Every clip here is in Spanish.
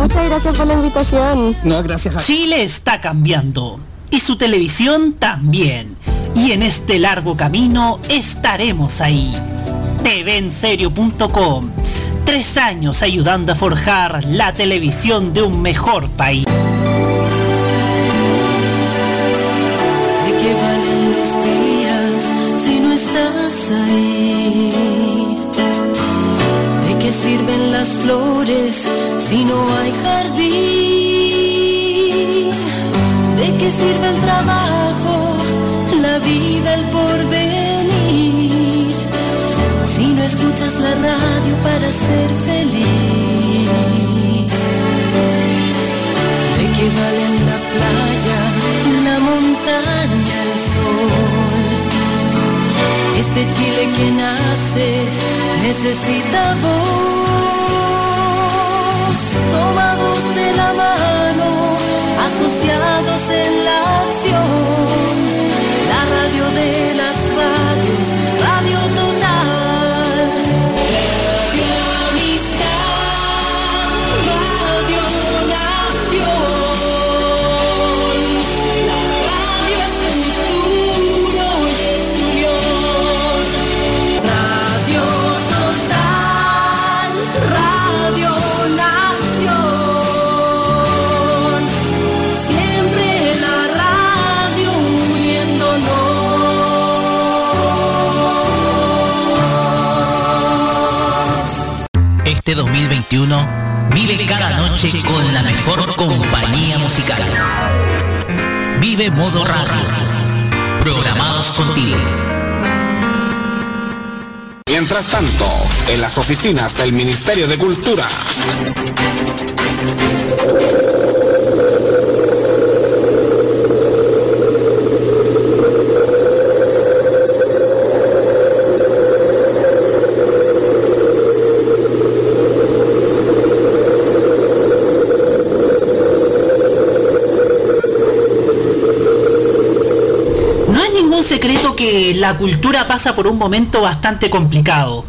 Muchas gracias por la invitación. No, gracias a Chile está cambiando y su televisión también. Y en este largo camino estaremos ahí. TVenserio.com. Tres años ayudando a forjar la televisión de un mejor país. ¿De qué valen los días si no estás ahí? ¿De qué sirven las flores si no hay jardín? ¿De qué sirve el trabajo, la vida, el porvenir? Si no escuchas la radio para ser feliz. ¿De qué valen la playa, la montaña, Este Chile que nace necesita voz. Tomados de la mano, asociados en la acción. La radio de las radios, Radio Total. Este 2021 vive cada noche con la mejor compañía musical. Vive Modo Radio. Programados contigo. Mientras tanto, en las oficinas del Ministerio de Cultura. No es ningún secreto que la cultura pasa por un momento bastante complicado.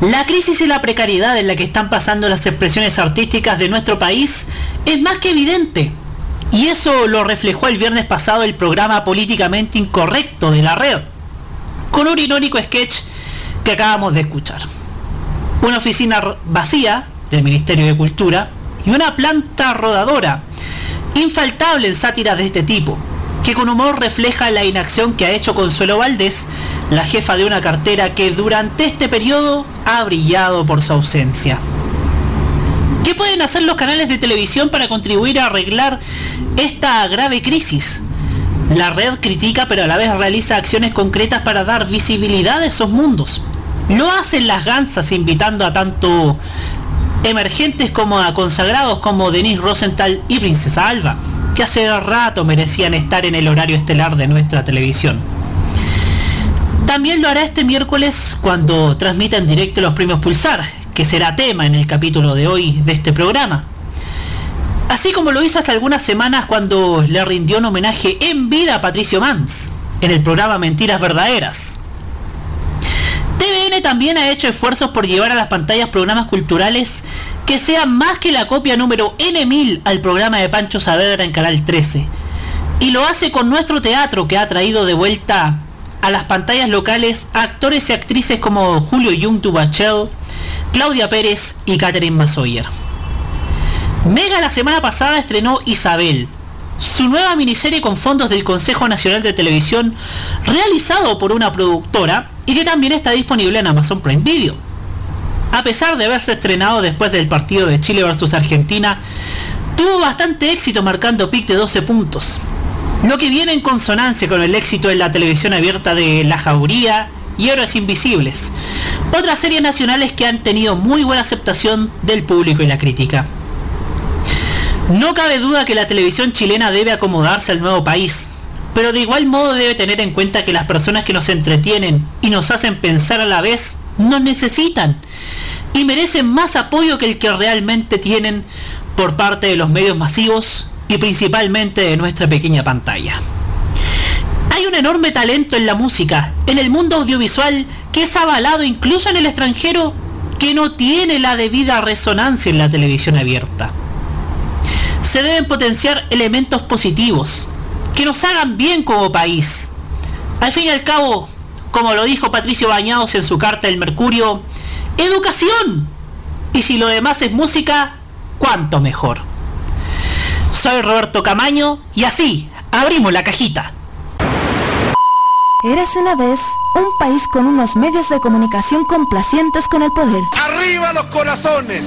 La crisis y la precariedad en la que están pasando las expresiones artísticas de nuestro país es más que evidente. Y eso lo reflejó el viernes pasado el programa políticamente incorrecto de la red, con un irónico sketch que acabamos de escuchar. Una oficina vacía del Ministerio de Cultura y una planta rodadora, infaltable en sátiras de este tipo, que con humor refleja la inacción que ha hecho Consuelo Valdés, la jefa de una cartera que durante este periodo ha brillado por su ausencia. ¿Qué pueden hacer los canales de televisión para contribuir a arreglar esta grave crisis? La red critica pero a la vez realiza acciones concretas para dar visibilidad a esos mundos. Lo hacen las gansas invitando a tanto emergentes como a consagrados como Denise Rosenthal y Princesa Alba, que hace rato merecían estar en el horario estelar de nuestra televisión. También lo hará este miércoles cuando transmita en directo los premios Pulsar, que será tema en el capítulo de hoy de este programa. Así como lo hizo hace algunas semanas cuando le rindió un homenaje en vida a Patricio Mans, en el programa Mentiras Verdaderas. TVN también ha hecho esfuerzos por llevar a las pantallas programas culturales que sean más que la copia número N1000 al programa de Pancho Saavedra en Canal 13. Y lo hace con nuestro teatro que ha traído de vuelta a las pantallas locales a actores y actrices como Julio Jung Tubachel, Claudia Pérez y Catherine Masoyer. Mega la semana pasada estrenó Isabel, su nueva miniserie con fondos del Consejo Nacional de Televisión, realizado por una productora y que también está disponible en Amazon Prime Video. A pesar de haberse estrenado después del partido de Chile vs Argentina, tuvo bastante éxito marcando pic de 12 puntos, lo que viene en consonancia con el éxito en la televisión abierta de La Jauría y Héroes Invisibles, otras series nacionales que han tenido muy buena aceptación del público y la crítica. No cabe duda que la televisión chilena debe acomodarse al nuevo país, pero de igual modo debe tener en cuenta que las personas que nos entretienen y nos hacen pensar a la vez nos necesitan y merecen más apoyo que el que realmente tienen por parte de los medios masivos y principalmente de nuestra pequeña pantalla. Hay un enorme talento en la música, en el mundo audiovisual, que es avalado incluso en el extranjero, que no tiene la debida resonancia en la televisión abierta. Se deben potenciar elementos positivos, que nos hagan bien como país. Al fin y al cabo, como lo dijo Patricio Bañados en su carta del Mercurio, educación. Y si lo demás es música, cuánto mejor. Soy Roberto Camaño y así abrimos la cajita. Érase una vez un país con unos medios de comunicación complacientes con el poder. ¡Arriba los corazones!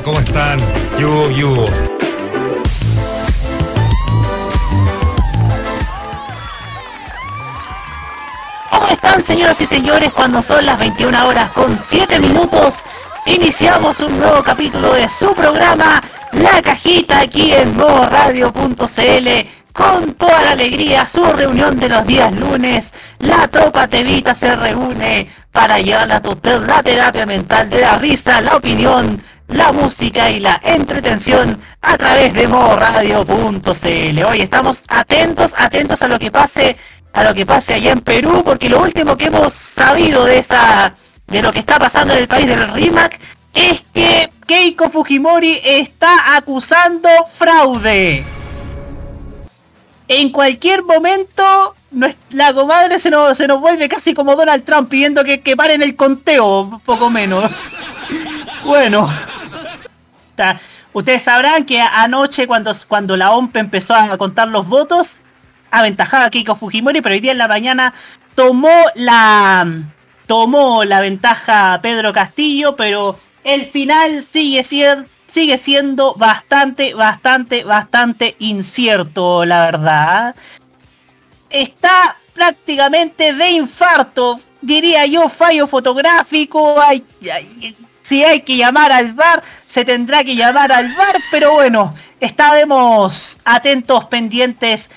¿Cómo están? Yugo, yugo. ¿Cómo están señoras y señores cuando son las 21 horas con 7 minutos? Iniciamos un nuevo capítulo de su programa La Cajita aquí en modoradio.cl con toda la alegría, su reunión de los días lunes, la tropa tevita se reúne para llevarle a usted la terapia mental de la risa, la opinión, la música y la entretención a través de modoradio.cl. Hoy estamos atentos, atentos a lo que pase, a lo que pase allá en Perú, porque lo último que hemos sabido de esa, de lo que está pasando en el país del RIMAC es que Keiko Fujimori está acusando fraude. En cualquier momento la comadre se nos, se nos vuelve casi como Donald Trump pidiendo que, que paren el conteo, poco menos. Bueno, Ustedes sabrán que anoche cuando, cuando la OMP empezó a contar los votos, aventajaba a Keiko Fujimori, pero hoy día en la mañana tomó la tomó la ventaja Pedro Castillo, pero el final sigue siendo sigue siendo bastante, bastante, bastante incierto, la verdad. Está prácticamente de infarto, diría yo, fallo fotográfico, hay- si hay que llamar al bar, se tendrá que llamar al bar, pero bueno, estaremos atentos, pendientes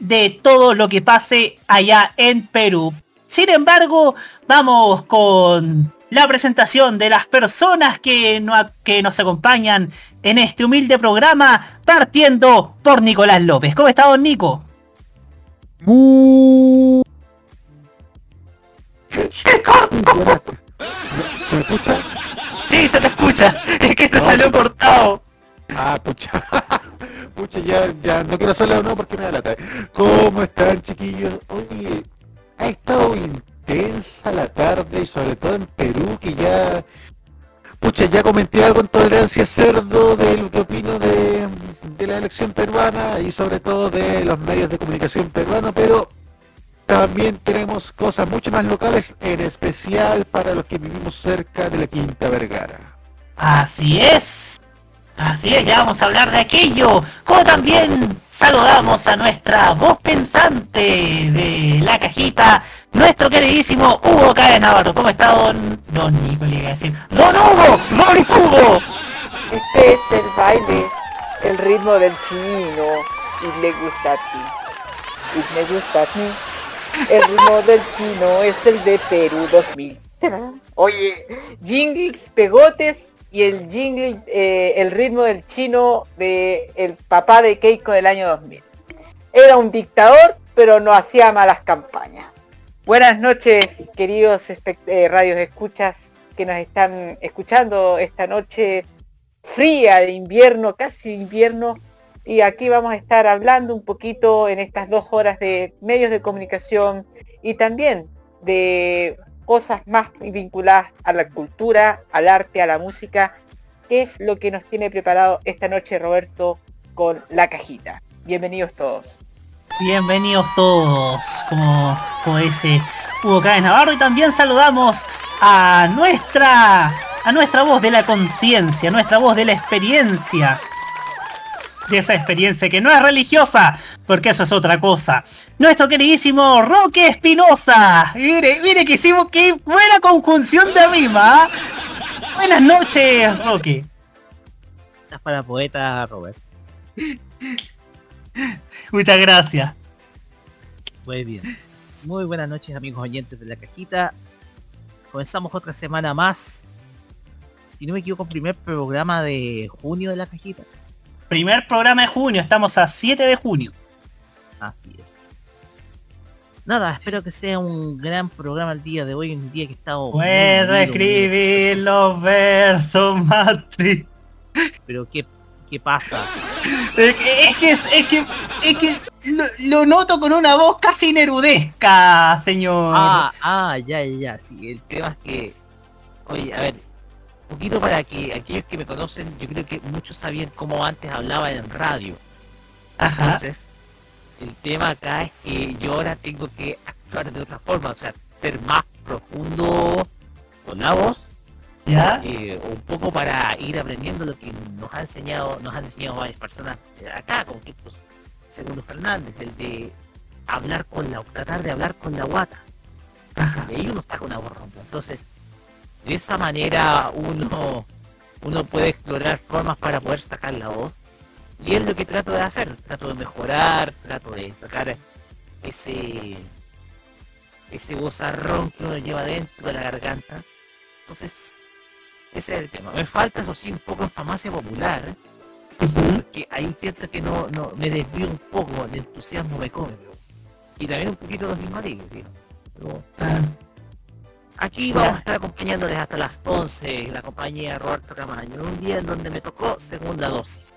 de todo lo que pase allá en Perú. Sin embargo, vamos con la presentación de las personas que, no- que nos acompañan en este humilde programa, partiendo por Nicolás López. ¿Cómo está, don Nico? ¿Me escucha? Sí, se te escucha. Es que te salió cortado. Ah, pucha. pucha, ya, ya, no quiero hacerlo no porque me da lata. ¿Cómo están, chiquillos? Oye, ha estado intensa la tarde y sobre todo en Perú que ya... Pucha, ya comenté algo en Tolerancia Cerdo de lo que opino de, de la elección peruana y sobre todo de los medios de comunicación peruanos, pero también tenemos cosas mucho más locales, en especial para los que vivimos cerca de la Quinta Vergara. Así es. Así es, ya vamos a hablar de aquello. Como también saludamos a nuestra voz pensante de la cajita, nuestro queridísimo Hugo Cáez Navarro. ¿Cómo está don, don Nico? Le iba a decir. ¡Don Hugo! ¡Don Hugo! Este es el baile, el ritmo del chino y le gusta a ti. Y me gusta a mí. El ritmo del chino es el de Perú 2000. Oye, jingles, pegotes y el jingle, eh, el ritmo del chino de el papá de Keiko del año 2000. Era un dictador, pero no hacía malas campañas. Buenas noches, queridos eh, radios escuchas que nos están escuchando esta noche fría de invierno, casi invierno. Y aquí vamos a estar hablando un poquito en estas dos horas de medios de comunicación y también de cosas más vinculadas a la cultura, al arte, a la música, que es lo que nos tiene preparado esta noche Roberto con la cajita. Bienvenidos todos. Bienvenidos todos, como, como Hugo Cáez Navarro, y también saludamos a nuestra, a nuestra voz de la conciencia, nuestra voz de la experiencia, de esa experiencia que no es religiosa, porque eso es otra cosa. Nuestro queridísimo Roque Espinosa. Mire, mire que hicimos que buena conjunción de rima. ¿ah? Buenas noches, Roque. Estás para poeta, Robert. Muchas gracias. Muy bien. Muy buenas noches, amigos oyentes de la cajita. Comenzamos otra semana más. Si no me equivoco, primer programa de junio de la cajita. Primer programa de junio, estamos a 7 de junio. Así es. Nada, espero que sea un gran programa el día de hoy, un día que está... Puedo escribir los versos matri. Pero qué, qué pasa. Es que, es que, es que, lo, noto con una voz casi nerudesca, señor. Ah, ah, ya, ya, sí. El tema es que, oye, a ver, poquito para que aquellos que me conocen, yo creo que muchos sabían cómo antes hablaba en radio. Ajá. Entonces, el tema acá es que yo ahora tengo que actuar de otra forma, o sea, ser más profundo con la voz. ¿Ya? Eh, un poco para ir aprendiendo lo que nos ha enseñado, nos han enseñado varias personas acá, como que pues, Segundo Fernández, el de hablar con la, tratar de hablar con la guata. Y ahí uno está con la voz Entonces, de esa manera uno, uno puede explorar formas para poder sacar la voz. Y es lo que trato de hacer, trato de mejorar, trato de sacar ese ese vozarrón que uno lleva dentro de la garganta. Entonces, ese es el tema. Me falta eso sí un poco en farmacia popular, porque ahí siento que no, no me desvío un poco, el entusiasmo me come. Y también un poquito de los ah. Aquí vamos a estar acompañándoles hasta las 11, la compañía Roberto Camaño, un día en donde me tocó segunda dosis.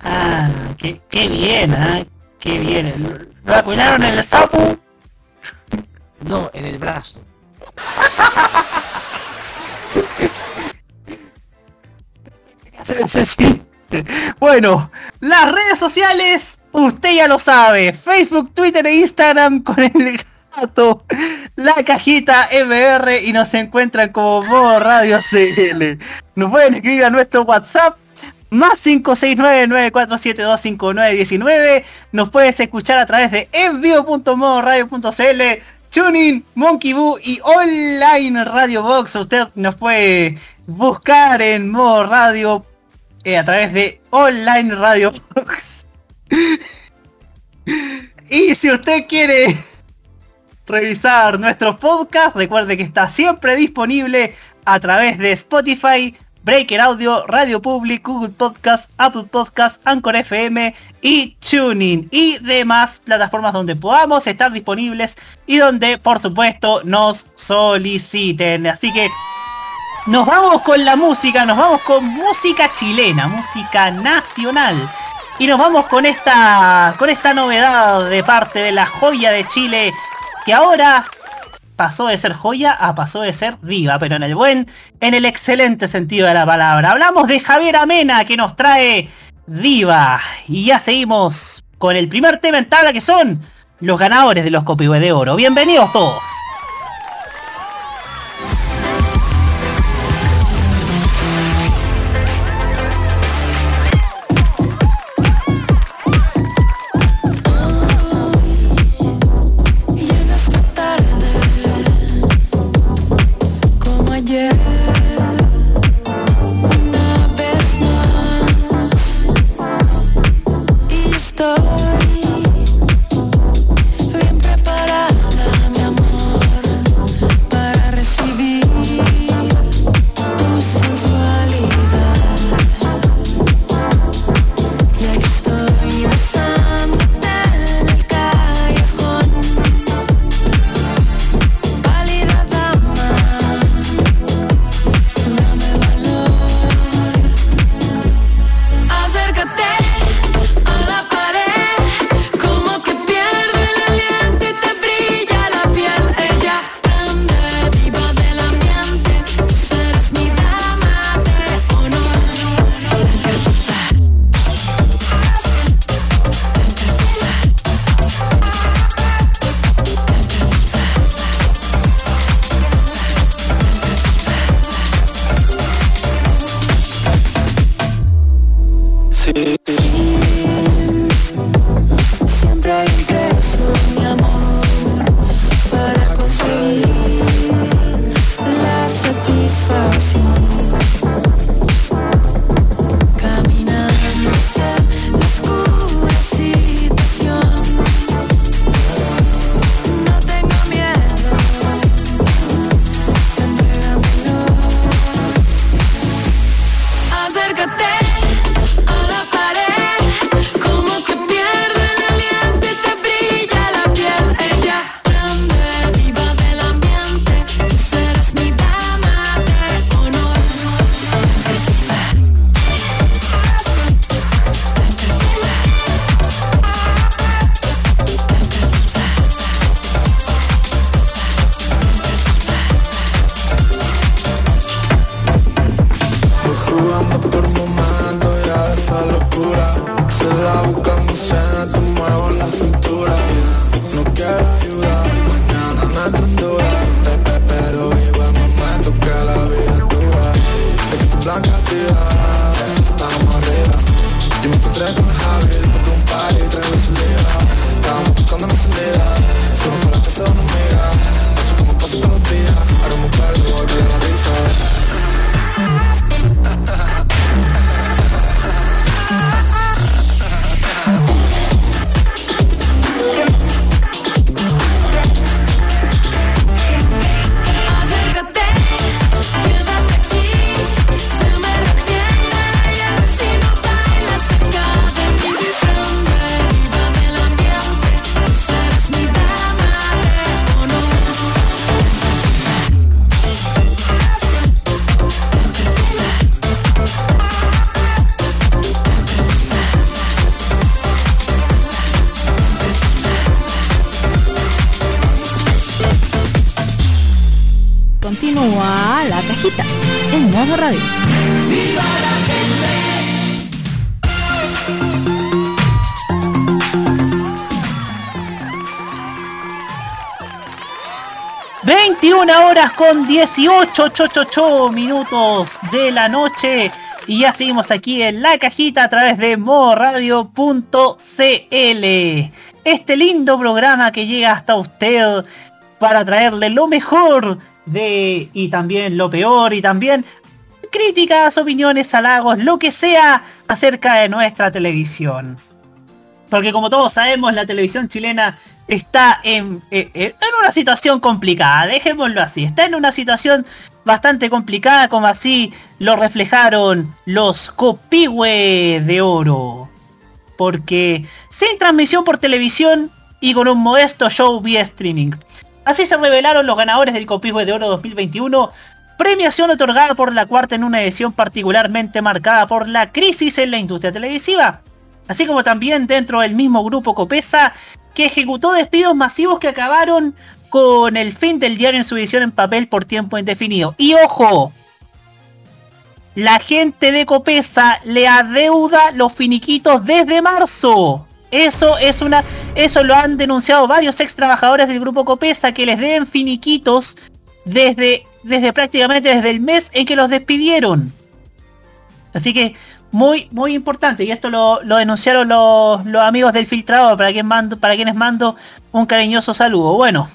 Ah, qué, qué bien, ¿eh? Qué bien. ¿Lo acuñaron en el sapo? No, en el brazo. Bueno, las redes sociales, usted ya lo sabe. Facebook, Twitter e Instagram con el la cajita MR y nos encuentran como modo radio CL. Nos pueden escribir a nuestro WhatsApp más 569-9472-5919. Nos puedes escuchar a través de envío.modoradio.cl, Tuning, Monkey Boo y Online Radio Box. Usted nos puede buscar en modo radio eh, a través de Online Radio Box. y si usted quiere revisar nuestro podcast, recuerde que está siempre disponible a través de Spotify, Breaker Audio, Radio Public, Google Podcast, Apple Podcast, Anchor FM y Tuning y demás plataformas donde podamos estar disponibles y donde por supuesto nos soliciten. Así que nos vamos con la música, nos vamos con música chilena, música nacional. Y nos vamos con esta con esta novedad de parte de la joya de Chile que ahora pasó de ser joya a pasó de ser diva, pero en el buen, en el excelente sentido de la palabra. Hablamos de Javier Amena que nos trae diva. Y ya seguimos con el primer tema en tabla que son los ganadores de los Copihue de Oro. Bienvenidos todos. Con 18 cho, cho, cho minutos de la noche y ya seguimos aquí en la cajita a través de modoradio.cl este lindo programa que llega hasta usted para traerle lo mejor de y también lo peor y también críticas, opiniones, halagos, lo que sea acerca de nuestra televisión. Porque como todos sabemos, la televisión chilena está en, eh, eh, en una situación complicada, dejémoslo así. Está en una situación bastante complicada, como así lo reflejaron los copihue de oro. Porque sin transmisión por televisión y con un modesto show vía streaming. Así se revelaron los ganadores del Copihue de Oro 2021, premiación otorgada por la cuarta en una edición particularmente marcada por la crisis en la industria televisiva así como también dentro del mismo grupo Copesa, que ejecutó despidos masivos que acabaron con el fin del diario en su edición en papel por tiempo indefinido. Y ojo, la gente de Copesa le adeuda los finiquitos desde marzo. Eso es una. Eso lo han denunciado varios ex trabajadores del grupo Copesa que les deben finiquitos desde, desde prácticamente desde el mes en que los despidieron. Así que muy, muy importante. Y esto lo, denunciaron los, los amigos del filtrador, para, quien mando, para quienes mando un cariñoso saludo. Bueno.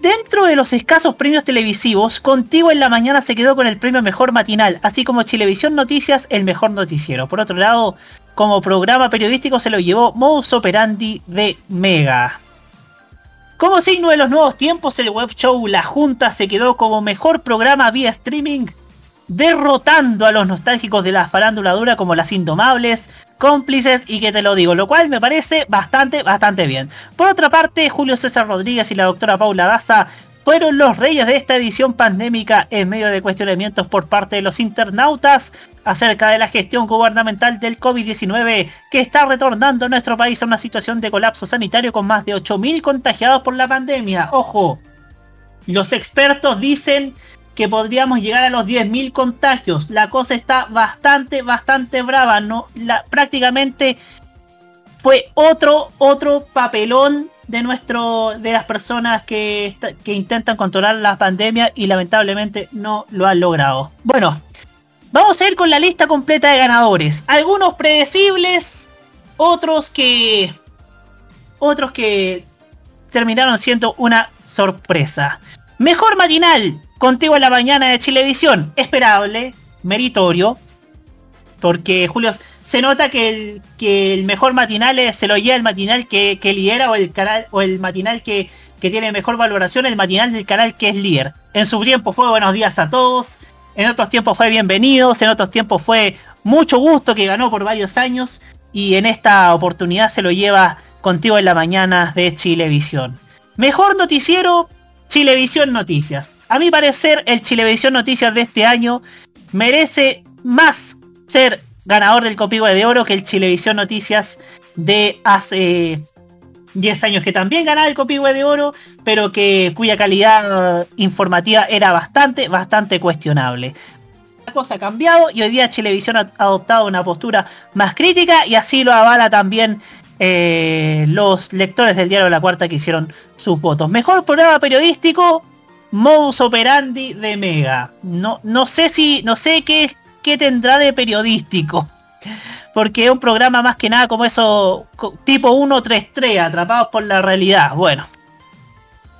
Dentro de los escasos premios televisivos, Contigo en la mañana se quedó con el premio Mejor Matinal, así como Chilevisión Noticias el Mejor Noticiero. Por otro lado, como programa periodístico se lo llevó Modus Operandi de Mega. Como signo de los nuevos tiempos, el web show La Junta se quedó como mejor programa vía streaming derrotando a los nostálgicos de la farándula dura como las Indomables, cómplices y que te lo digo, lo cual me parece bastante, bastante bien. Por otra parte, Julio César Rodríguez y la doctora Paula Daza fueron los reyes de esta edición pandémica en medio de cuestionamientos por parte de los internautas acerca de la gestión gubernamental del COVID-19 que está retornando a nuestro país a una situación de colapso sanitario con más de 8.000 contagiados por la pandemia. Ojo, los expertos dicen que podríamos llegar a los 10.000 contagios. La cosa está bastante, bastante brava. No, la, prácticamente fue otro, otro papelón de nuestro, de las personas que, que intentan controlar la pandemia y lamentablemente no lo han logrado. Bueno, vamos a ir con la lista completa de ganadores. Algunos predecibles, otros que, otros que terminaron siendo una sorpresa. Mejor matinal, contigo en la mañana de Chilevisión. Esperable, meritorio. Porque Julio, se nota que el, que el mejor matinal es- se lo lleva el matinal que, que lidera o el canal o el matinal que, que tiene mejor valoración, el matinal del canal que es líder. En su tiempo fue buenos días a todos. en otros tiempos fue bienvenidos, en otros tiempos fue mucho gusto que ganó por varios años y en esta oportunidad se lo lleva contigo en la mañana de Chilevisión. Mejor noticiero, Chilevisión Noticias. A mi parecer, el Chilevisión Noticias de este año merece más ser ganador del Copihue de Oro que el Chilevisión Noticias de hace 10 años que también ganaba el Copihue de Oro, pero que cuya calidad informativa era bastante, bastante cuestionable. La cosa ha cambiado y hoy día Chilevisión ha adoptado una postura más crítica y así lo avala también eh, los lectores del diario La Cuarta que hicieron sus votos. Mejor programa periodístico, modus operandi de Mega. No, no sé si, no sé qué, qué tendrá de periodístico. Porque es un programa más que nada como eso, tipo 1 3 3 atrapados por la realidad. Bueno.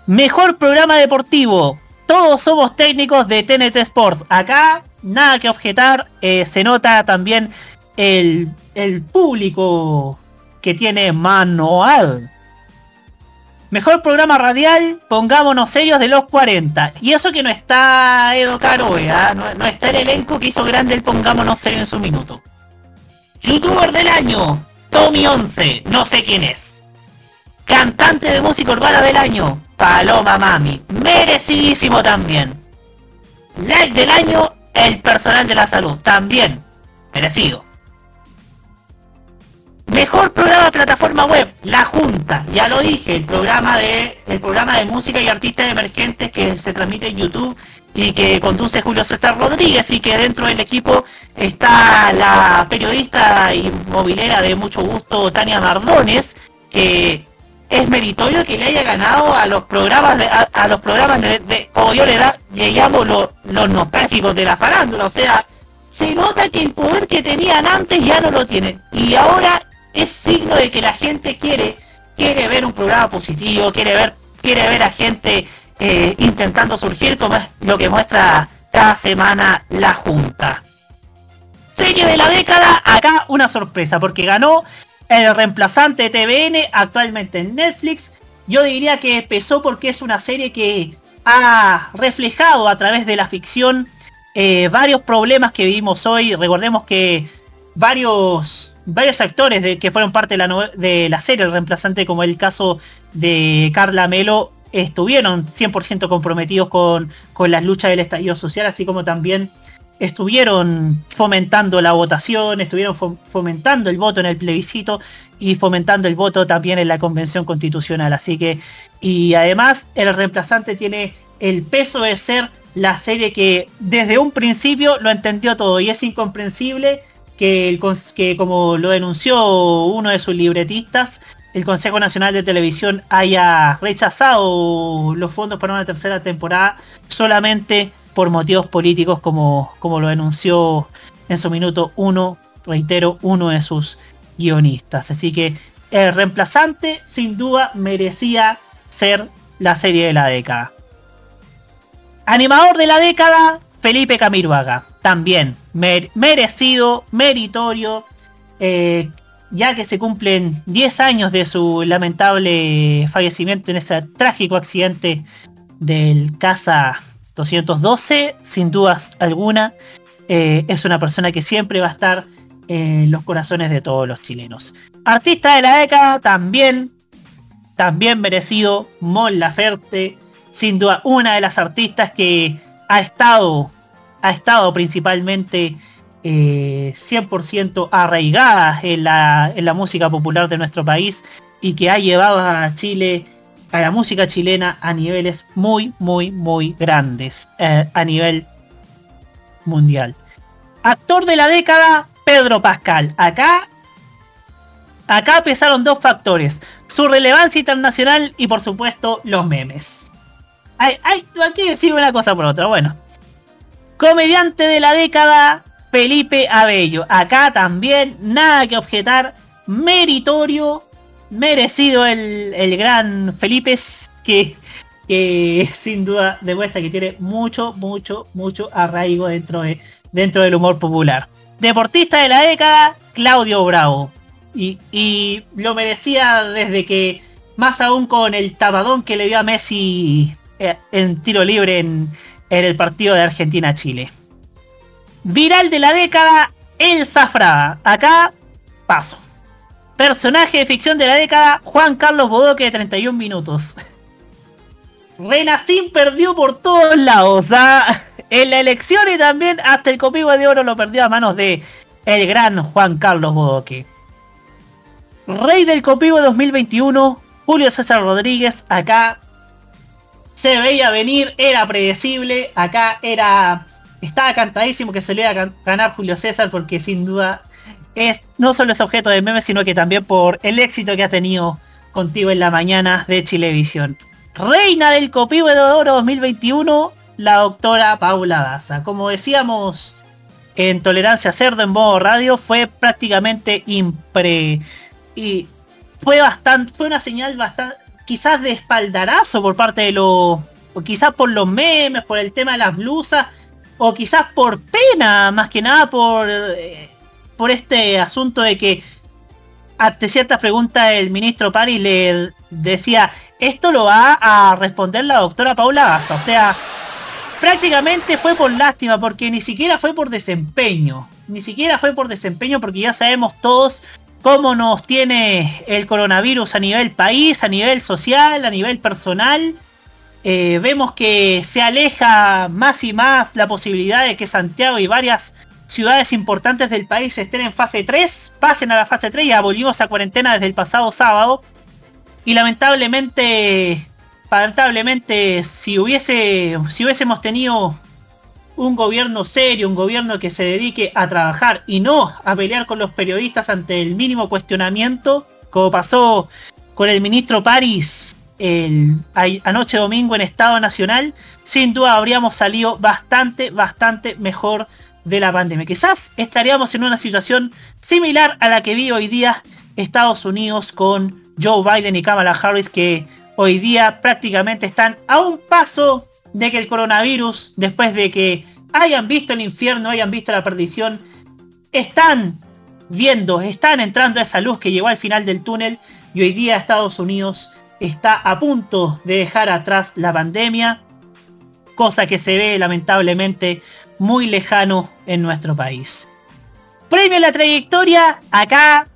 Mejor programa deportivo. Todos somos técnicos de TNT Sports. Acá nada que objetar. eh, se nota también el, el público que tiene manual. Mejor programa radial, pongámonos sellos de los 40. Y eso que no está Edo Caroe, ¿ah? no, está el elenco que hizo grande el pongámonos sellos en su minuto. Youtuber del año, Tommy 11, no sé quién es. Cantante de música urbana del año, Paloma Mami, merecidísimo también. Like del año, el personal de la salud, también, merecido. Mejor programa plataforma web, La Junta, ya lo dije, el programa de el programa de música y artistas emergentes que se transmite en YouTube y que conduce Julio César Rodríguez y que dentro del equipo está la periodista y movilera de mucho gusto Tania Mardones, que es meritorio que le haya ganado a los programas de, a, a los programas de, de- yo le, da, le llamo lo- los nostálgicos de la farándula, o sea, se nota que el poder que tenían antes ya no lo tienen. Y ahora es signo de que la gente quiere quiere ver un programa positivo quiere ver quiere ver a gente eh, intentando surgir como es lo que muestra cada semana la junta serie de la década acá una sorpresa porque ganó el reemplazante de TVN actualmente en Netflix yo diría que empezó porque es una serie que ha reflejado a través de la ficción eh, varios problemas que vivimos hoy. Recordemos que varios varios actores que fueron parte de la, de la serie, el reemplazante como el caso de Carla Melo, estuvieron 100% comprometidos con, con las luchas del estallido social, así como también estuvieron fomentando la votación, estuvieron fom- fomentando el voto en el plebiscito y fomentando el voto también en la convención constitucional. Así que, y además el reemplazante tiene el peso de ser la serie que desde un principio lo entendió todo y es incomprensible que, el, que como lo denunció uno de sus libretistas, el Consejo Nacional de Televisión haya rechazado los fondos para una tercera temporada solamente por motivos políticos como, como lo denunció en su minuto uno, reitero, uno de sus guionistas. Así que el reemplazante sin duda merecía ser la serie de la década. Animador de la década, Felipe Camiruaga. También mer- merecido, meritorio, eh, ya que se cumplen 10 años de su lamentable fallecimiento en ese trágico accidente del Casa 212, sin dudas alguna, eh, es una persona que siempre va a estar en los corazones de todos los chilenos. Artista de la década también, también merecido, Mon Laferte, sin duda una de las artistas que ha estado, ha estado principalmente eh, 100% arraigada en la, en la música popular de nuestro país y que ha llevado a Chile, a la música chilena a niveles muy, muy, muy grandes, eh, a nivel mundial. Actor de la década, Pedro Pascal. Acá, acá pesaron dos factores, su relevancia internacional y por supuesto los memes. Hay, hay, aquí decir una cosa por otra, bueno. Comediante de la década, Felipe Abello. Acá también, nada que objetar, meritorio, merecido el, el gran Felipe, que, que sin duda demuestra que tiene mucho, mucho, mucho arraigo dentro, de, dentro del humor popular. Deportista de la década, Claudio Bravo. Y, y lo merecía desde que, más aún con el tapadón que le dio a Messi eh, en tiro libre en, en el partido de Argentina-Chile. Viral de la década, El Zafrada. Acá paso. Personaje de ficción de la década, Juan Carlos Bodoque de 31 minutos. Renacín perdió por todos lados. ¿ah? En la elección y también hasta el copivo de oro lo perdió a manos de el gran Juan Carlos Bodoque. Rey del copivo 2021, Julio César Rodríguez, acá se veía venir, era predecible, acá era estaba cantadísimo que se le iba ganar Julio César porque sin duda es no solo es objeto de memes, sino que también por el éxito que ha tenido contigo en la mañana de Chilevisión. Reina del Copivo de Oro 2021, la doctora Paula Daza. Como decíamos en Tolerancia Cerdo en modo radio, fue prácticamente impre... Y fue bastante, fue una señal bastante, quizás de espaldarazo por parte de los, o quizás por los memes, por el tema de las blusas, o quizás por pena, más que nada por, eh, por este asunto de que ante ciertas preguntas el ministro París le decía, esto lo va a responder la doctora Paula Gaza. O sea, prácticamente fue por lástima, porque ni siquiera fue por desempeño. Ni siquiera fue por desempeño, porque ya sabemos todos cómo nos tiene el coronavirus a nivel país, a nivel social, a nivel personal. Eh, vemos que se aleja más y más la posibilidad de que Santiago y varias ciudades importantes del país estén en fase 3, pasen a la fase 3, ya volvimos a cuarentena desde el pasado sábado. Y lamentablemente, lamentablemente, si hubiese, si hubiésemos tenido un gobierno serio, un gobierno que se dedique a trabajar y no a pelear con los periodistas ante el mínimo cuestionamiento, como pasó con el ministro París anoche domingo en Estado Nacional, sin duda habríamos salido bastante, bastante mejor de la pandemia. Quizás estaríamos en una situación similar a la que vi hoy día Estados Unidos con Joe Biden y Kamala Harris, que hoy día prácticamente están a un paso de que el coronavirus, después de que hayan visto el infierno, hayan visto la perdición, están viendo, están entrando a esa luz que llegó al final del túnel y hoy día Estados Unidos está a punto de dejar atrás la pandemia, cosa que se ve lamentablemente muy lejano en nuestro país. Premio a la trayectoria, acá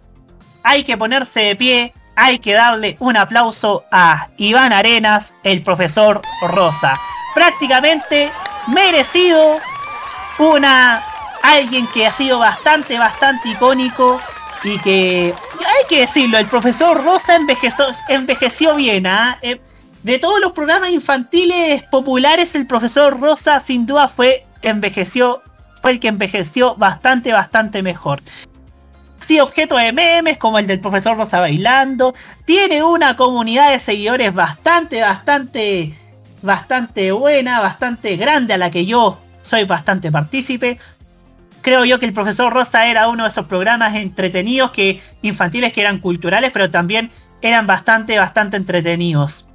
hay que ponerse de pie, hay que darle un aplauso a Iván Arenas, el profesor Rosa. Prácticamente merecido una alguien que ha sido bastante, bastante icónico y que hay que decirlo, el profesor Rosa envejeció, envejeció bien, ¿ah? Eh, de todos los programas infantiles populares, el profesor Rosa sin duda fue envejeció, fue el que envejeció bastante, bastante mejor. Sí, objeto de memes como el del profesor Rosa bailando. Tiene una comunidad de seguidores bastante, bastante, bastante buena, bastante grande a la que yo soy bastante partícipe. Creo yo que el profesor Rosa era uno de esos programas entretenidos que infantiles que eran culturales, pero también eran bastante, bastante entretenidos.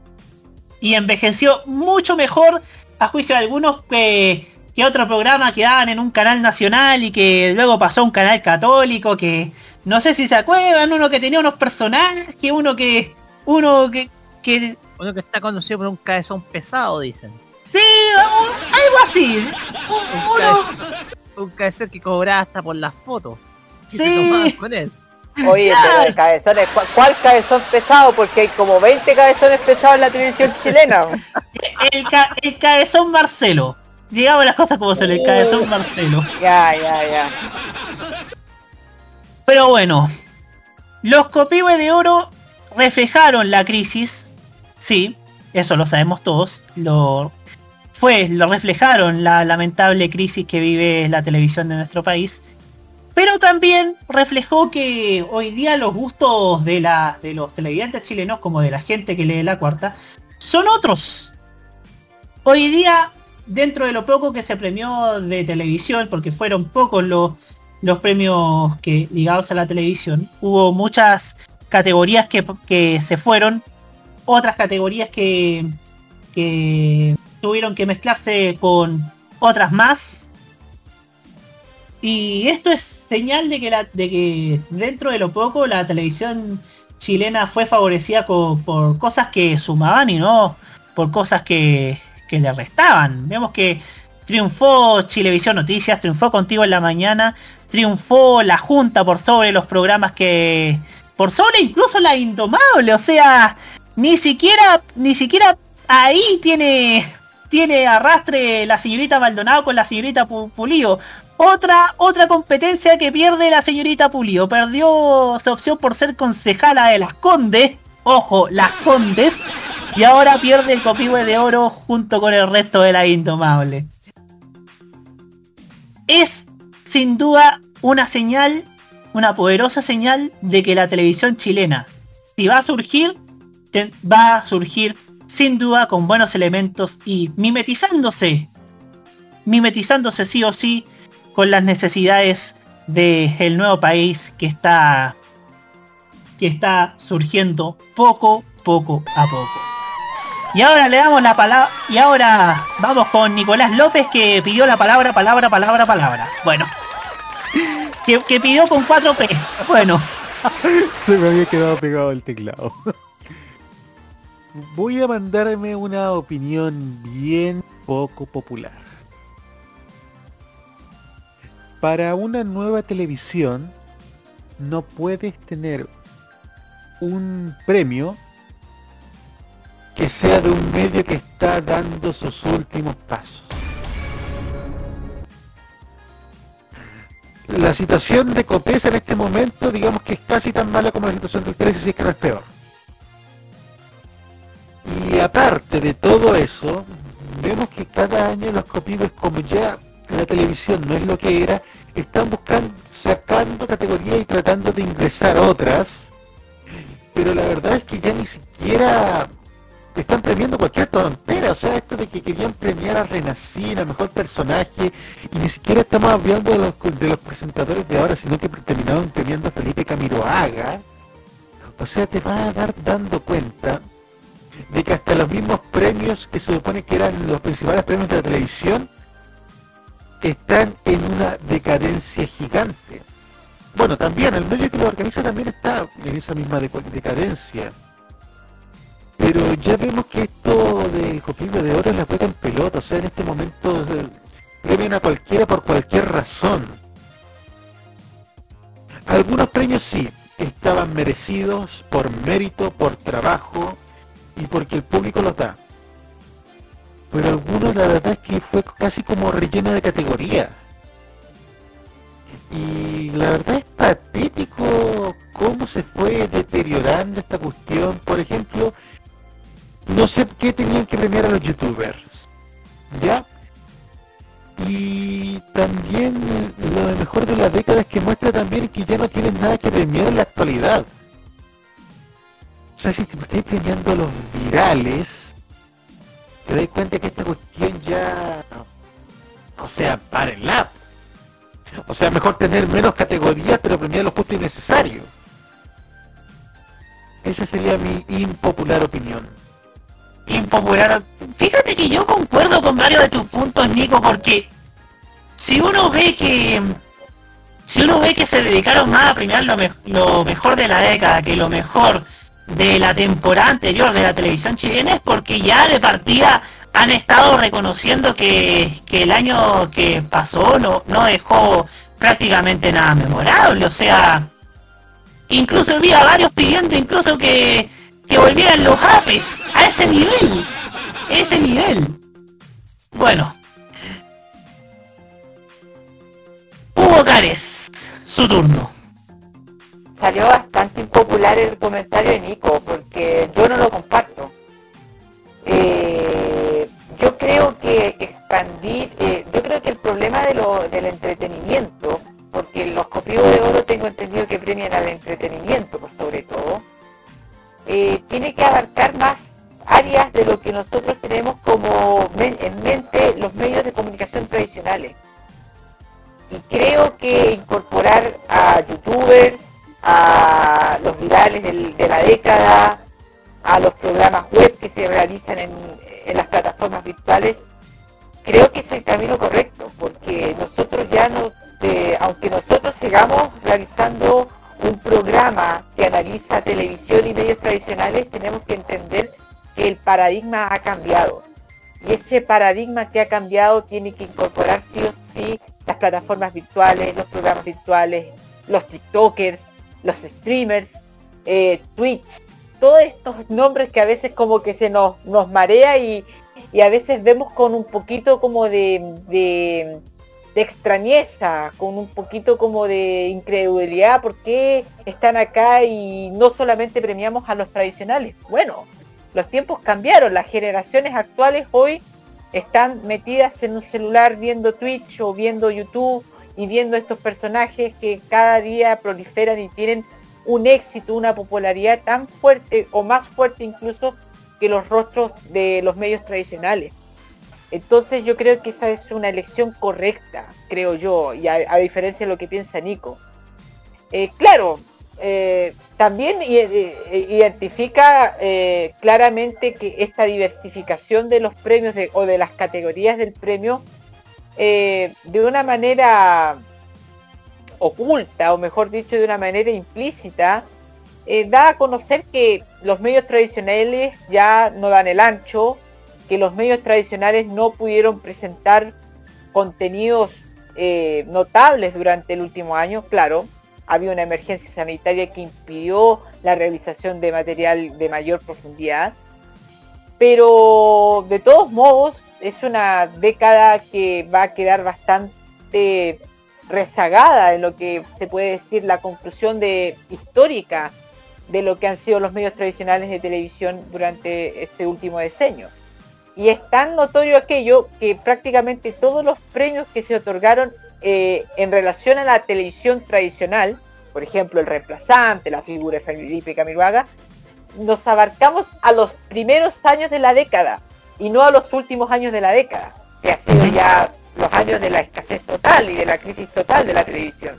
Y envejeció mucho mejor a juicio de algunos que, que otro programa que daban en un canal nacional y que luego pasó a un canal católico que no sé si se acuerdan, uno que tenía unos personajes, que uno que uno que, que Uno que está conocido por un cabezón pesado, dicen. sí, un- algo así. Un, un cabezón que cobraba hasta por las fotos. se Sí. tomaban con él. Oye, pero de cabezones, ¿cuál, cuál cabezón pesado? Porque hay como 20 cabezones pesados en la televisión chilena. El, ca- el cabezón Marcelo. Llegamos a las cosas como son, el cabezón Marcelo. Ya, ya, ya. Pero bueno, los copihue de oro reflejaron la crisis, sí, eso lo sabemos todos, lo fue, lo reflejaron la lamentable crisis que vive la televisión de nuestro país, pero también reflejó que hoy día los gustos de, los televidentes chilenos, como de la gente que lee la cuarta, son otros. Hoy día, dentro de lo poco que se premió de televisión, porque fueron pocos los, premios que ligados a la televisión, hubo muchas categorías que se fueron, otras categorías que, que tuvieron que mezclarse con otras más. Y esto es señal de que, la, de que dentro de lo poco la televisión chilena fue favorecida por cosas que sumaban y no por cosas que, que le restaban. Vemos que triunfó Chilevisión Noticias, triunfó contigo en la mañana, triunfó la Junta por sobre los programas que... Por sobre incluso la Indomable, o sea, ni siquiera, ni siquiera ahí tiene, tiene arrastre la señorita Maldonado con la señorita Pu- Pulido. Otra, otra competencia que pierde la señorita Pulido. Perdió su opción por ser concejala de las Condes. Ojo, las Condes. Y ahora pierde el copihue de oro junto con el resto de la Indomable. Es sin duda una señal, una poderosa señal de que la televisión chilena, si va a surgir, va a surgir sin duda con buenos elementos y mimetizándose, mimetizándose sí o sí con las necesidades del nuevo país que está que está surgiendo poco poco a poco. Y ahora le damos la palabra y ahora vamos con Nicolás López que pidió la palabra, palabra, palabra, palabra. Bueno. Que, que pidió con 4P. Bueno. Se me había quedado pegado el teclado. Voy a mandarme una opinión bien poco popular. Para una nueva televisión no puedes tener un premio que sea de un medio que está dando sus últimos pasos. La situación de Copesa en este momento, digamos que es casi tan mala como la situación del 13, si es que no es peor. Y aparte de todo eso, vemos que cada año los copibes, como ya la televisión no es lo que era, están buscando, sacando categorías y tratando de ingresar otras, pero la verdad es que ya ni siquiera están premiando cualquier tontera, o sea, esto de que querían premiar a Renací, a mejor personaje, y ni siquiera estamos hablando de los, de los presentadores de ahora, sino que terminaron premiando a Felipe Camiroaga. O sea, te vas a dar dando cuenta de que hasta los mismos premios que se supone que eran los principales premios de la televisión están en una decadencia gigante. Bueno, también el medio que lo organiza también está en esa misma decadencia. Pero ya vemos que esto del copillo de oro es la cueca en pelota, o sea, en este momento premian a cualquiera por cualquier razón. Algunos premios sí, estaban merecidos por mérito, por trabajo y porque el público los da. Pero algunos la verdad es que fue casi como relleno de categoría. Y la verdad es patético cómo se fue deteriorando esta cuestión. Por ejemplo, no sé qué tenían que premiar a los youtubers. ¿Ya? Y también lo mejor de la década es que muestra también que ya no tienen nada que premiar en la actualidad. Sea, si te estáis premiando los virales, te das cuenta que esta cuestión ya... O sea, párenla. O sea, mejor tener menos categorías, pero premiar lo justo y necesario. Esa sería mi impopular opinión. impopular. Fíjate que yo concuerdo con varios de tus puntos, Nico, porque si uno ve que si uno ve que se dedicaron más a premiar lo, me- lo mejor de la década que lo mejor de la temporada anterior de la televisión chilena es porque ya de partida han estado reconociendo que, que el año que pasó no, no dejó prácticamente nada memorable, o sea, incluso había varios pidiendo incluso que, que volvieran los apes a ese nivel, ese nivel. Bueno. Hugo Cares, su turno. Salió bastante impopular el comentario de Nico, porque yo no lo comparto. Eh, yo creo que expandir, eh, yo creo que el problema de lo, del entretenimiento, porque los copios de oro tengo entendido que premian al entretenimiento por sobre todo, eh, tiene que abarcar más áreas de lo que nosotros tenemos como en mente los medios de comunicación tradicionales. Y creo que incorporar a youtubers, a los virales de la década, a los programas web que se realizan en, en las plataformas virtuales, creo que es el camino correcto, porque nosotros ya no, eh, aunque nosotros sigamos realizando un programa que analiza televisión y medios tradicionales, tenemos que entender que el paradigma ha cambiado. Y ese paradigma que ha cambiado tiene que incorporar sí o sí las plataformas virtuales, los programas virtuales, los TikTokers, los streamers, eh, Twitch, todos estos nombres que a veces como que se nos, nos marea y, y a veces vemos con un poquito como de, de, de extrañeza, con un poquito como de incredulidad, ¿por qué están acá y no solamente premiamos a los tradicionales? Bueno, los tiempos cambiaron, las generaciones actuales hoy están metidas en un celular viendo Twitch o viendo YouTube y viendo estos personajes que cada día proliferan y tienen un éxito, una popularidad tan fuerte o más fuerte incluso que los rostros de los medios tradicionales. Entonces yo creo que esa es una elección correcta, creo yo, y a, diferencia de lo que piensa Nico. Eh, claro, eh, también eh, identifica claramente que esta diversificación de los premios o de las categorías del premio eh, de una manera oculta, o mejor dicho, de una manera implícita, eh, da a conocer que los medios tradicionales ya no dan el ancho, que los medios tradicionales no pudieron presentar contenidos eh, notables durante el último año, claro, había una emergencia sanitaria que impidió la realización de material de mayor profundidad, pero de todos modos es una década que va a quedar bastante rezagada en lo que se puede decir la conclusión de histórica de lo que han sido los medios tradicionales de televisión durante este último decenio. Y es tan notorio aquello que prácticamente todos los premios que se otorgaron eh, en relación a la televisión tradicional, por ejemplo el reemplazante, la figura de Felipe Camiroaga, nos abarcamos a los primeros años de la década y no a los últimos años de la década, que ha sido ya los años de la escasez total y de la crisis total de la televisión.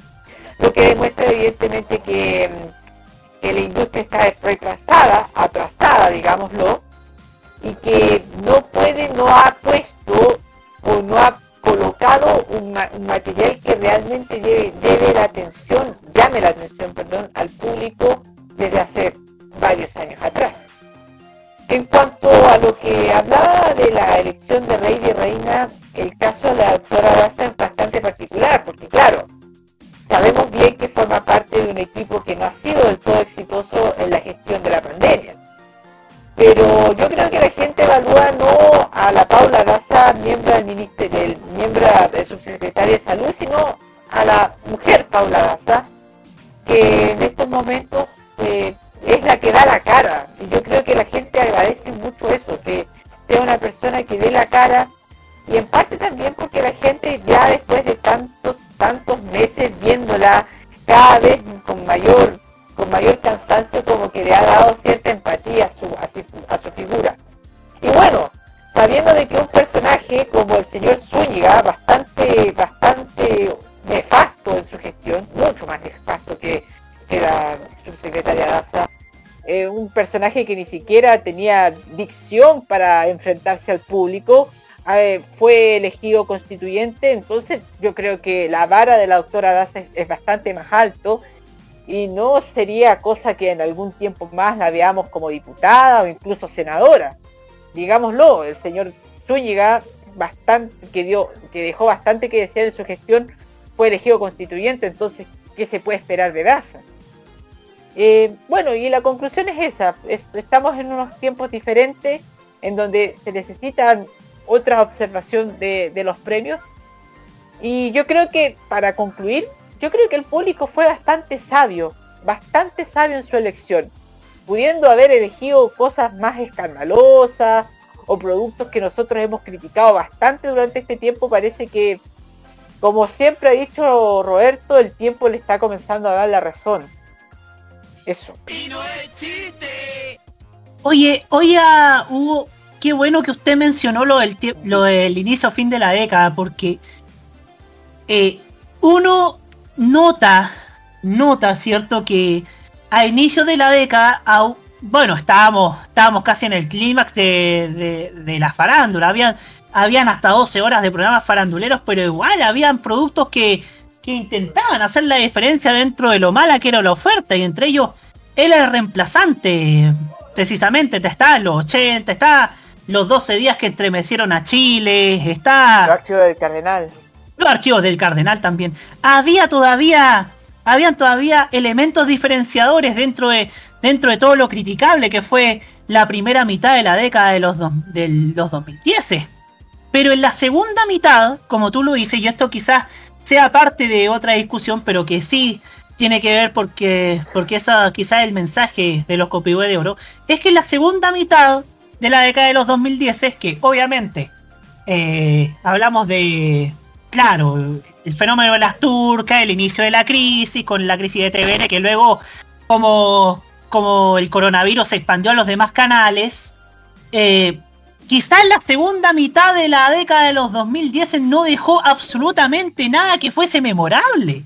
Lo que demuestra evidentemente que, mm, que la industria está retrasada, atrasada, digámoslo, y que no puede, no ha puesto o no ha colocado un, ma- un material que realmente lleve, lleve la atención, llame la atención, perdón, al público desde hace varios años atrás. En cuanto a lo que hablaba de la elección de rey y reina, el caso de la doctora Daza es bastante particular, porque claro, sabemos bien que forma parte de un equipo que no ha sido del todo exitoso en la gestión de la pandemia. Pero yo creo que la gente evalúa no a la Paula Daza, miembro del ministerio, del miembro de subsecretaria de salud, sino a la mujer Paula Daza, que en estos momentos eh, es la que da la cara. Y yo creo que la gente agradece mucho eso, que sea una persona que dé la cara y en parte también porque la gente ya después de tantos, tantos meses viéndola cada vez con mayor, con mayor cansancio como que le ha dado cierta empatía a su, a su, a su figura. Y bueno, sabiendo de que un personaje como el señor Zúñiga, bastante, bastante nefasto en su gestión, mucho más nefasto que, que la subsecretaria Daza, eh, un personaje que ni siquiera tenía dicción para enfrentarse al público, eh, fue elegido constituyente, entonces yo creo que la vara de la doctora Daza es, bastante más alto y no sería cosa que en algún tiempo más la veamos como diputada o incluso senadora. Digámoslo, el señor Zúñiga, bastante, que dio, que dejó bastante que desear en su gestión, fue elegido constituyente, entonces, ¿qué se puede esperar de Daza? Eh, bueno, y la conclusión es esa, es- estamos en unos tiempos diferentes en donde se necesitan otra observación de los premios y yo creo que para concluir, yo creo que el público fue bastante sabio, bastante sabio en su elección, pudiendo haber elegido cosas más escandalosas o productos que nosotros hemos criticado bastante durante este tiempo, parece que, como siempre ha dicho Roberto, el tiempo le está comenzando a dar la razón. Eso. Oye, oye, ah, Hugo, qué bueno que usted mencionó lo del, lo del inicio fin de la década, porque eh, uno nota, nota, ¿cierto? Que a inicio de la década, au- bueno, estábamos, estábamos casi en el clímax de la farándula, habían, habían hasta 12 horas de programas faranduleros, pero igual habían productos que, que intentaban hacer la diferencia dentro de lo mala que era la oferta, y entre ellos era el reemplazante, precisamente, te está los 80, está los 12 días que estremecieron a Chile, está... Los archivos del Cardenal. Los archivos del Cardenal también. Había todavía, habían todavía elementos diferenciadores dentro de, dentro de todo lo criticable que fue la primera mitad de la década de los, de los 2010. Pero en la segunda mitad, como tú lo dices, y esto quizás sea parte de otra discusión, pero que sí tiene que ver porque, porque eso quizás el mensaje de los copihue de oro, es que la segunda mitad de la década de los 2010 es que obviamente eh, hablamos de, claro, el fenómeno de las turcas, el inicio de la crisis, con la crisis de TVN, que luego como, como el coronavirus se expandió a los demás canales, eh, quizás la segunda mitad de la década de los 2010 no dejó absolutamente nada que fuese memorable.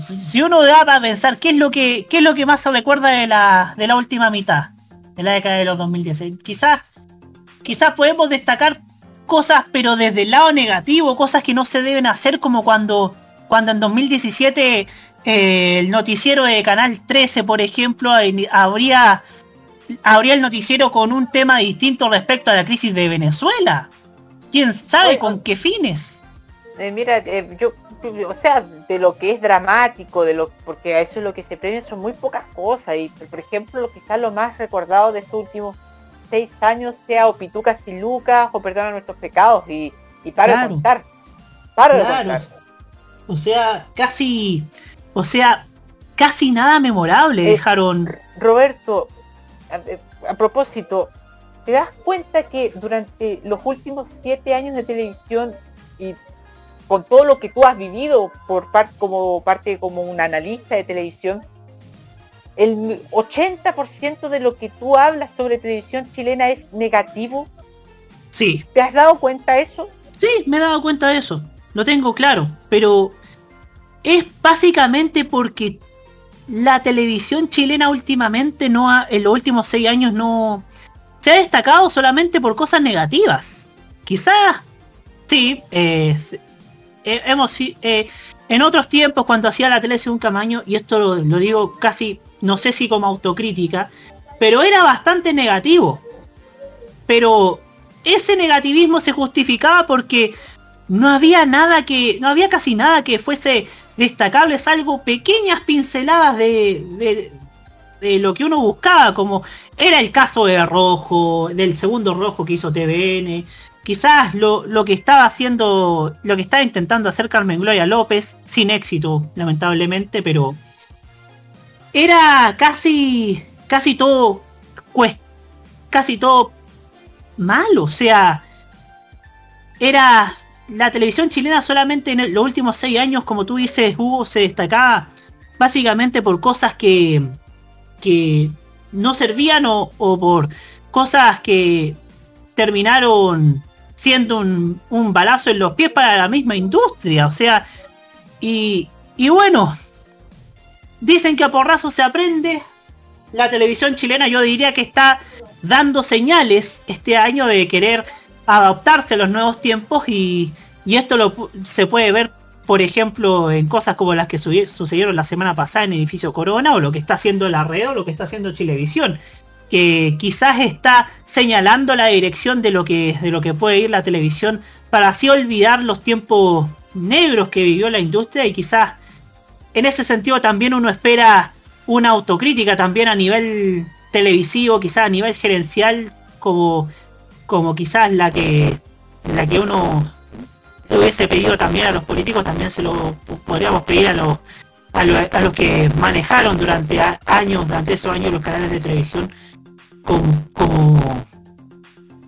Si- uno da para pensar qué es lo que qué es lo que más se recuerda de la, de la última mitad de la década de los 2010, eh, quizás quizás podemos destacar cosas pero desde el lado negativo, cosas que no se deben hacer como cuando cuando en 2017 eh, el noticiero de Canal 13, por ejemplo, habría habría el noticiero con un tema distinto respecto a la crisis de Venezuela. ¿Quién sabe con qué fines? Eh, mira, eh, yo, o sea, de lo que es dramático, de lo porque a eso es lo que se premia son muy pocas cosas y por ejemplo lo quizás lo más recordado de estos últimos seis años sea o Pitucas y Lucas o Perdona nuestros pecados y, Claro. de contar. Paro de Claro. contar. O sea, casi, o sea, casi nada memorable Eh, dejaron. Roberto, a, a propósito, ¿te das cuenta que durante los últimos siete años de televisión y con todo lo que tú has vivido por parte como parte como un analista de televisión, el 80% de lo que tú hablas sobre televisión chilena es negativo? Sí, ¿Te has dado cuenta de eso? sí, me he dado cuenta de eso. Lo tengo claro. Pero es básicamente porque la televisión chilena últimamente no ha, en los últimos seis años no se ha destacado solamente por cosas negativas. Quizás sí, eh, eh, hemos eh, en otros tiempos cuando hacía la tele un camaño, y esto lo, lo digo casi, no sé si como autocrítica, pero era bastante negativo. Pero ese negativismo se justificaba porque no había nada que, no había casi nada que fuese destacable, salvo pequeñas pinceladas de, de, lo que uno buscaba, como era el caso de Rojo, del segundo Rojo que hizo TVN, quizás lo, lo que estaba haciendo, lo que estaba intentando hacer Carmen Gloria López, sin éxito, lamentablemente, pero era casi, casi todo, casi todo mal, o sea, era la televisión chilena solamente en los últimos seis años, como tú dices, Hugo, se destacaba básicamente por cosas que, que no servían o, o por cosas que terminaron siendo un, un balazo en los pies para la misma industria. O sea, y, y bueno, dicen que a porrazo se aprende. La televisión chilena yo diría que está dando señales este año de querer adaptarse a los nuevos tiempos y, y esto se puede ver por ejemplo en cosas como las que sucedieron la semana pasada en Edificio Corona o lo que está haciendo la red o lo que está haciendo Chilevisión que quizás está señalando la dirección de lo que de lo que puede ir la televisión para así olvidar los tiempos negros que vivió la industria y quizás en ese sentido también uno espera una autocrítica también a nivel televisivo, quizás a nivel gerencial, como, como quizás la que la que uno hubiese pedido también a los políticos, también se lo podríamos pedir a los a, lo- a los que manejaron durante años, durante esos años los canales de televisión, como, como,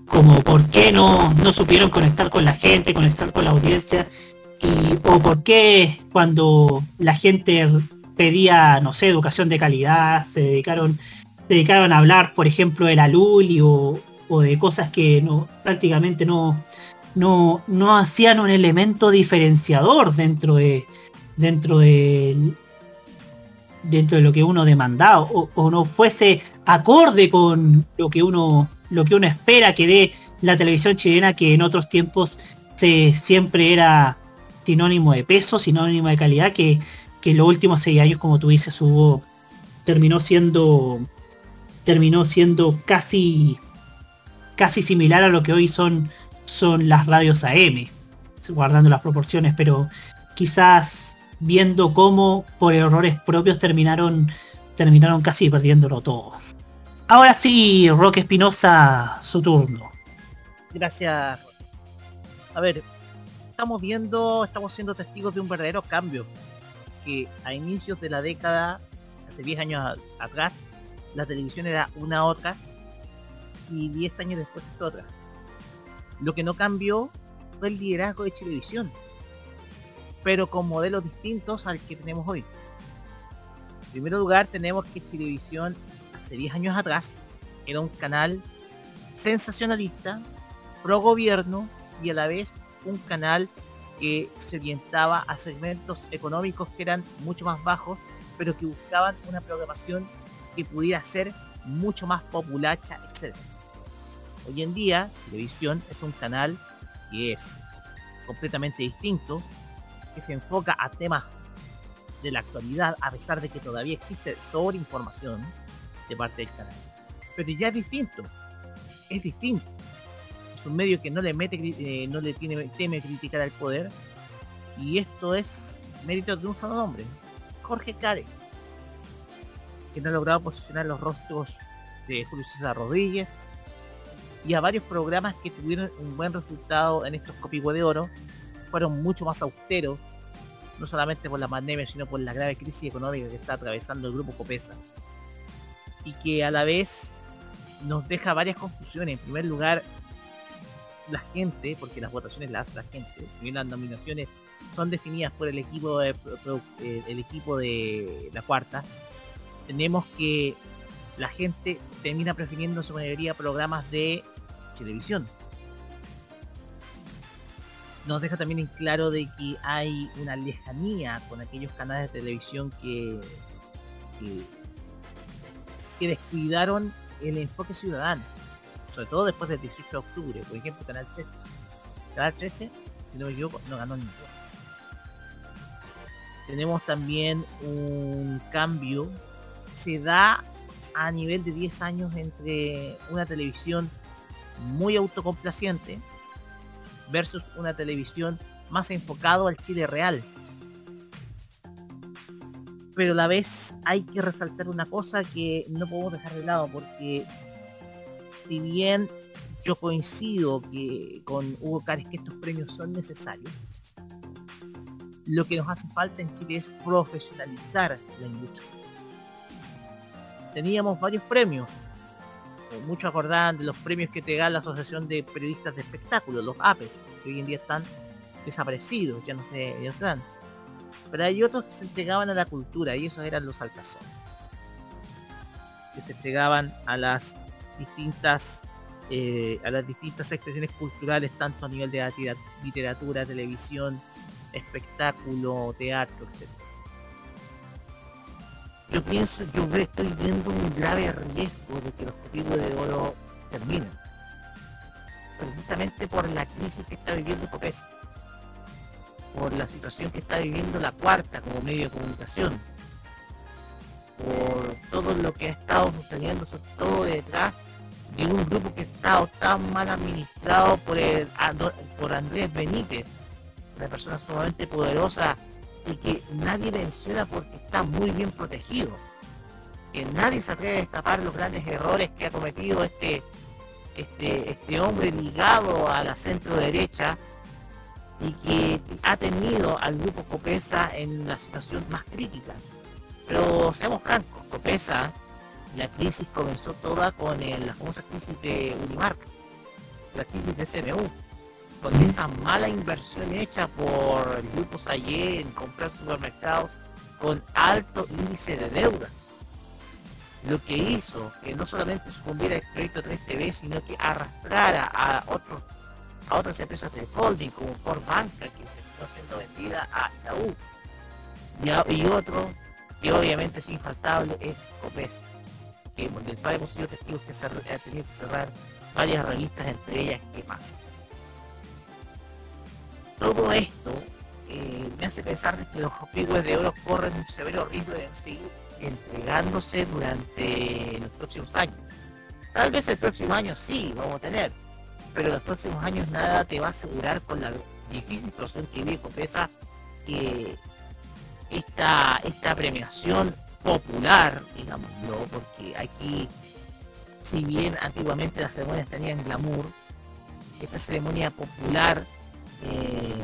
como por qué no, no supieron conectar con la gente, conectar con la audiencia, y, o por qué cuando la gente pedía, no sé, educación de calidad, se dedicaron, se dedicaron a hablar, por ejemplo, de la Luli o, o de cosas que no, prácticamente no, no, no hacían un elemento diferenciador dentro de dentro de dentro de lo que uno demandaba o, no fuese acorde con lo que uno lo que uno espera que dé la televisión chilena que en otros tiempos se siempre era sinónimo de peso sinónimo de calidad que, que en los últimos seis años como tú dices hubo terminó siendo terminó siendo casi casi similar a lo que hoy son, son las radios AM, guardando las proporciones, pero quizás viendo cómo por errores propios terminaron, terminaron casi perdiéndolo todo. Ahora sí, Roque Espinosa, su turno. Gracias. A ver, estamos viendo, estamos siendo testigos de un verdadero cambio. Que a inicios de la década, hace 10 años atrás, la televisión era una otra y 10 años después es otra. Lo que no cambió fue el liderazgo de televisión, pero con modelos distintos al que tenemos hoy. En primer lugar, tenemos que televisión hace 10 años atrás era un canal sensacionalista, pro gobierno y a la vez un canal que se orientaba a segmentos económicos que eran mucho más bajos, pero que buscaban una programación que pudiera ser mucho más populacha, etc. Hoy en día, televisión es un canal que es completamente distinto, que se enfoca a temas de la actualidad, a pesar de que todavía existe sobreinformación de parte del canal. Pero ya es distinto, es distinto. Es un medio que no le mete, eh, no le tiene, teme criticar al poder. Y esto es mérito de un solo hombre, Jorge Care, que no ha logrado posicionar los rostros de Julio César Rodríguez y a varios programas que tuvieron un buen resultado en estos copihue de oro, fueron mucho más austeros, no solamente por la pandemia, sino por la grave crisis económica que está atravesando el grupo Copesa. Y que a la vez nos deja varias confusiones. En primer lugar, la gente, porque las votaciones las hace la gente, bien las nominaciones son definidas por el equipo de eh, el equipo de la cuarta, tenemos que la gente termina prefiriendo en su mayoría programas de televisión. Nos deja también en claro de que hay una lejanía con aquellos canales de televisión que, que, que descuidaron el enfoque ciudadano, sobre todo después del 18 de octubre, por ejemplo Canal 13. Canal 13, si no me equivoco, no ganó ninguno. Tenemos también un cambio, se da a nivel de 10 años entre una televisión muy autocomplaciente versus una televisión más enfocado al Chile real. Pero a la vez hay que resaltar una cosa que no podemos dejar de lado porque si bien yo coincido que con Hugo Cares que estos premios son necesarios, lo que nos hace falta en Chile es profesionalizar la industria. Teníamos varios premios, muchos acordaban de los premios que te da la Asociación de Periodistas de Espectáculos, los APES, que hoy en día están desaparecidos, ya no se, ya no se dan. Pero hay otros que se entregaban a la cultura y esos eran los alcazones. Que se entregaban a las distintas eh, a las distintas expresiones culturales, tanto a nivel de la literatura, televisión, espectáculo, teatro, etc. Yo pienso, yo estoy viendo un grave riesgo de que los copihue de oro terminen. Precisamente por la crisis que está viviendo Copesa. Por la situación que está viviendo la cuarta como medio de comunicación. Por todo lo que ha estado sucediendo, sobre todo detrás de un grupo que estado tan mal administrado por, el, por Andrés Benítez, una persona sumamente poderosa y que nadie menciona porque está muy bien protegido. Que nadie se atreve a destapar los grandes errores que ha cometido este, este, este hombre ligado a la centro derecha y que ha tenido al grupo Copesa en la situación más crítica. Pero seamos francos, Copesa, la crisis comenzó toda con el- la famosa crisis de Unimark, la crisis de CMU, con esa mala inversión hecha por el grupo Sayé en comprar supermercados con alto índice de deuda. Lo que hizo que no solamente sucumbiera el proyecto 3TV, sino que arrastrara a otros a otras empresas de holding como Ford Banca, que terminó siendo vendida a Itaú. Y, a- y otro que obviamente es infaltable es Copesa, que del cual hemos sido testigos que se ha tenido que cerrar varias revistas, entre ellas ¿Qué pasa? Todo esto eh, me hace pensar que los pigües de oro corren un severo riesgo de seguir entregándose durante los próximos años. Tal vez el próximo año sí vamos a tener, pero los próximos años nada te va a asegurar con la difícil situación que vive Copesa que esta, esta premiación popular, digámoslo, porque aquí, si bien antiguamente las ceremonias tenían glamour, esta ceremonia popular eh,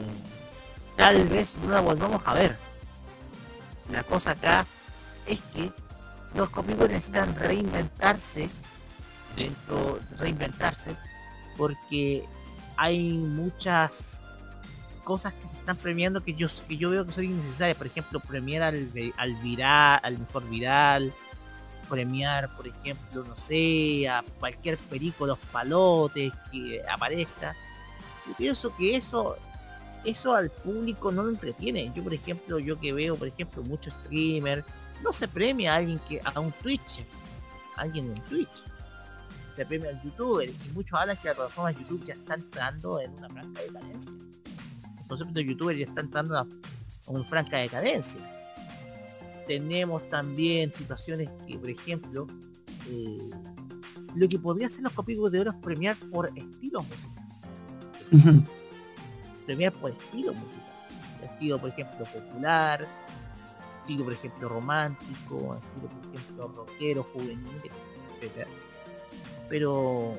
tal vez no la volvamos a ver. La cosa acá es que los copicos necesitan reinventarse dentro reinventarse porque hay muchas cosas que se están premiando que yo que yo veo que son innecesarias por ejemplo premiar al, al viral al mejor viral premiar por ejemplo no sé a cualquier perico los palotes que aparezca yo pienso que eso eso al público no lo entretiene. Yo por ejemplo yo que veo por ejemplo muchos streamers no se premia a alguien que a un Twitch a alguien en Twitch. Se premia al youtuber y muchos hablan que las plataformas de YouTube ya están entrando en una franca decadencia el concepto de youtuber ya está entrando a una, franca decadencia tenemos también situaciones que por ejemplo eh, lo que podría hacer los copicos de oro es premiar por estilos musicales premiar por estilo musical. Estilo, por ejemplo, popular, estilo, por ejemplo, romántico, estilo, por ejemplo, rockero, juvenil, etc. Pero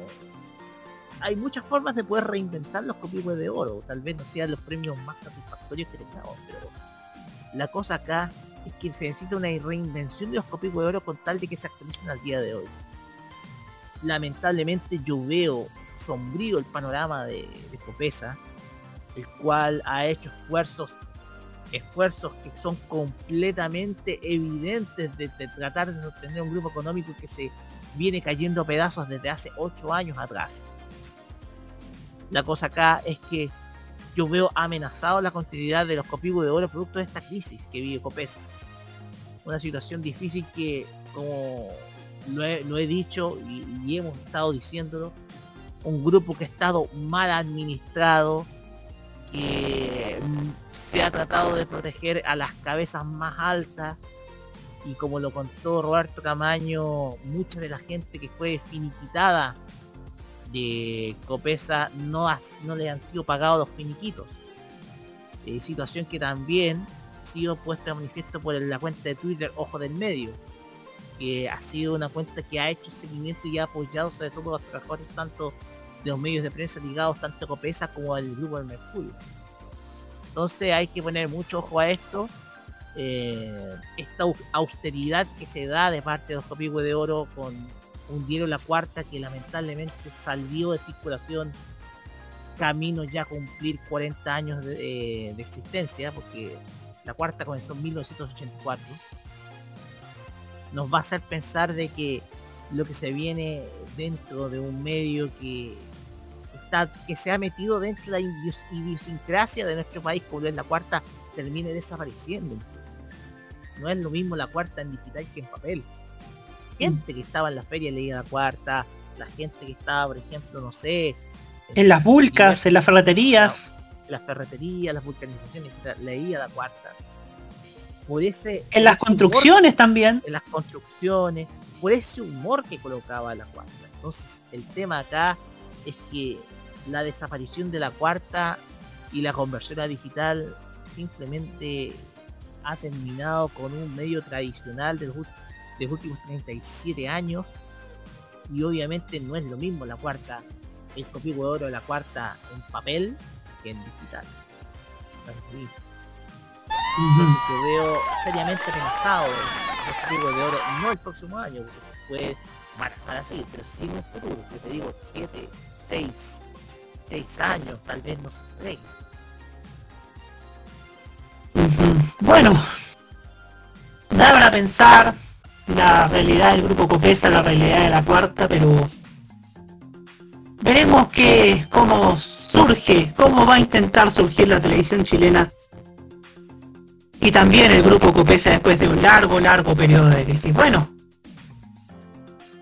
hay muchas formas de poder reinventar los copicos de oro. Tal vez no sean los premios más satisfactorios que tengamos, pero la cosa acá es que se necesita una reinvención de los copicos de oro con tal de que se actualicen al día de hoy. Lamentablemente yo veo sombrío el panorama de, de Copesa, el cual ha hecho esfuerzos esfuerzos que son completamente evidentes de, tratar de sostener un grupo económico que se viene cayendo a pedazos desde hace ocho años atrás. La cosa acá es que yo veo amenazado la continuidad de los copigos de oro producto de esta crisis que vive Copesa. Una situación difícil que, como lo he, dicho y hemos estado diciéndolo, un grupo que ha estado mal administrado, que mm, se ha tratado de proteger a las cabezas más altas y como lo contó Roberto Camaño, mucha de la gente que fue finiquitada de Copesa no, ha- no le han sido pagados los finiquitos. Eh, situación que también ha sido puesta de manifiesto por la cuenta de Twitter Ojo del Medio, que ha sido una cuenta que ha hecho seguimiento y ha apoyado sobre todo a los trabajadores tanto de los medios de prensa ligados tanto a Copesa como al grupo del Mercurio. Entonces hay que poner mucho ojo a esto. eh, esta au- austeridad que se da de parte de los copigües de oro con un diario La Cuarta que lamentablemente salió de circulación camino ya a cumplir 40 años eh, de existencia, porque La Cuarta comenzó en 1984 nos va a hacer pensar de que lo que se viene dentro de un medio que que se ha metido dentro de la idios- idiosincrasia de nuestro país como es la cuarta termine desapareciendo no es lo mismo la cuarta en digital que en papel gente que estaba en la feria leía la cuarta la gente que estaba por ejemplo no sé En las vulcas, en las ferreterías. en las ferreterías las vulcanizaciones leía la cuarta por ese En las ese humor- construcciones también. en las construcciones, por ese humor que colocaba la cuarta. Entonces, el tema acá es que la desaparición de la cuarta y la conversión a digital simplemente ha terminado con un medio tradicional de los, de los últimos 37 años. Y obviamente no es lo mismo la cuarta, el copivo de oro de la cuarta en papel que en digital. Entonces yo veo seriamente amenazado los copigos de oro, no el próximo año, porque a estar así, pero sí en el futuro, yo te digo, 7, 6, 6 años, tal vez no entregue. Bueno, da para pensar la realidad del grupo Copesa, la realidad de la cuarta, pero veremos que cómo surge, cómo va a intentar surgir la televisión chilena y también el grupo Copesa después de un largo, largo periodo de crisis. Bueno,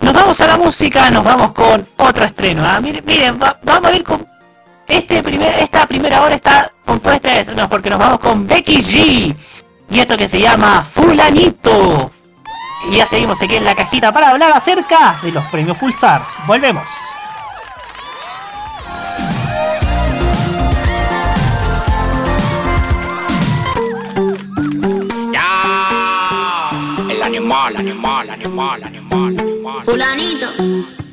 nos vamos a la música, nos vamos con otro estreno. ¿ah? Miren, miren, va- vamos a ir con este primer, esta primera hora está compuesta de estrenos porque nos vamos con Becky G y esto que se llama Fulanito. Y ya seguimos aquí en la cajita para hablar acerca de los premios Pulsar. Volvemos. El animal, animal, animal, animal, animal. Fulanito.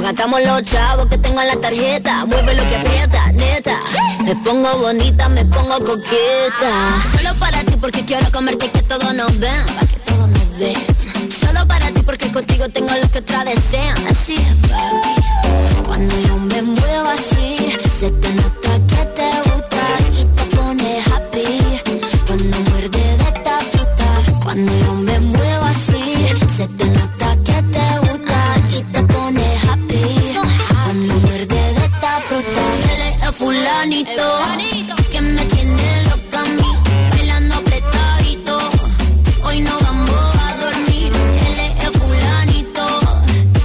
Nos gastamos los chavos que tengo en la tarjeta. Mueve lo que aprieta, neta. Me pongo bonita, me pongo coqueta. Solo para ti porque quiero comerte que todos nos ven. Que todos nos ven. Solo para ti porque contigo tengo lo que otras desean. Así es, papi. Cuando yo me muevo así, se te que me tiene loca a mí, bailando apretadito. Hoy no vamos a dormir, él es fulanito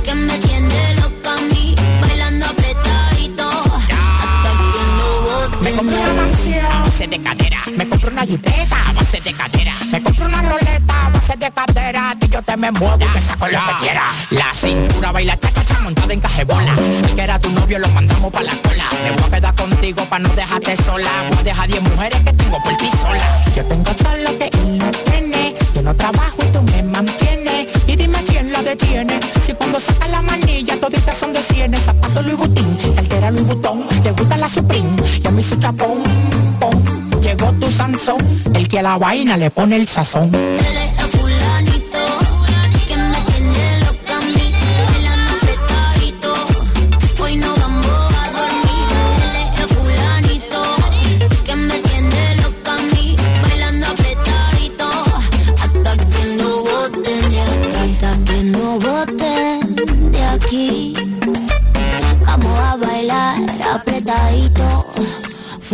que me tiene loca a mí, bailando apretadito hasta que no bote. Me compré una mansión a base de cadera. Me compré una jipeta a base de cadera. Me compré una roleta a base de cadera. Yo te me muevo y te saco lo que quiera. La cintura baila cha cha cha montada en cajebola. El que era tu novio lo mandamos pa' la cola. Me voy a quedar contigo pa' no dejarte sola. Voy a dejar 10 mujeres que tengo por ti sola. Yo tengo todo lo que él no tiene. Yo no trabajo y tú me mantienes. Y dime quién la detiene. Si cuando saca la manilla toditas son de cienes. Zapato Louis Vuitton, cartera Louis Vuitton. Te gusta la Supreme y a mí su chapón. pom. Llegó tu Sansón, el que a la vaina le pone el sazón. Fulanito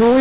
no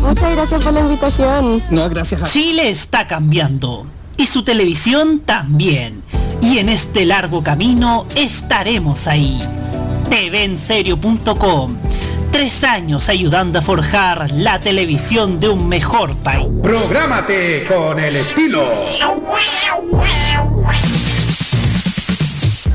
Muchas gracias por la invitación. No, gracias a Chile está cambiando y su televisión también. Y en este largo camino estaremos ahí. TVenserio.com. Tres años ayudando a forjar la televisión de un mejor país. Prográmate con el estilo.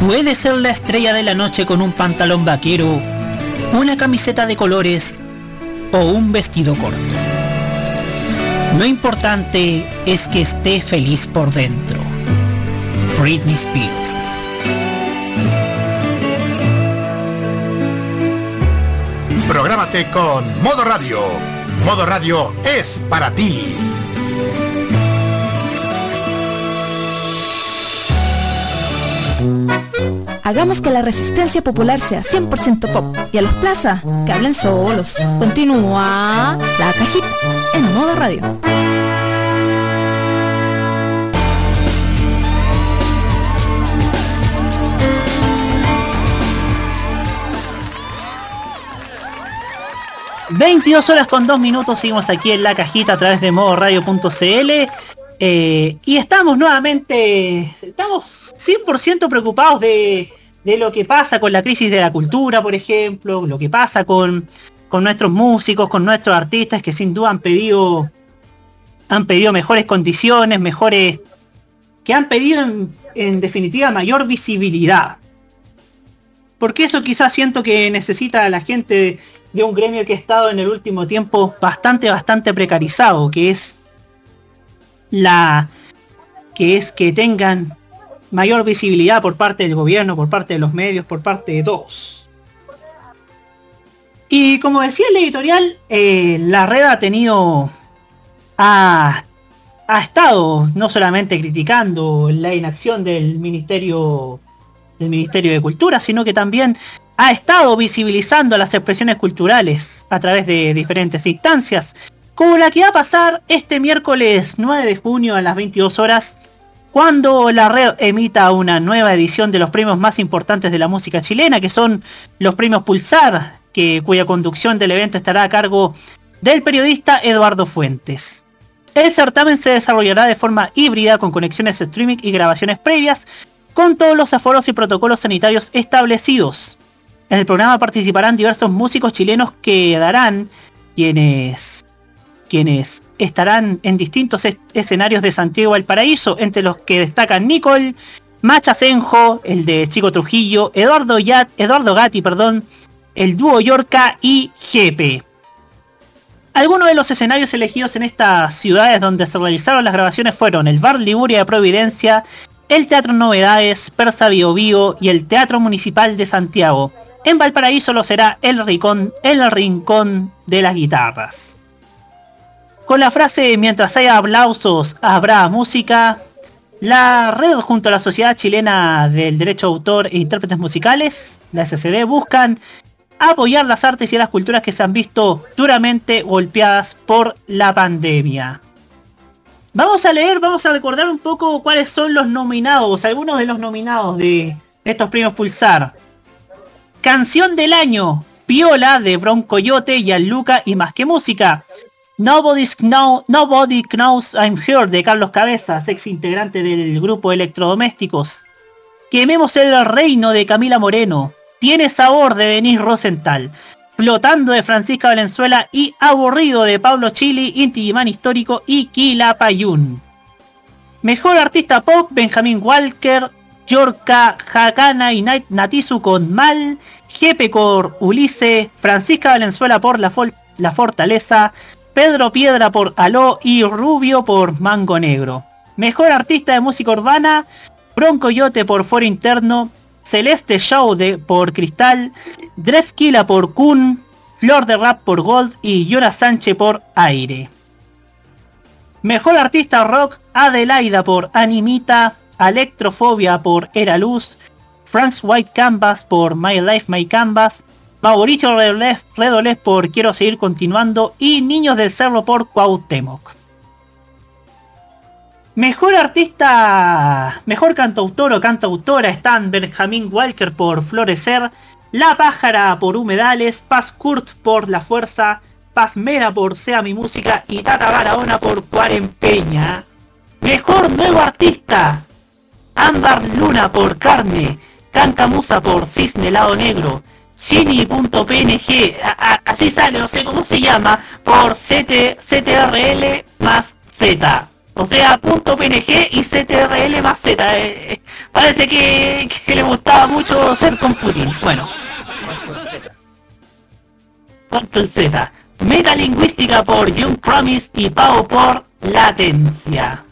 Puede ser la estrella de la noche con un pantalón vaquero, una camiseta de colores o un vestido corto. Lo importante es que esté feliz por dentro. Britney Spears. Prográmate con Modo Radio. Modo Radio es para ti. Hagamos que la resistencia popular sea 100% pop y a los plaza que hablen solos. Continúa la cajita en modo radio. ...22 horas con 2 minutos... ...seguimos aquí en la cajita a través de modoradio.cl... Eh, y estamos nuevamente, estamos 100% preocupados de, de, lo que pasa con la crisis de la cultura, por ejemplo, lo que pasa con, con nuestros músicos, con nuestros artistas que sin duda han pedido, han pedido mejores condiciones, mejores, que han pedido en, en definitiva mayor visibilidad. Porque eso quizás siento que necesita la gente de un gremio que ha estado en el último tiempo bastante, bastante precarizado, que es la que es que tengan mayor visibilidad por parte del gobierno, por parte de los medios, por parte de todos. Y como decía el editorial, eh, la red ha tenido, ha, ha estado no solamente criticando la inacción del Ministerio, del Ministerio de Cultura, sino que también ha estado visibilizando las expresiones culturales a través de diferentes instancias, como la que va a pasar este miércoles 9 de junio a las 22 horas, cuando la red emita una nueva edición de los premios más importantes de la música chilena, que son los premios Pulsar, que, cuya conducción del evento estará a cargo del periodista Eduardo Fuentes. El certamen se desarrollará de forma híbrida con conexiones streaming y grabaciones previas, con todos los aforos y protocolos sanitarios establecidos. En el programa participarán diversos músicos chilenos que darán quienes quienes estarán en distintos escenarios de Santiago del Paraíso, entre los que destacan Nicole, Macha Senjo, el de Chico Trujillo, Eduardo, Gatti, perdón, el dúo Yorca y Jepe. Algunos de los escenarios elegidos en estas ciudades donde se realizaron las grabaciones fueron el Bar Liburia de Providencia, el Teatro Novedades, Persa Bio Bio y el Teatro Municipal de Santiago. En Valparaíso lo será el Rincón de las Guitarras. Con la frase mientras haya aplausos habrá música, la red junto a la Sociedad Chilena del Derecho de Autor e Intérpretes Musicales, la SCD, buscan apoyar las artes y las culturas que se han visto duramente golpeadas por la pandemia. Vamos a leer, vamos a recordar un poco cuáles son los nominados, algunos de los nominados de estos premios Pulsar. Canción del año, Piola de Bron Coyote, Luca y Más que Música. Nobody, know, Nobody Knows I'm Here de Carlos Cabezas, ex integrante del grupo Electrodomésticos. Quememos el reino de Camila Moreno. Tiene sabor de Denis Rosenthal. Flotando de Francisca Valenzuela y Aburrido de Pablo Chili, Inti Histórico y Quilapayún. Mejor artista pop, Benjamín Walker, Yorka, Hakana y Natizu con Mal, Jepe Ulisse, Francisca Valenzuela por la Fortaleza, Pedro Piedra por Aló y Rubio por Mango Negro. Mejor artista de música urbana, Bronco Yote por Foro Interno, Celeste Show por Cristal, Drefkila por Kun, Flor de Rap por Gold y Jonas Sánchez por Aire. Mejor artista rock, Adelaida por Animita, Electrofobia por Era Luz, Frank's White Canvas por My Life My Canvas, Mauricio Redolés, Redolés por Quiero seguir continuando y Niños del Cerro por Cuauhtémoc. Mejor artista, mejor cantautor o cantautora están Benjamín Walker por Florecer, La Pájara por Humedales, Paz Kurt por La Fuerza, Paz Mera por Sea Mi Música y Tata Barahona por Cuarempeña. Mejor nuevo artista, Ámbar Luna por Carne, Cancamusa por Cisne Lado Negro, Gini.png, así sale, no sé cómo se llama, por CT, CTRL más Z. O sea, punto .png y CTRL más Z. Eh, eh, parece que, le gustaba mucho ser con Putin. Bueno. Control Z. Metalingüística por Young Promise y Pau por Latencia.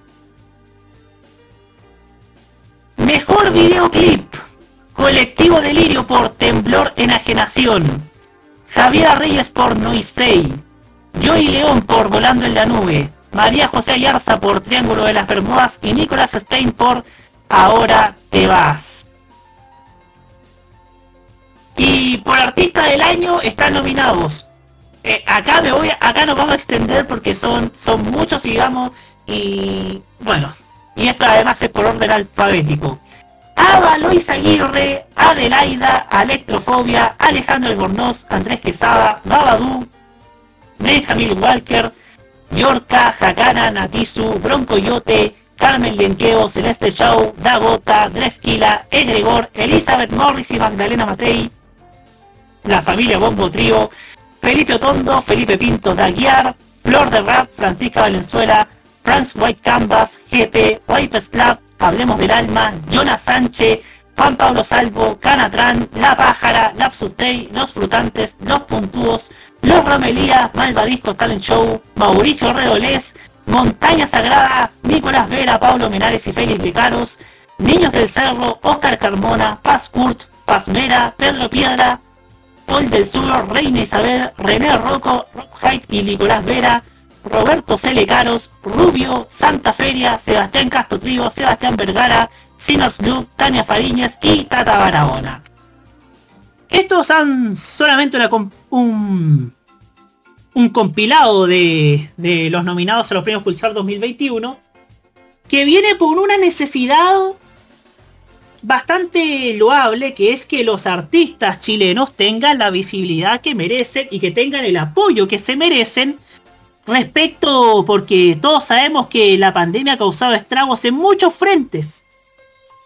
Mejor videoclip. Colectivo Delirio por Temblor Enajenación. Javier Reyes por Noisei. Joey León por Volando en la Nube. María José Ayarza por Triángulo de las Bermudas. Y Nicolás Stein por Ahora te vas. Y por artista del año están nominados. Eh, acá me voy, acá nos vamos a extender porque son, son muchos, digamos, y bueno, y esto además es por orden alfabético. Ava, Luis Aguirre, Adelaida, Electrofobia, Alejandro Albornoz, Andrés Quesada, Babadú, Benjamin Walker, Yorka, Hakana, Natizu, Bronco Yote, Carmen Lenqueo, Celeste Shaw, Dagota, Drefkila, Egregor, Elizabeth Morris y Magdalena Matei, la familia Bombo Trío, Felipe Otondo, Felipe Pinto, Daguiar, Flor de Rap, Francisca Valenzuela, Franz White Canvas, GP, Wipe Slap, Hablemos del Alma, Jonas Sánchez, Juan Pablo Salvo, Canatran, La Pájara, Lapsus Day, Los Frutantes, Los Puntuos, Los Romelías, Malvadiscos Talent Show, Mauricio Redolés, Montaña Sagrada, Nicolás Vera, Pablo Menares y Félix Lecaros, Niños del Cerro, Oscar Carmona, Paz Kurt, Paz Mera, Pedro Piedra, Paul del Sur, Reina Isabel, René Rocco, Rock Height y Nicolás Vera, Roberto Cele Caros, Rubio, Santa Feria, Sebastián Castro Trigo, Sebastián Vergara, Sinners Blue, Tania Fariñez y Tata Barahona. Estos han solamente un, un compilado de, de los nominados a los premios Pulsar 2021 que viene por una necesidad bastante loable que es que los artistas chilenos tengan la visibilidad que merecen y que tengan el apoyo que se merecen respecto porque todos sabemos que la pandemia ha causado estragos en muchos frentes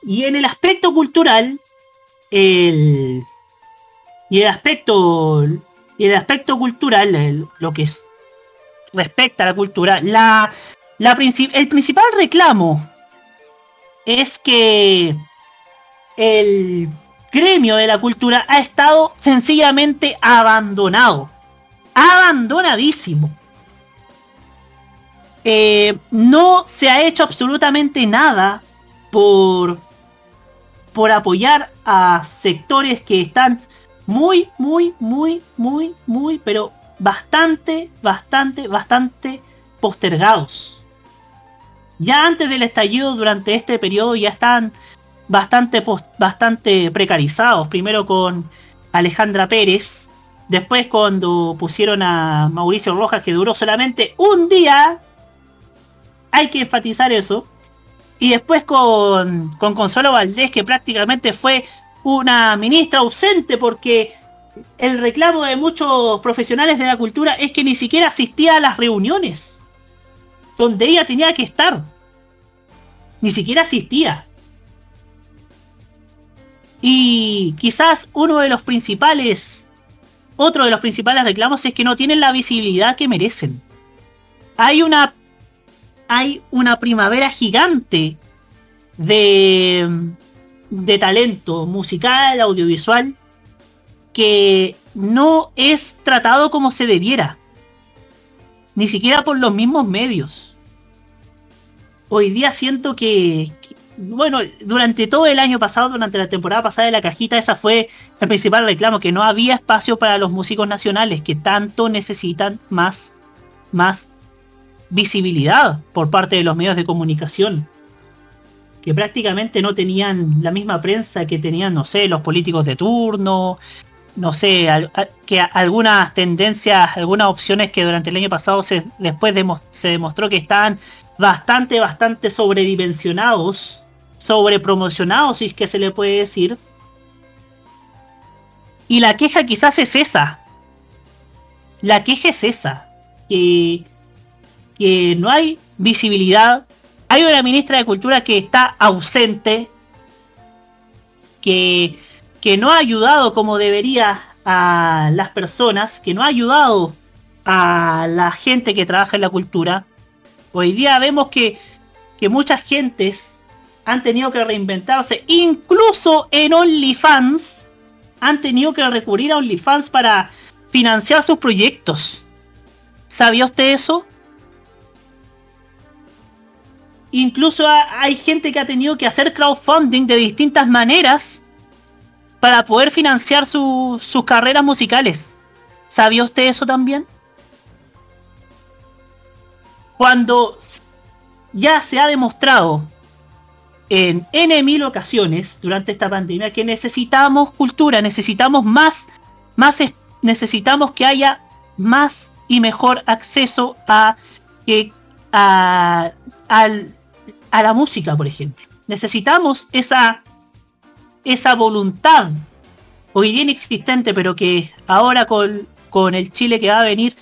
y en el aspecto cultural el y el aspecto y el aspecto cultural lo que es respecta a la cultura la, la princi- el principal reclamo es que el gremio de la cultura ha estado sencillamente abandonado. Abandonadísimo. Eh, no se ha hecho absolutamente nada por, por apoyar a sectores que están muy, muy, muy, muy, muy, pero bastante, bastante, bastante postergados. Ya antes del estallido durante este periodo ya están bastante, bastante precarizados. Primero con Alejandra Pérez. Después cuando pusieron a Mauricio Rojas que duró solamente un día. Hay que enfatizar eso. Y después con, con Consuelo Valdés que prácticamente fue una ministra ausente porque el reclamo de muchos profesionales de la cultura es que ni siquiera asistía a las reuniones donde ella tenía que estar. Ni siquiera asistía. Y quizás uno de los principales, otro de los principales reclamos es que no tienen la visibilidad que merecen. Hay una, hay una primavera gigante de, de talento musical, audiovisual, que no es tratado como se debiera. Ni siquiera por los mismos medios. Hoy día siento que, que- bueno, durante todo el año pasado, durante la temporada pasada de la cajita, esa fue el principal reclamo, que no había espacio para los músicos nacionales, que tanto necesitan más, más visibilidad por parte de los medios de comunicación. Que prácticamente no tenían la misma prensa que tenían, no sé, los políticos de turno, no sé, que algunas tendencias, algunas opciones que durante el año pasado se, después demo- se demostró que estaban bastante, bastante sobredimensionados, sobrepromocionados, si es que se le puede decir. Y la queja quizás es esa. La queja es esa. Que, que no hay visibilidad. Hay una ministra de Cultura que está ausente. Que, que no ha ayudado como debería a las personas. Que no ha ayudado a la gente que trabaja en la cultura. Hoy día vemos que, que muchas gentes han tenido que reinventarse. Incluso en OnlyFans han tenido que recurrir a OnlyFans para financiar sus proyectos. ¿Sabía usted eso? Incluso ha- hay gente que ha tenido que hacer crowdfunding de distintas maneras para poder financiar su- sus carreras musicales. ¿Sabía usted eso también? Cuando ya se ha demostrado en N mil ocasiones durante esta pandemia que necesitamos cultura, necesitamos más, más es- necesitamos que haya más y mejor acceso a, a, al- a la música, por ejemplo. Necesitamos esa, esa voluntad hoy día inexistente, pero que ahora con, con el Chile que va a venir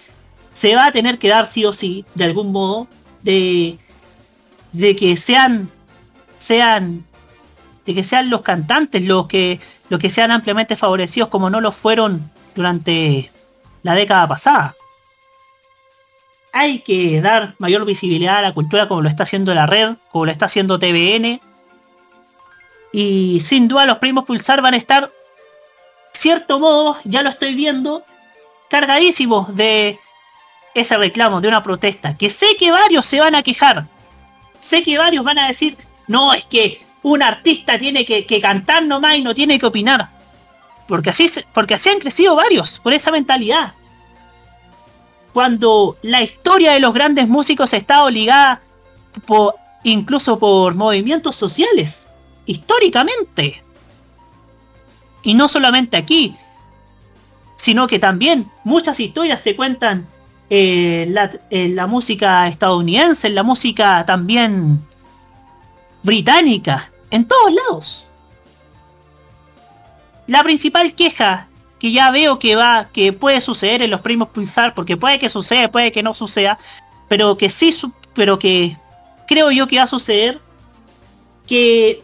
se va a tener que dar sí o sí, de algún modo, de, de que sean sean de que sean los cantantes los que los que sean ampliamente favorecidos como no lo fueron durante la década pasada. Hay que dar mayor visibilidad a la cultura como lo está haciendo la red, como lo está haciendo TVN. Y sin duda los primos Pulsar van a estar, cierto modo, ya lo estoy viendo, cargadísimos de ese reclamo, de una protesta. Que sé que varios se van a quejar. Sé que varios van a decir, no, es que un artista tiene que, que cantar nomás y no tiene que opinar. Porque así, porque así han crecido varios, con esa mentalidad. Cuando la historia de los grandes músicos está obligada por, incluso por movimientos sociales, históricamente. Y no solamente aquí, sino que también muchas historias se cuentan en la, en la música estadounidense, en la música también británica, en todos lados. La principal queja que ya veo que va, que puede suceder en los primos pulsar, porque puede que suceda, puede que no suceda, pero que sí, pero que creo yo que va a suceder, que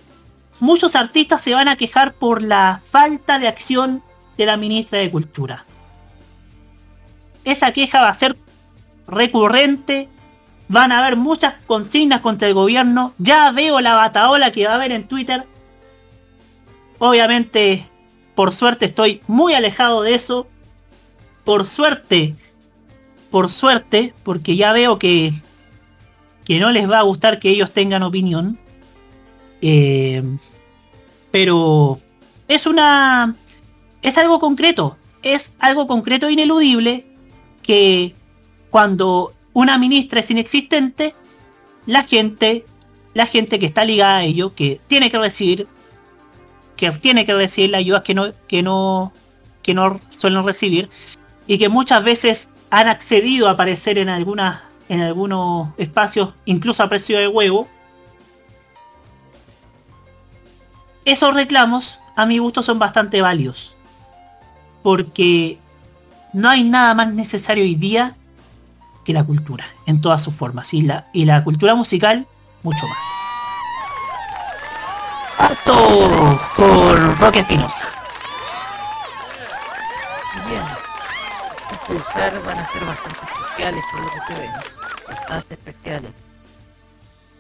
muchos artistas se van a quejar por la falta de acción de la ministra de Cultura. Esa queja va a ser recurrente, van a haber muchas consignas contra el gobierno, ya veo la bataola que va a haber en Twitter. Obviamente, por suerte estoy muy alejado de eso. Por suerte, por suerte, porque ya veo que, que no les va a gustar que ellos tengan opinión. Eh, pero es una... Es algo concreto. Es algo concreto e ineludible que cuando una ministra es inexistente, la gente, la gente que está ligada a ello, que tiene que recibir, que tiene que recibir la ayuda que no, que no, que no suelen recibir, y que muchas veces han accedido a aparecer en algunas, en algunos espacios, incluso a precio de huevo. Esos reclamos, a mi gusto, son bastante válidos. Porque no hay nada más necesario hoy día que la cultura, en todas sus formas. Y la, y la cultura musical, mucho más. Parto con Roque Espinosa. Bien. Estos van a ser bastante especiales por lo que se ven. Bastante especiales.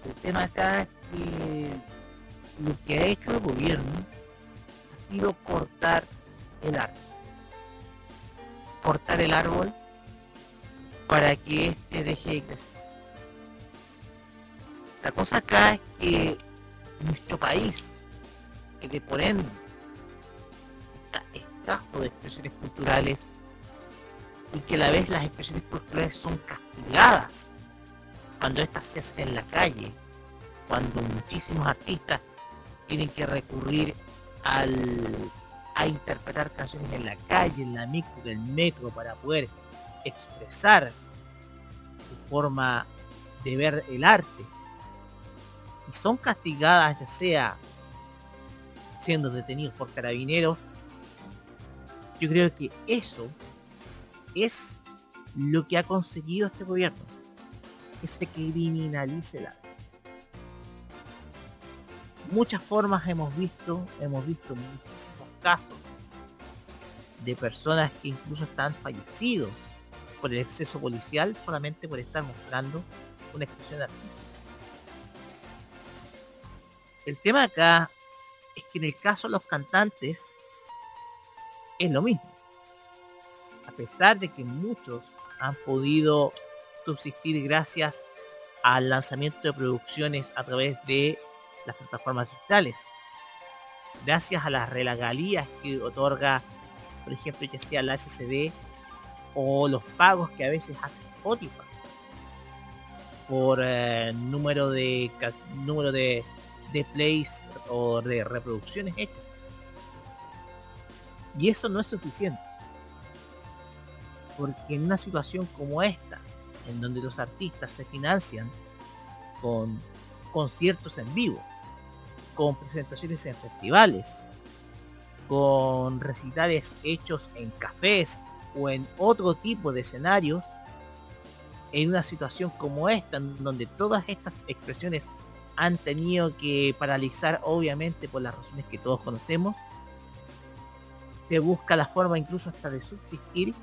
El tema acá es que lo que ha hecho el gobierno ha sido cortar el árbol. Cortar el árbol para que este deje de crecer. La cosa acá es que nuestro país, que de por ende está escaso de expresiones culturales y que a la vez las expresiones culturales son castigadas cuando estas se hacen en la calle, cuando muchísimos artistas tienen que recurrir al, a interpretar canciones en la calle, en la micro, en el metro, para poder expresar su forma de ver el arte. Y son castigadas ya sea siendo detenidos por carabineros. Yo creo que eso es lo que ha conseguido este gobierno. Que se criminalice arte. Muchas formas hemos visto, hemos visto muchísimos casos de personas que incluso están fallecidos por el exceso policial solamente por estar mostrando una expresión artística. El tema acá es que en el caso de los cantantes es lo mismo. A pesar de que muchos han podido subsistir gracias al lanzamiento de producciones a través de las plataformas digitales. Gracias a las regalías que otorga, por ejemplo, ya sea la SCD o los pagos que a veces hace Spotify por eh, número de número de, de plays o de reproducciones hechas. Y eso no es suficiente. Porque en una situación como esta, en donde los artistas se financian con conciertos en vivo, con presentaciones en festivales, con recitales hechos en cafés o en otro tipo de escenarios, en una situación como esta, en donde todas estas expresiones han tenido que paralizar, obviamente por las razones que todos conocemos, se busca la forma incluso hasta de subsistir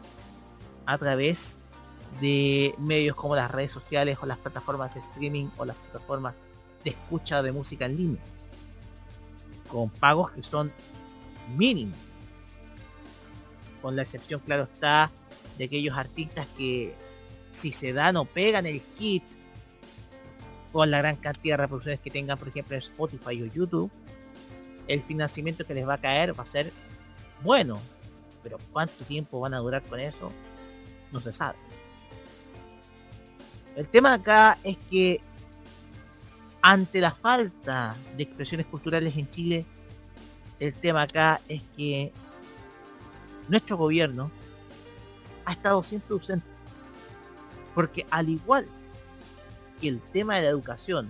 a través de medios como las redes sociales o las plataformas de streaming o las plataformas de escucha de música en línea con pagos que son mínimos. Con la excepción claro está de aquellos artistas que si se dan o pegan el hit con la gran cantidad de reproducciones que tengan por ejemplo en Spotify o YouTube el financiamiento que les va a caer va a ser bueno pero cuánto tiempo van a durar con eso no se sabe el tema acá es que ante la falta de expresiones culturales en Chile, el tema acá es que nuestro gobierno ha estado siempre ausente. Porque al igual que el tema de la educación,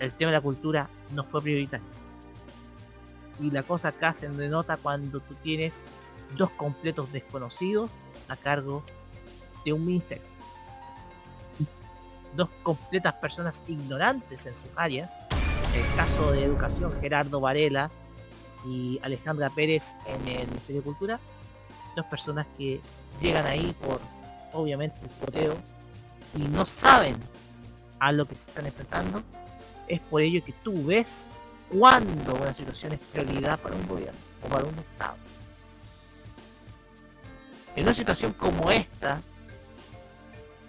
el tema de la cultura no fue prioritario. Y la cosa acá se denota cuando tú tienes dos completos desconocidos a cargo de un ministerio dos completas personas ignorantes en sus áreas. El caso de educación, Gerardo Varela y Alejandra Pérez en el Ministerio de Cultura. Dos personas que llegan ahí por, obviamente, el poteo y no saben a lo que se están enfrentando. Es por ello que tú ves cuando una situación es prioridad para un gobierno o para un Estado. En una situación como esta,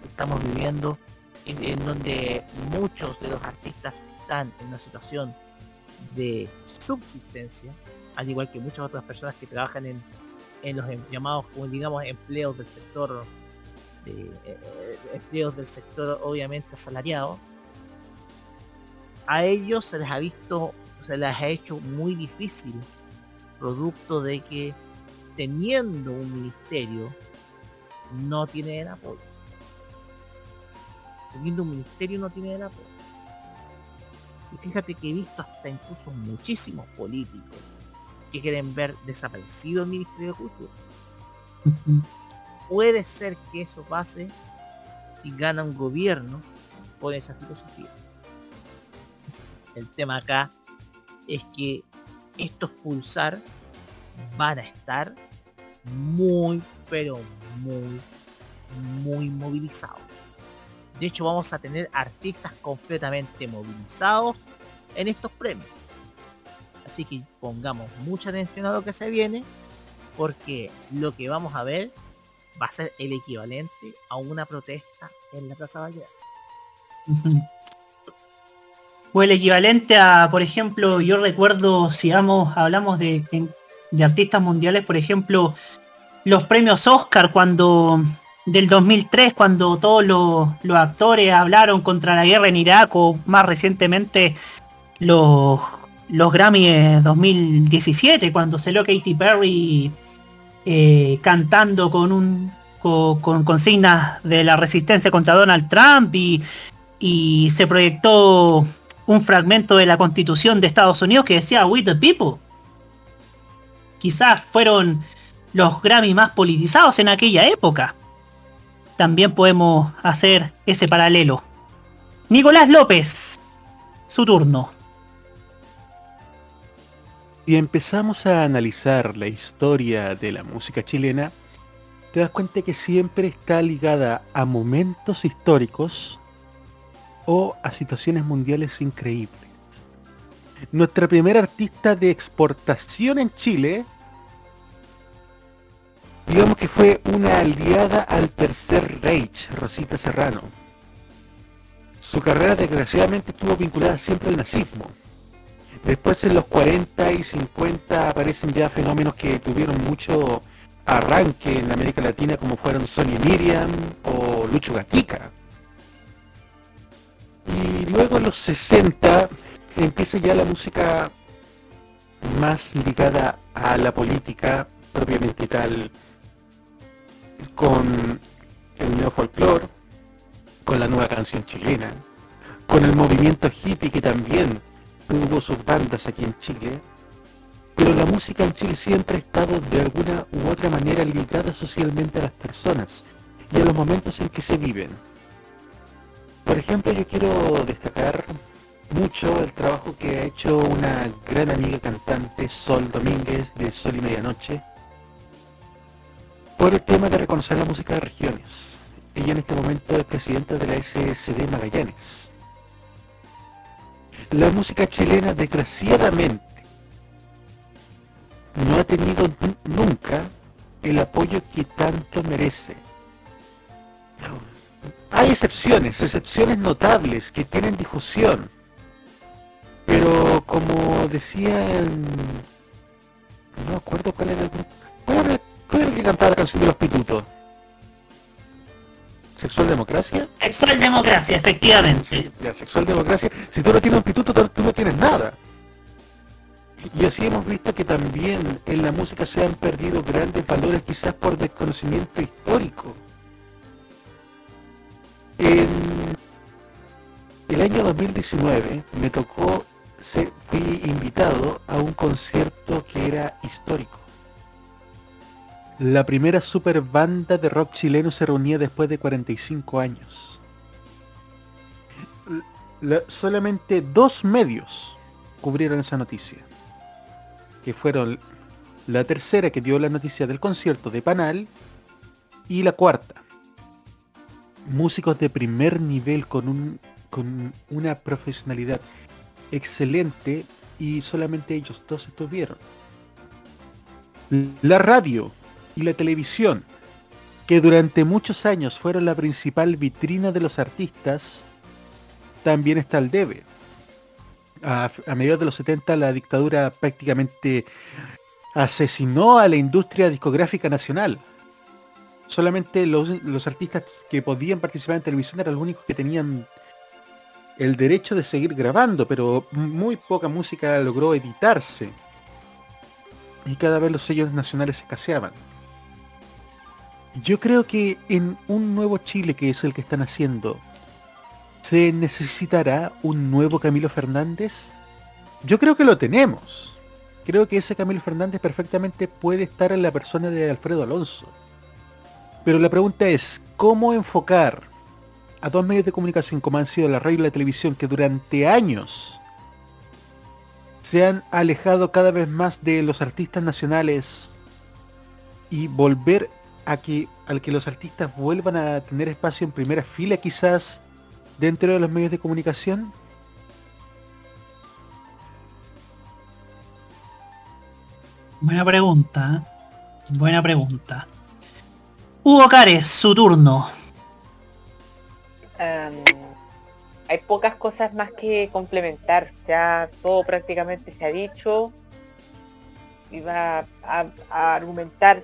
que estamos viviendo, en, en donde muchos de los artistas están en una situación de subsistencia, al igual que muchas otras personas que trabajan en, en los em- llamados, digamos, empleos del sector, empleos del sector obviamente asalariado, a ellos se les ha visto, se les ha hecho muy difícil, producto de que teniendo un ministerio, no tienen apoyo teniendo un ministerio no tiene el apoyo. Y fíjate que he visto hasta incluso muchísimos políticos que quieren ver desaparecido el Ministerio de Cultura. Puede ser que eso pase si gana un gobierno con esa filosofía. El tema acá es que estos pulsar van a estar muy, pero muy, muy movilizados. De hecho, vamos a tener artistas completamente movilizados en estos premios. Así que pongamos mucha atención a lo que se viene, porque lo que vamos a ver va a ser el equivalente a una protesta en la Plaza Vallenar. O el equivalente a, por ejemplo, yo recuerdo, si vamos, hablamos de, de artistas mundiales, por ejemplo, los premios Oscar cuando del 2003 cuando todos los, los actores hablaron contra la guerra en Irak o más recientemente los los Grammy eh, 2017, cuando salió Katy Perry eh, cantando con un co- con, consignas de la resistencia contra Donald Trump y, y se proyectó un fragmento de la constitución de Estados Unidos que decía We the People. Quizás fueron los Grammy más politizados en aquella época. También podemos hacer ese paralelo. Nicolás López, su turno. Si empezamos a analizar la historia de la música chilena, te das cuenta que siempre está ligada a momentos históricos o a situaciones mundiales increíbles. Nuestra primera artista de exportación en Chile, digamos que fue una aliada al Tercer Reich, Rosita Serrano. Su carrera desgraciadamente estuvo vinculada siempre al nazismo. Después en los 40 y 50 aparecen ya fenómenos que tuvieron mucho arranque en América Latina como fueron Sonny Miriam o Lucho Gatica. Y luego en los 60 empieza ya la música más ligada a la política propiamente tal con el neofolclor, con la nueva canción chilena, con el movimiento hippie que también tuvo sus bandas aquí en Chile, pero la música en Chile siempre ha estado de alguna u otra manera ligada socialmente a las personas y a los momentos en que se viven. Por ejemplo, yo quiero destacar mucho el trabajo que ha hecho una gran amiga cantante, Sol Domínguez, de Sol y Medianoche, por el tema de reconocer la música de regiones. Ella en este momento es presidenta de la SSD Magallanes. La música chilena desgraciadamente no ha tenido nu- nunca el apoyo que tanto merece. Hay excepciones, excepciones notables que tienen difusión. Pero como decía. No me acuerdo cuál era el grupo. ¿Cuál era, cuál era el que cantaba la canción de los pitutos? ¿Sexual Democracia? Sexual Democracia, efectivamente. La sexual democracia, si tú no tienes un pituto, tú no tienes nada. Y así hemos visto que también en la música se han perdido grandes valores quizás por desconocimiento histórico. En el año 2019 me tocó, fui invitado a un concierto que era histórico. La primera super banda de rock chileno se reunía después de 45 años. La- solamente dos medios cubrieron esa noticia. Que fueron la tercera que dio la noticia del concierto de Panal y la cuarta. Músicos de primer nivel con, un, con una profesionalidad excelente y solamente ellos dos estuvieron. La radio y la televisión, que durante muchos años fueron la principal vitrina de los artistas, también está al debe. A, mediados de los 70 la dictadura prácticamente asesinó a la industria discográfica nacional. Solamente los, los artistas que podían participar en televisión eran los únicos que tenían el derecho de seguir grabando, pero muy poca música logró editarse. Y cada vez los sellos nacionales escaseaban. Yo creo que en un nuevo Chile, que es el que están haciendo, ¿se necesitará un nuevo Camilo Fernández? Yo creo que lo tenemos. Creo que ese Camilo Fernández perfectamente puede estar en la persona de Alfredo Alonso. Pero la pregunta es, ¿cómo enfocar a dos medios de comunicación como han sido la radio y la televisión que durante años se han alejado cada vez más de los artistas nacionales y volver a que al que los artistas vuelvan a tener espacio en primera fila quizás dentro de los medios de comunicación? Buena pregunta. ¿eh? Buena pregunta. Hugo Cares, su turno. Em, hay pocas cosas más que complementar. Ya todo prácticamente se ha dicho. Iba a, a argumentar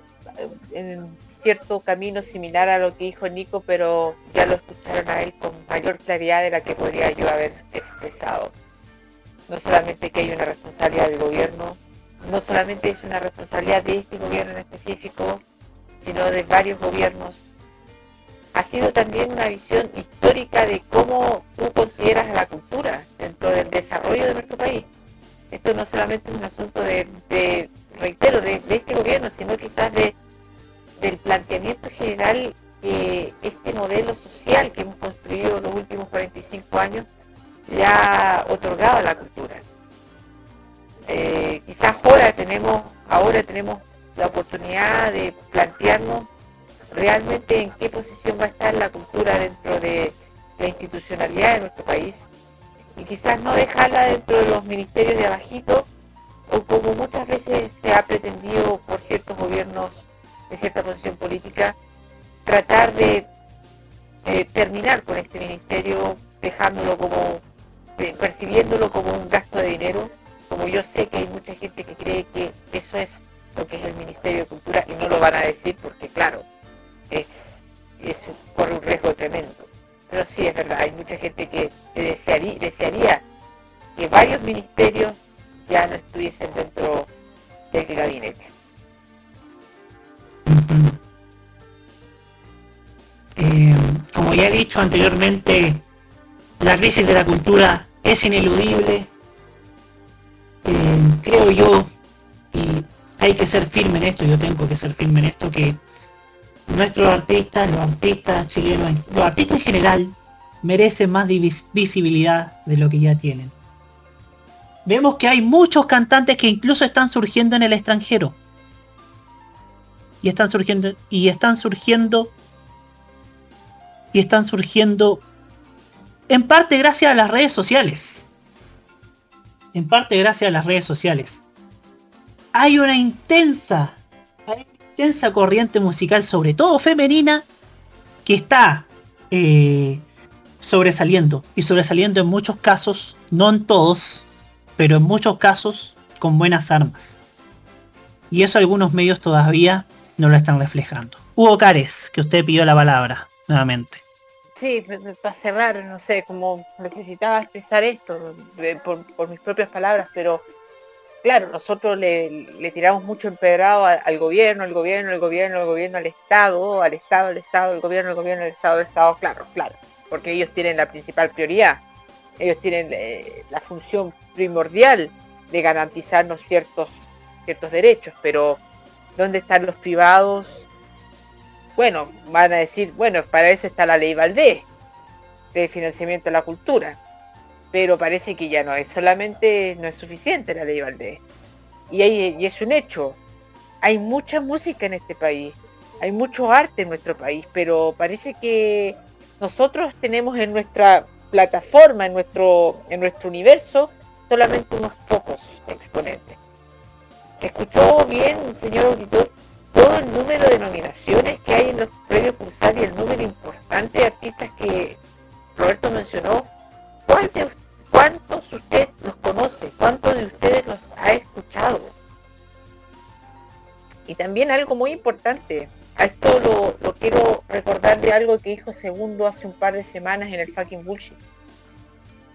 en cierto camino similar a lo que dijo Nico, pero ya lo escucharon a él con mayor claridad de la que podría yo haber expresado. no solamente que hay una responsabilidad del gobierno, no solamente es una responsabilidad de este gobierno en específico, sino de varios gobiernos. Ha sido también una visión histórica de cómo tú consideras a la cultura dentro del desarrollo de nuestro país. Esto no solamente es un asunto de, de, reitero, de, este gobierno, sino quizás de, del planteamiento general que este modelo social que hemos construido en los últimos 45 años le ha otorgado a la cultura. Eh, quizás ahora tenemos, ahora tenemos la oportunidad de plantearnos realmente en qué posición va a estar la cultura dentro de la institucionalidad de nuestro país y quizás no dejarla dentro de los ministerios de abajito o como muchas veces se ha pretendido por ciertos gobiernos de cierta posición política tratar de eh, terminar con este ministerio dejándolo como eh, percibiéndolo como un gasto de dinero como yo sé que hay mucha gente que cree que eso es lo que es el Ministerio de Cultura y no lo van a decir porque claro es, es corre un riesgo tremendo. Pero sí es verdad hay mucha gente que desearía, desearía que varios ministerios ya no estuviesen dentro del gabinete Eh, como ya he dicho anteriormente, la crisis de la cultura es ineludible. Eh, creo yo, y hay que ser firme en esto, yo tengo que ser firme en esto, que nuestros artistas, los artistas chilenos, los artistas en general, merecen más vis- visibilidad de lo que ya tienen. Vemos que hay muchos cantantes que incluso están surgiendo en el extranjero. Y están surgiendo, y están surgiendo y están surgiendo en parte gracias a las redes sociales. En parte gracias a las redes sociales. Hay una intensa, hay una intensa corriente musical, sobre todo femenina, que está eh, sobresaliendo. Y sobresaliendo en muchos casos, no en todos, pero en muchos casos con buenas armas. Y eso algunos medios todavía no lo están reflejando. Hugo Cares, que usted pidió la palabra nuevamente. Sí, para cerrar, no sé, como necesitaba expresar esto por, mis propias palabras, pero claro, nosotros le, tiramos mucho empedrado al gobierno, al gobierno, al gobierno, al gobierno, al Estado, al Estado, al Estado, al gobierno, al gobierno, al Estado, al Estado, claro, claro, porque ellos tienen la principal prioridad, ellos tienen eh, la función primordial de garantizarnos ciertos, ciertos derechos, pero ¿dónde están los privados? bueno, van a decir, bueno, para eso está la ley Valdés, de financiamiento de la cultura. Pero parece que ya no es solamente, no es suficiente la ley Valdés. Y, hay, y es un hecho. Hay mucha música en este país, hay mucho arte en nuestro país, pero parece que nosotros tenemos en nuestra plataforma, en nuestro, en nuestro universo, solamente unos pocos exponentes. ¿Escuchó bien, señor auditor, todo el número de nominaciones que hay en los premios Pulsar y el número importante de artistas que Roberto mencionó? ¿Cuántos, cuántos usted los conoce? ¿Cuántos de ustedes los ha escuchado? Y también algo muy importante, a esto lo, quiero recordar de algo que dijo Segundo hace un par de semanas en el fucking bullshit.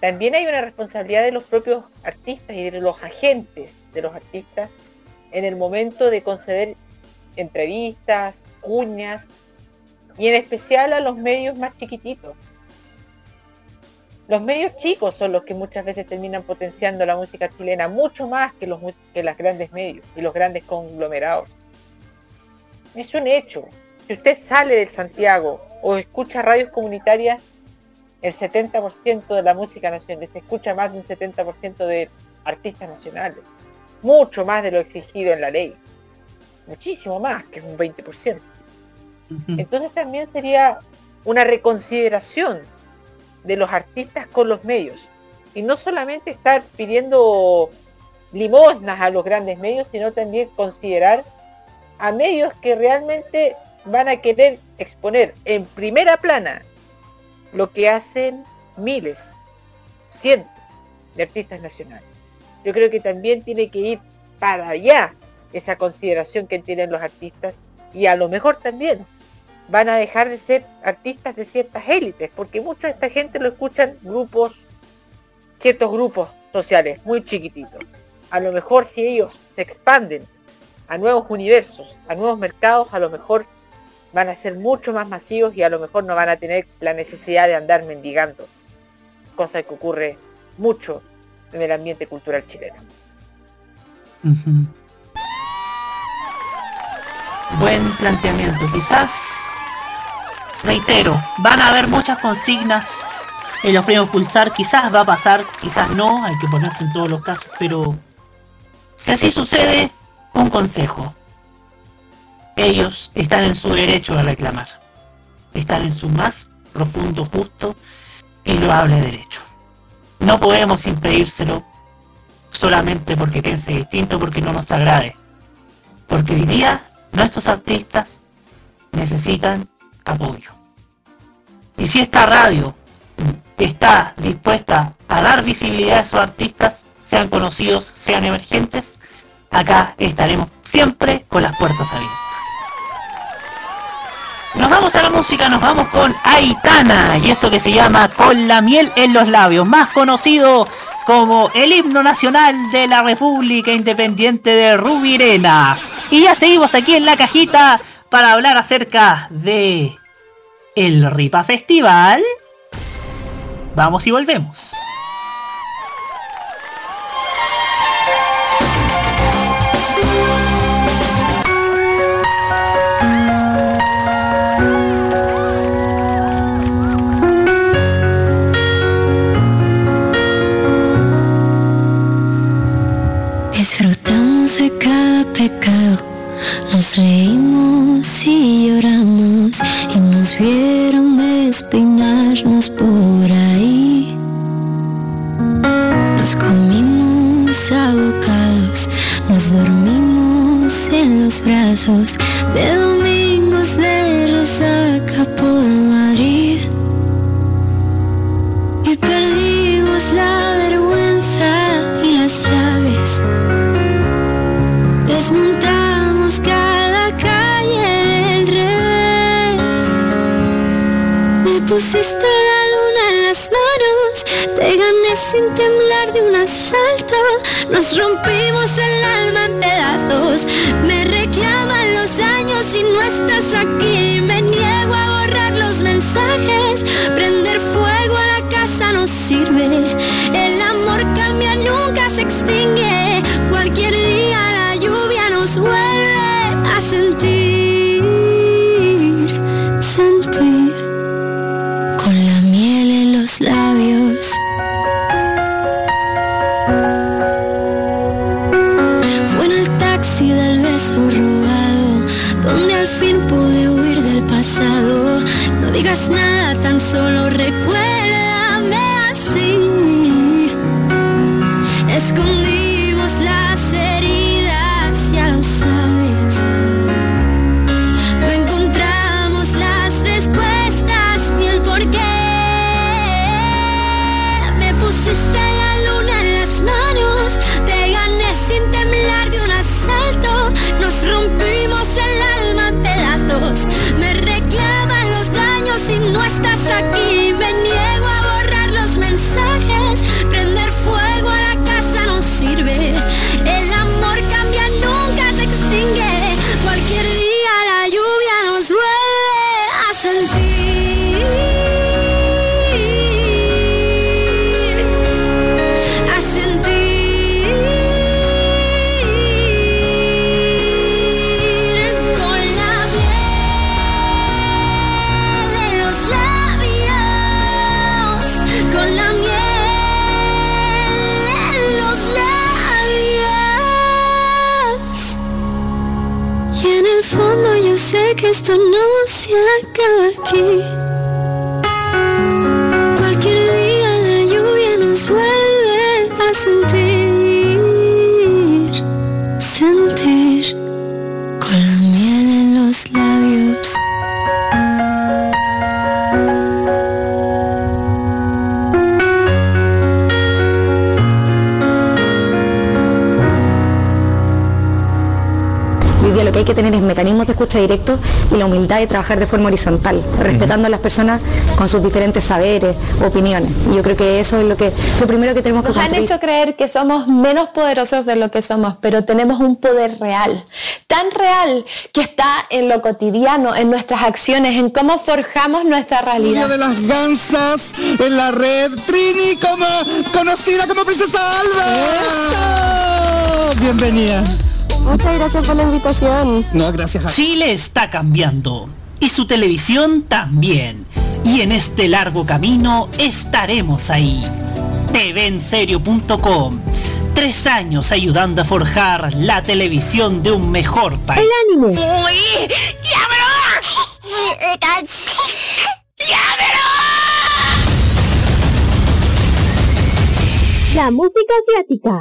También hay una responsabilidad de los propios artistas y de los agentes de los artistas en el momento de conceder entrevistas, cuñas y en especial a los medios más chiquititos. Los medios chicos son los que muchas veces terminan potenciando la música chilena mucho más que los que los grandes medios y los grandes conglomerados. Es un hecho. Si usted sale del Santiago o escucha radios comunitarias, el 70% de la música nacional, se escucha más de un 70% de artistas nacionales. Mucho más de lo exigido en la ley. Muchísimo más, que es un 20%. Entonces también sería una reconsideración de los artistas con los medios. Y no solamente estar pidiendo limosnas a los grandes medios, sino también considerar a medios que realmente van a querer exponer en primera plana lo que hacen miles, cientos de artistas nacionales. Yo creo que también tiene que ir para allá esa consideración que tienen los artistas y a lo mejor también van a dejar de ser artistas de ciertas élites, porque mucha de esta gente lo escuchan grupos, ciertos grupos sociales muy chiquititos. A lo mejor si ellos se expanden a nuevos universos, a nuevos mercados, a lo mejor van a ser mucho más masivos y a lo mejor no van a tener la necesidad de andar mendigando. Cosa que ocurre mucho en el ambiente cultural chileno. Buen planteamiento. Quizás, reitero, van a haber muchas consignas en los premios Pulsar. Quizás va a pasar, quizás no, hay que ponerse en todos los casos, pero si así sucede, un consejo. Ellos están en su derecho de reclamar. Están en su más profundo, justo y loable derecho. No podemos impedírselo solamente porque piense distinto, porque no nos agrade. Porque hoy día nuestros artistas necesitan apoyo. Y si esta radio está dispuesta a dar visibilidad a esos artistas, sean conocidos, sean emergentes, acá estaremos siempre con las puertas abiertas. Nos vamos a la música, nos vamos con Aitana y esto que se llama Con la miel en los labios, más conocido como el himno nacional de la República Independiente de Rubirena. Y ya seguimos aquí en la cajita para hablar acerca de el Ripa Festival. Vamos y volvemos. Trabajar de forma horizontal, respetando a las personas con sus diferentes saberes, opiniones. Y yo creo que eso es lo que lo primero que tenemos que Nos han construir. hecho creer que somos menos poderosos de lo que somos, pero tenemos un poder real, tan real que está en lo cotidiano, en nuestras acciones, en cómo forjamos nuestra Una realidad. de las gansas en la red Trini como conocida como Princesa Alba. Bienvenida. Muchas gracias por la invitación. No, gracias a Chile está cambiando su televisión también. Y en este largo camino estaremos ahí. TVenserio.com. Tres años ayudando a forjar la televisión de un mejor país. anime. Uy, La música asiática.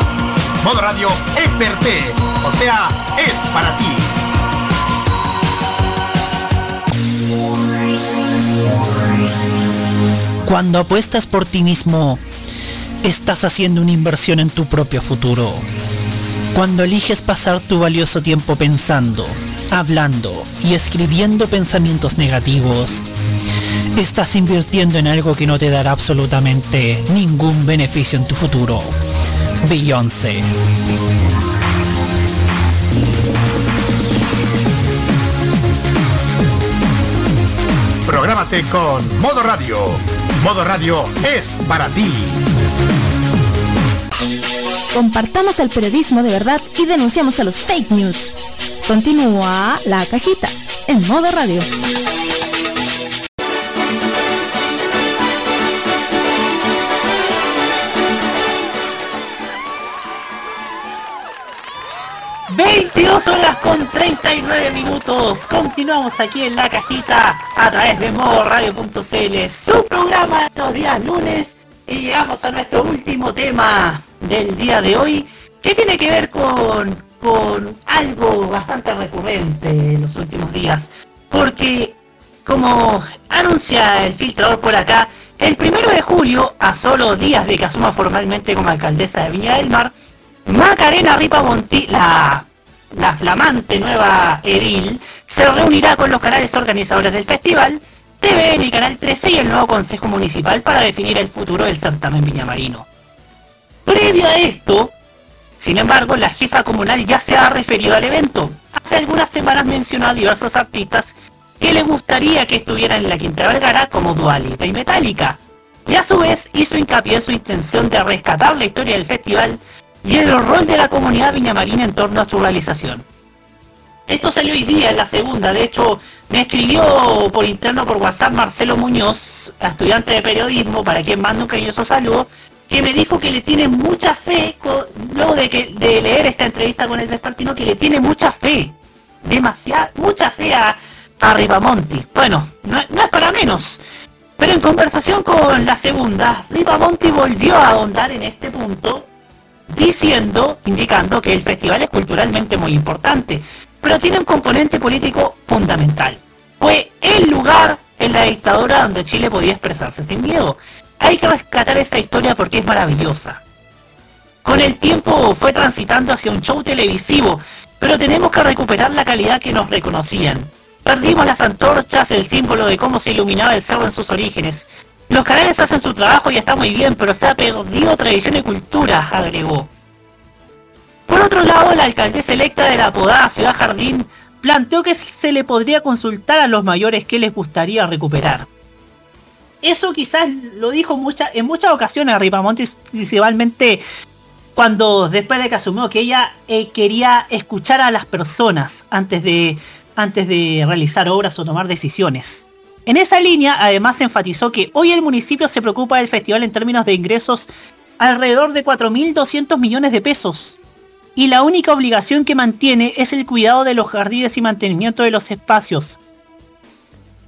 Modo Radio es per te, o sea, es para ti. Cuando apuestas por ti mismo, estás haciendo una inversión en tu propio futuro. Cuando eliges pasar tu valioso tiempo pensando, hablando y escribiendo pensamientos negativos, estás invirtiendo en algo que no te dará absolutamente ningún beneficio en tu futuro. Beyoncé. Prográmate con Modo Radio. Modo Radio es para ti. Compartamos el periodismo de verdad y denunciamos a los fake news. Continúa la cajita en modo radio. ...22 horas con 39 minutos... ...continuamos aquí en la cajita... ...a través de modoradio.cl... ...su programa los días lunes... ...y llegamos a nuestro último tema... ...del día de hoy... ...que tiene que ver con... ...con algo bastante recurrente... ...en los últimos días... ...porque... ...como anuncia el filtrador por acá... ...el primero de julio... ...a solo días de que asuma formalmente como alcaldesa de Viña del Mar... Macarena Ripamonti, la, la flamante nueva edil, se reunirá con los canales organizadores del festival, TVN y Canal 13 y el nuevo Consejo Municipal para definir el futuro del certamen viñamarino. Previo a esto, sin embargo, la jefa comunal ya se ha referido al evento. Hace algunas semanas mencionó a diversos artistas que le gustaría que estuvieran en la Quinta Vergara como Dualipa y Metallica. Y a su vez hizo hincapié en su intención de rescatar la historia del festival y el rol de la comunidad viñamarina en torno a su realización. Esto salió hoy día en la segunda, de hecho me escribió por interno por WhatsApp Marcelo Muñoz, estudiante de periodismo, para quien mando un cariñoso saludo, que me dijo que le tiene mucha fe, luego de, que, de leer esta entrevista con el Vespertino, que le tiene mucha fe, demasiada, mucha fe a, a Ripamonti. Bueno, no, no es para menos. Pero en conversación con la segunda, Ripamonti volvió a ahondar en este punto, diciendo, indicando que el festival es culturalmente muy importante, pero tiene un componente político fundamental. Fue el lugar en la dictadura donde Chile podía expresarse sin miedo. Hay que rescatar esa historia porque es maravillosa. Con el tiempo fue transitando hacia un show televisivo, pero tenemos que recuperar la calidad que nos reconocían. Perdimos las antorchas, el símbolo de cómo se iluminaba el cerro en sus orígenes. Los canales hacen su trabajo y está muy bien, pero se ha perdido tradición y cultura, agregó. Por otro lado, la alcaldesa electa de la apodada Ciudad Jardín planteó que se le podría consultar a los mayores qué les gustaría recuperar. Eso quizás lo dijo en muchas ocasiones Ripamonti, principalmente cuando después de que asumió que ella eh, quería escuchar a las personas antes de, antes de realizar obras o tomar decisiones. En esa línea, además enfatizó que hoy el municipio se preocupa del festival en términos de ingresos alrededor de 4.200 millones de pesos. Y la única obligación que mantiene es el cuidado de los jardines y mantenimiento de los espacios.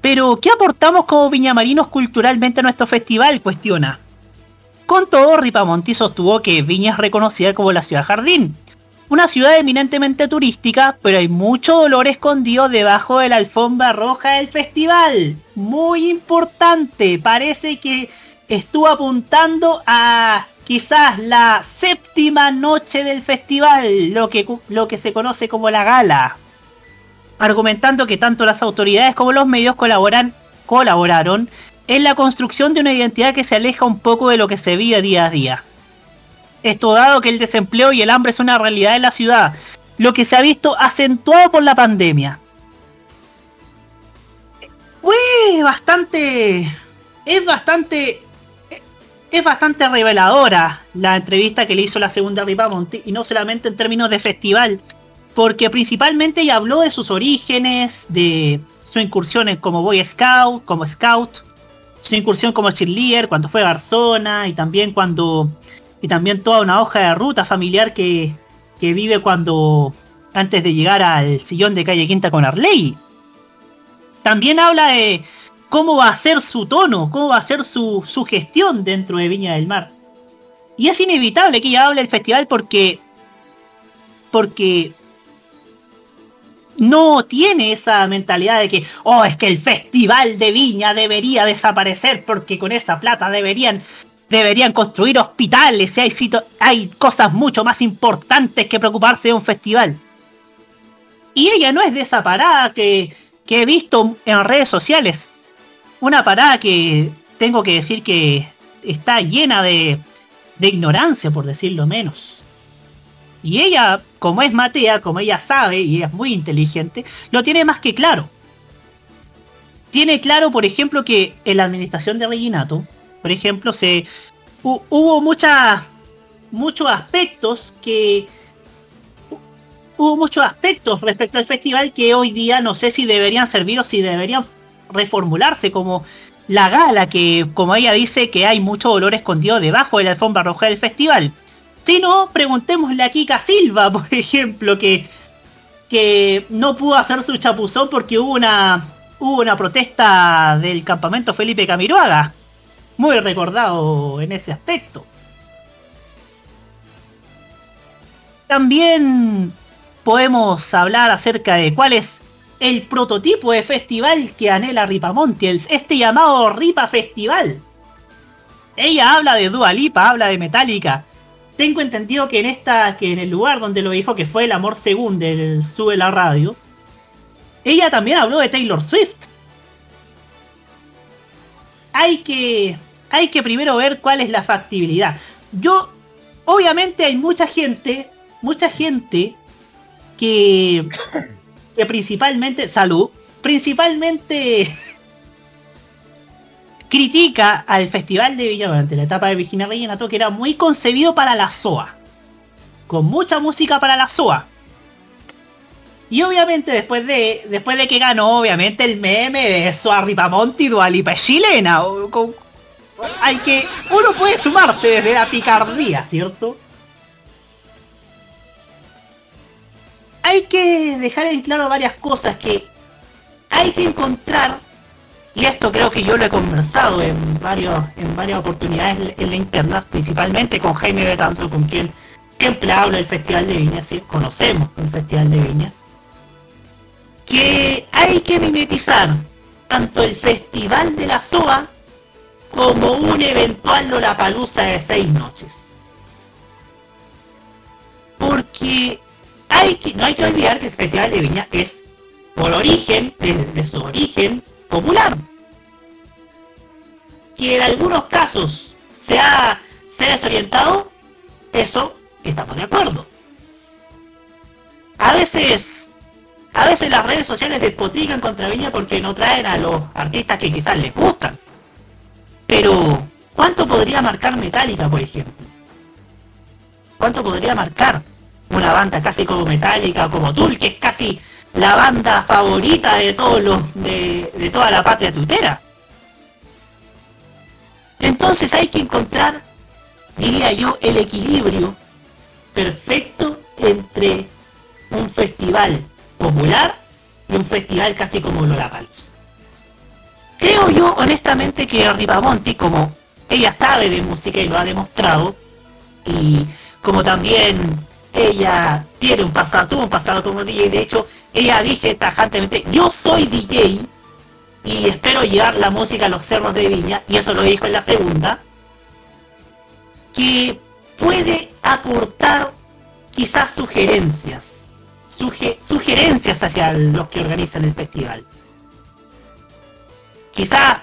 Pero, ¿qué aportamos como viñamarinos culturalmente a nuestro festival? Cuestiona. Con todo, Ripamonti sostuvo que Viña es reconocida como la ciudad jardín. Una ciudad eminentemente turística, pero hay mucho dolor escondido debajo de la alfombra roja del festival. Muy importante, parece que estuvo apuntando a quizás la séptima noche del festival, lo que, lo que se conoce como la gala. Argumentando que tanto las autoridades como los medios colaboran, colaboraron en la construcción de una identidad que se aleja un poco de lo que se vive día a día. Esto dado que el desempleo y el hambre es una realidad en la ciudad, lo que se ha visto acentuado por la pandemia. Fue bastante... Es bastante... Es bastante reveladora la entrevista que le hizo la segunda Ripamonti, y no solamente en términos de festival, porque principalmente ella habló de sus orígenes, de su incursión en como Boy Scout, como Scout, su incursión como cheerleader cuando fue Garzona y también cuando y también toda una hoja de ruta familiar que, que vive cuando antes de llegar al sillón de calle Quinta con Arley. También habla de cómo va a ser su tono, cómo va a ser su, su gestión dentro de Viña del Mar. Y es inevitable que ella hable del festival porque porque no tiene esa mentalidad de que, oh, es que el festival de Viña debería desaparecer porque con esa plata deberían deberían construir hospitales hay, hay cosas mucho más importantes que preocuparse de un festival. Y ella no es de esa parada que, que he visto en redes sociales. Una parada que tengo que decir que está llena de, de ignorancia, por decirlo menos. Y ella, como es Matea, como ella sabe y es muy inteligente, lo tiene más que claro. Tiene claro, por ejemplo, que en la administración de Reginato, por ejemplo, se hu- hubo muchas muchos aspectos que hu- hubo muchos aspectos respecto al festival que hoy día no sé si deberían servir o si deberían reformularse como la gala que como ella dice que hay mucho dolor escondido debajo de la alfombra roja del festival. Si no, preguntémosle a Kika Silva, por ejemplo, que que no pudo hacer su chapuzón porque hubo una hubo una protesta del campamento Felipe Camiroaga. Muy recordado en ese aspecto. También podemos hablar acerca de cuál es el prototipo de festival que anhela Ripamonti, el- este llamado Ripa Festival. Ella habla de Dua Lipa, habla de Metallica. Tengo entendido que en esta, que en el lugar donde lo dijo que fue el amor según del sube la radio, ella también habló de Taylor Swift. Hay que, hay que primero ver cuál es la factibilidad. Yo, obviamente hay mucha gente, mucha gente que, que principalmente, salud, principalmente critica al Festival de Villa durante la etapa de Virginia Reginato que era muy concebido para la SOA. con mucha música para la SOA. Y obviamente después de después de que ganó, obviamente el meme de Soa Ripamonti Dualipa chilena. con- que. Uno puede sumarse desde la picardía, ¿cierto? Hay que dejar en claro varias cosas que hay que encontrar, y esto creo que yo lo he conversado en varios, en varias oportunidades en la interna, principalmente con Jaime Betanzo, con quien siempre hablo del Festival de Viña, sí, conocemos el Festival de Viña, que hay que mimetizar tanto el Festival de la SOA como un eventual Lollapalooza de seis noches. Porque hay que, no hay que olvidar que el Festival de Viña es, por origen, desde su origen, popular. Que en algunos casos se ha, se ha desorientado, eso estamos de acuerdo. A veces, a veces las redes sociales despotrican contra Viña porque no traen a los artistas que quizás les gustan. Pero, ¿cuánto podría marcar Metallica, por ejemplo? ¿Cuánto podría marcar una banda casi como Metallica, como Tool, que es casi la banda favorita de todos los, de toda la patria tutera? Entonces hay que encontrar, diría yo, el equilibrio perfecto entre un festival popular y un festival casi como Lollapalooza. Creo yo honestamente que Ripamonti, como ella sabe de música y lo ha demostrado, y como también ella tiene un pasado, tuvo un pasado como DJ, de hecho, ella dice tajantemente, yo soy DJ y espero llevar la música a los cerros de Viña, y eso lo dijo en la segunda, que puede aportar quizás sugerencias, suge- sugerencias hacia los que organizan el festival. Quizás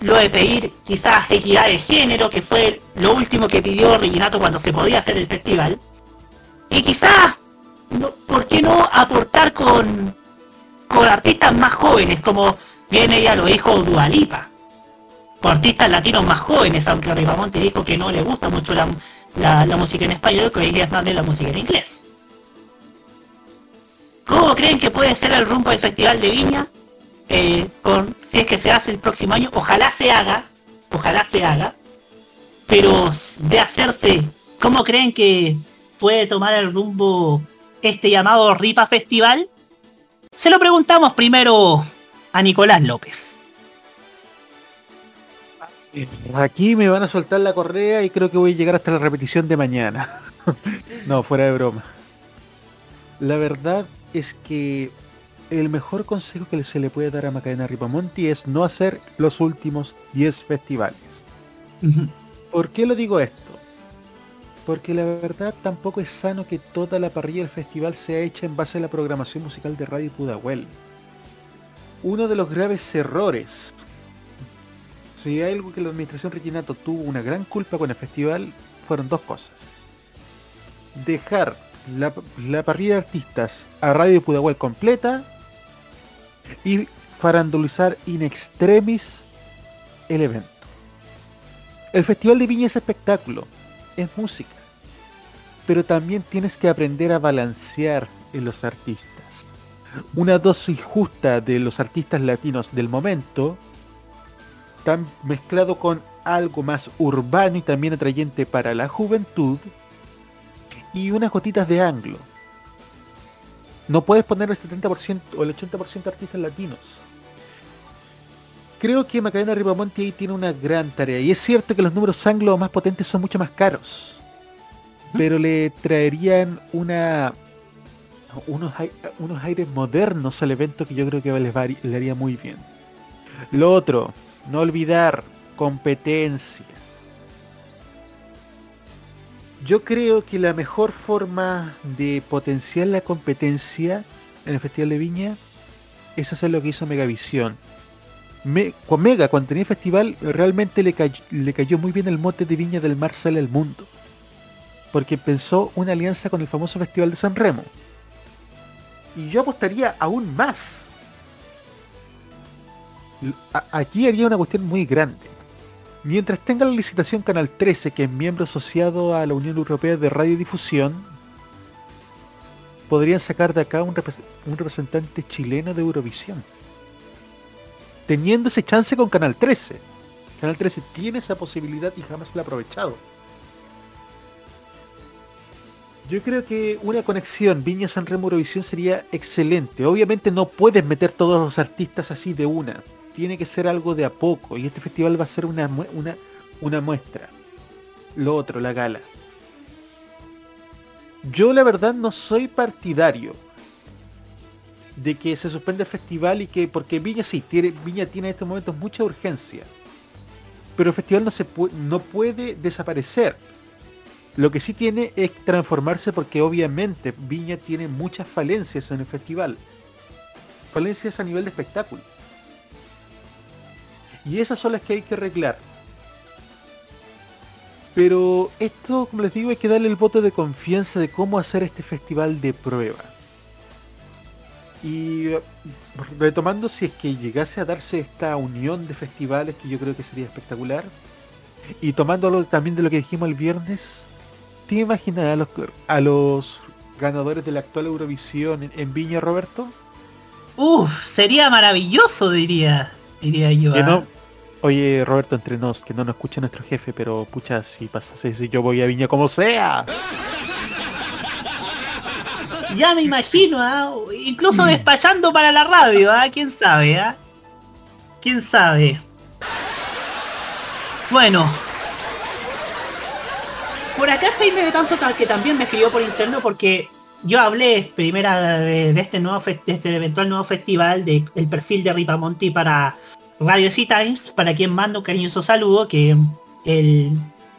lo de pedir quizás equidad de género, que fue lo último que pidió Reginato cuando se podía hacer el festival. Y quizás, no- ¿por qué no aportar con, con artistas más jóvenes, como bien ella lo dijo Dualipa? O artistas latinos más jóvenes, aunque Ripamonte dijo que no le gusta mucho la, la- la música en español, que ella es más de la música en inglés. ¿Cómo creen que puede ser el rumbo del Festival de Viña? Eh, con, si es que se hace el próximo año, ojalá se haga, ojalá se haga, pero de hacerse, ¿cómo creen que puede tomar el rumbo este llamado Ripa Festival? Se lo preguntamos primero a Nicolás López. Aquí me van a soltar la correa y creo que voy a llegar hasta la repetición de mañana. no, fuera de broma. La verdad es que el mejor consejo que se le puede dar a Macarena Ripamonti es no hacer los últimos 10 festivales. ¿Por qué lo digo esto? Porque la verdad tampoco es sano que toda la parrilla del festival sea hecha en base a la programación musical de Radio Pudahuel. Uno de los graves errores, si hay algo que la administración Reginato tuvo una gran culpa con el festival, fueron dos cosas. Dejar la, la parrilla de artistas a Radio Pudahuel completa y farandulizar in extremis el evento. El Festival de Viña es espectáculo, es música, pero también tienes que aprender a balancear en los artistas. Una dosis justa de los artistas latinos del momento, tan mezclado con algo más urbano y también atrayente para la juventud, y unas gotitas de anglo. No puedes poner el 70% o el 80% de artistas latinos. Creo que Macarena Ripamonti ahí tiene una gran tarea. Y es cierto que los números anglo más potentes son mucho más caros. Pero le traerían una unos, unos aires modernos al evento que yo creo que les va- le haría muy bien. Lo otro, no olvidar competencia. Yo creo que la mejor forma de potenciar la competencia en el Festival de Viña es hacer lo que hizo Megavisión. Me- con Mega, cuando tenía festival, realmente le, cay- le cayó muy bien el mote de Viña del Mar sale al mundo. Porque pensó una alianza con el famoso Festival de San Remo. Y yo apostaría aún más. Aquí haría una cuestión muy grande. Mientras tenga la licitación Canal 13, que es miembro asociado a la Unión Europea de Radiodifusión, podrían sacar de acá un, repres- un representante chileno de Eurovisión. Teniendo ese chance con Canal 13. Canal 13 tiene esa posibilidad y jamás la ha aprovechado. Yo creo que una conexión Viña San Remo Eurovisión sería excelente. Obviamente no puedes meter todos los artistas así de una. Tiene que ser algo de a poco. Y este festival va a ser una, una, muestra. Lo otro, la gala. Yo la verdad no soy partidario de que se suspenda el festival y que porque Viña sí tiene Viña tiene en estos momentos mucha urgencia pero el festival no se no puede desaparecer lo que sí tiene es transformarse porque obviamente Viña tiene muchas falencias en el festival falencias a nivel de espectáculo y esas son las que hay que arreglar pero esto, como les digo, hay que darle el voto de confianza de cómo hacer este festival de prueba. Y eh, retomando, si es que llegase a darse esta unión de festivales, que yo creo que sería espectacular, y tomándolo también de lo que dijimos el viernes, ¿te imaginas a los, a los ganadores de la actual Eurovisión en, en Viña, Roberto? Uf, sería maravilloso, diría, diría yo. Que ¿ah? no, oye, Roberto, entre nos, que no nos escucha nuestro jefe, pero pucha, si pasase eso, yo voy a Viña como sea. Ya me imagino, ¿ah? incluso despachando para la radio, ¿ah? ¿Quién sabe? ¿ah? ¿Quién sabe? Bueno. Por acá Jaime Betanzo tal que también me escribió por interno porque yo hablé primera de, de este nuevo de este eventual nuevo festival de- del perfil de Ripamonti para Radio Times, para quien mando un cariñoso saludo, que el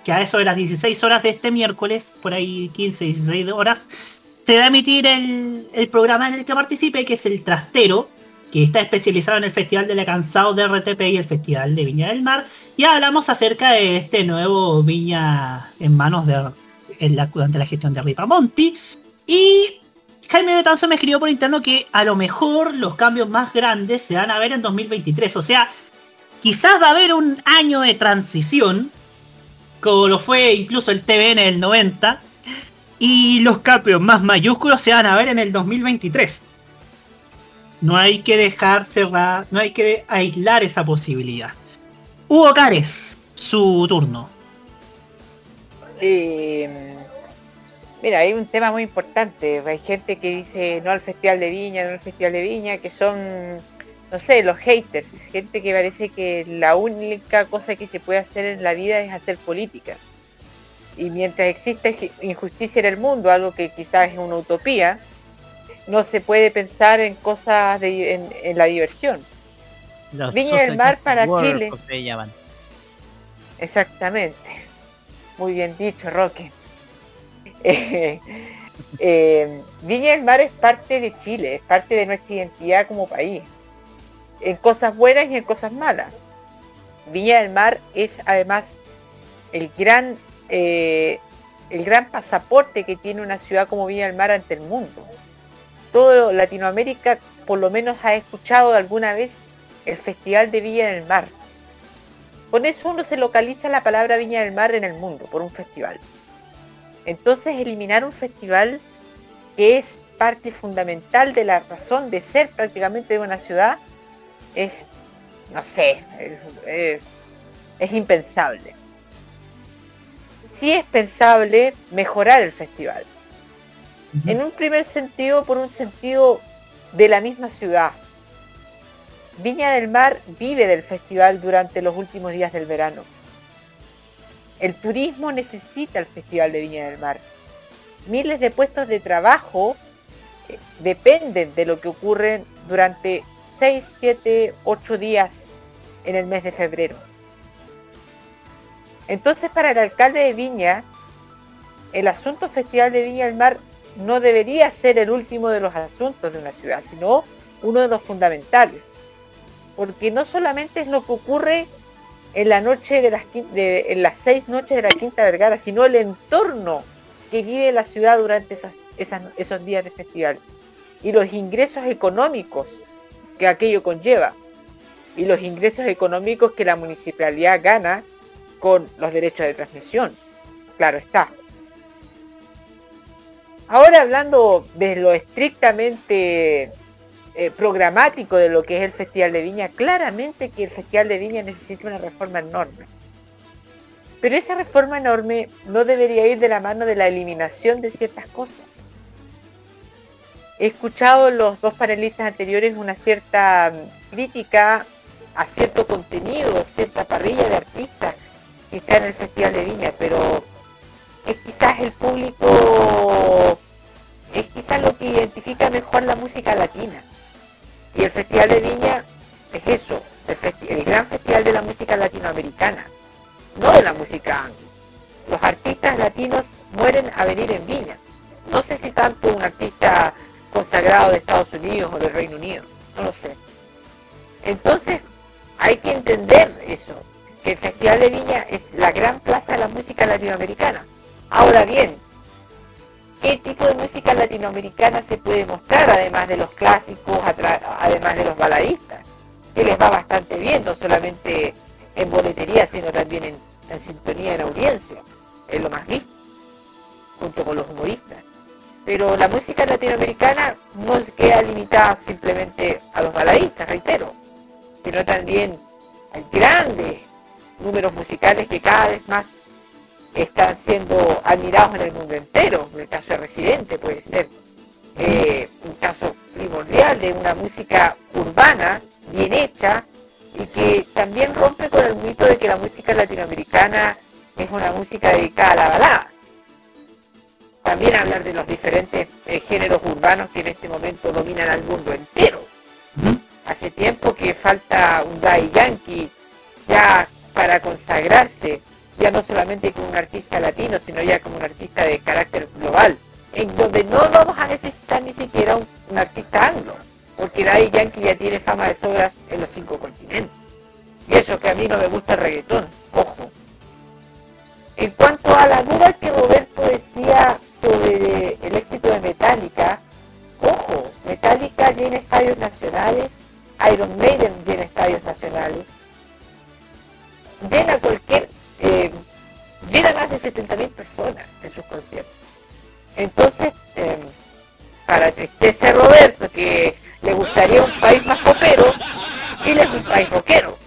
que a eso de las 16 horas de este miércoles, por ahí 15, 16 horas, se va a emitir el, el programa en el que participe, que es el Trastero, que está especializado en el Festival de la Cansado de RTP y el Festival de Viña del Mar. Y hablamos acerca de este nuevo Viña en manos de en la, durante la gestión de Ripamonti. Y Jaime Betanzo me escribió por interno que a lo mejor los cambios más grandes se van a ver en 2023. O sea, quizás va a haber un año de transición, como lo fue incluso el TVN del 90, y los cambios más mayúsculos se van a ver en el 2023. No hay que dejar cerrar, no hay que aislar esa posibilidad. Hugo Cares, su turno. Eh, mira, hay un tema muy importante. Hay gente que dice no al Festival de Viña, no al Festival de Viña, que son, no sé, los haters. Gente que parece que la única cosa que se puede hacer en la vida es hacer política. Y mientras exista inju- injusticia en el mundo, algo que quizás es una utopía, no se puede pensar en cosas de, en, en la diversión. Los Viña del Mar para Chile. Exactamente. Muy bien dicho, Roque. Eh, eh, Viña del Mar es parte de Chile, es parte de nuestra identidad como país. En cosas buenas y en cosas malas. Viña del Mar es además el gran, eh, el gran pasaporte que tiene una ciudad como Viña del Mar ante el mundo. Todo Latinoamérica por lo menos ha escuchado alguna vez el Festival de Viña del Mar. Con eso uno se localiza la palabra Viña del Mar en el mundo, por un festival. Entonces eliminar un festival que es parte fundamental de la razón de ser prácticamente de una ciudad es, no sé, es, es- es impensable. Sí es pensable mejorar el festival. En un primer sentido, por un sentido de la misma ciudad. Viña del Mar vive del festival durante los últimos días del verano. El turismo necesita el Festival de Viña del Mar. Miles de puestos de trabajo eh, dependen de lo que ocurre durante 6, 7, 8 días en el mes de febrero. Entonces para el alcalde de Viña, el asunto Festival de Viña del Mar no debería ser el último de los asuntos de una ciudad, sino uno de los fundamentales. Porque no solamente es lo que ocurre en la noche de las de- las seis noches de la Quinta Vergara, sino el entorno que vive la ciudad durante esas- esos días de festival. Y los ingresos económicos que aquello conlleva. Y los ingresos económicos que la municipalidad gana con los derechos de transmisión. Claro está. Ahora hablando de lo estrictamente eh, programático de lo que es el Festival de Viña, claramente que el Festival de Viña necesita una reforma enorme. Pero esa reforma enorme no debería ir de la mano de la eliminación de ciertas cosas. He escuchado los dos panelistas anteriores una cierta mm, crítica a cierto contenido, cierta parrilla de artistas que está en el Festival de Viña, pero es quizás el público, es quizás lo que identifica mejor la música latina. Y el Festival de Viña es eso, el, gran festival de la música latinoamericana, no de la música anglo. Los artistas latinos mueren a venir en Viña. No sé si tanto un artista consagrado de Estados Unidos o del Reino Unido, no lo sé. Entonces, hay que entender eso, que el Festival de Viña es la gran plaza de la música latinoamericana. Ahora bien, ¿qué tipo de música latinoamericana se puede mostrar además de los clásicos, además de los baladistas? Que les va bastante bien, no solamente en boletería, sino también en, en sintonía en audiencia. Es lo más visto, junto con los humoristas. Pero la música latinoamericana no queda limitada simplemente a los baladistas, reitero, sino también hay grandes números musicales que cada vez más están siendo admirados en el mundo entero. El caso de Residente puede ser eh, un caso primordial de una música urbana, bien hecha, y que también rompe con el mito de que la música latinoamericana es una música dedicada a la balada. También hablar de los diferentes eh, géneros urbanos que en este momento dominan al mundo entero. Hace tiempo que falta un Daddy Yankee ya para consagrarse, ya no solamente como un artista latino, sino ya como un artista de carácter global, en donde no vamos a necesitar ni siquiera un, artista anglo, porque Daddy Yankee ya tiene fama de sobra en los cinco continentes. Y eso que a mí no me gusta el reggaetón, ojo. En cuanto a la duda que Roberto decía sobre el éxito de Metallica, ojo, Metallica llena estadios nacionales, Iron Maiden llena estadios nacionales, llena cualquier, eh, más de 70.000 personas en sus conciertos. Entonces, eh, para tristeza de Roberto, que le gustaría un país más rockero, Chile es un país rockero.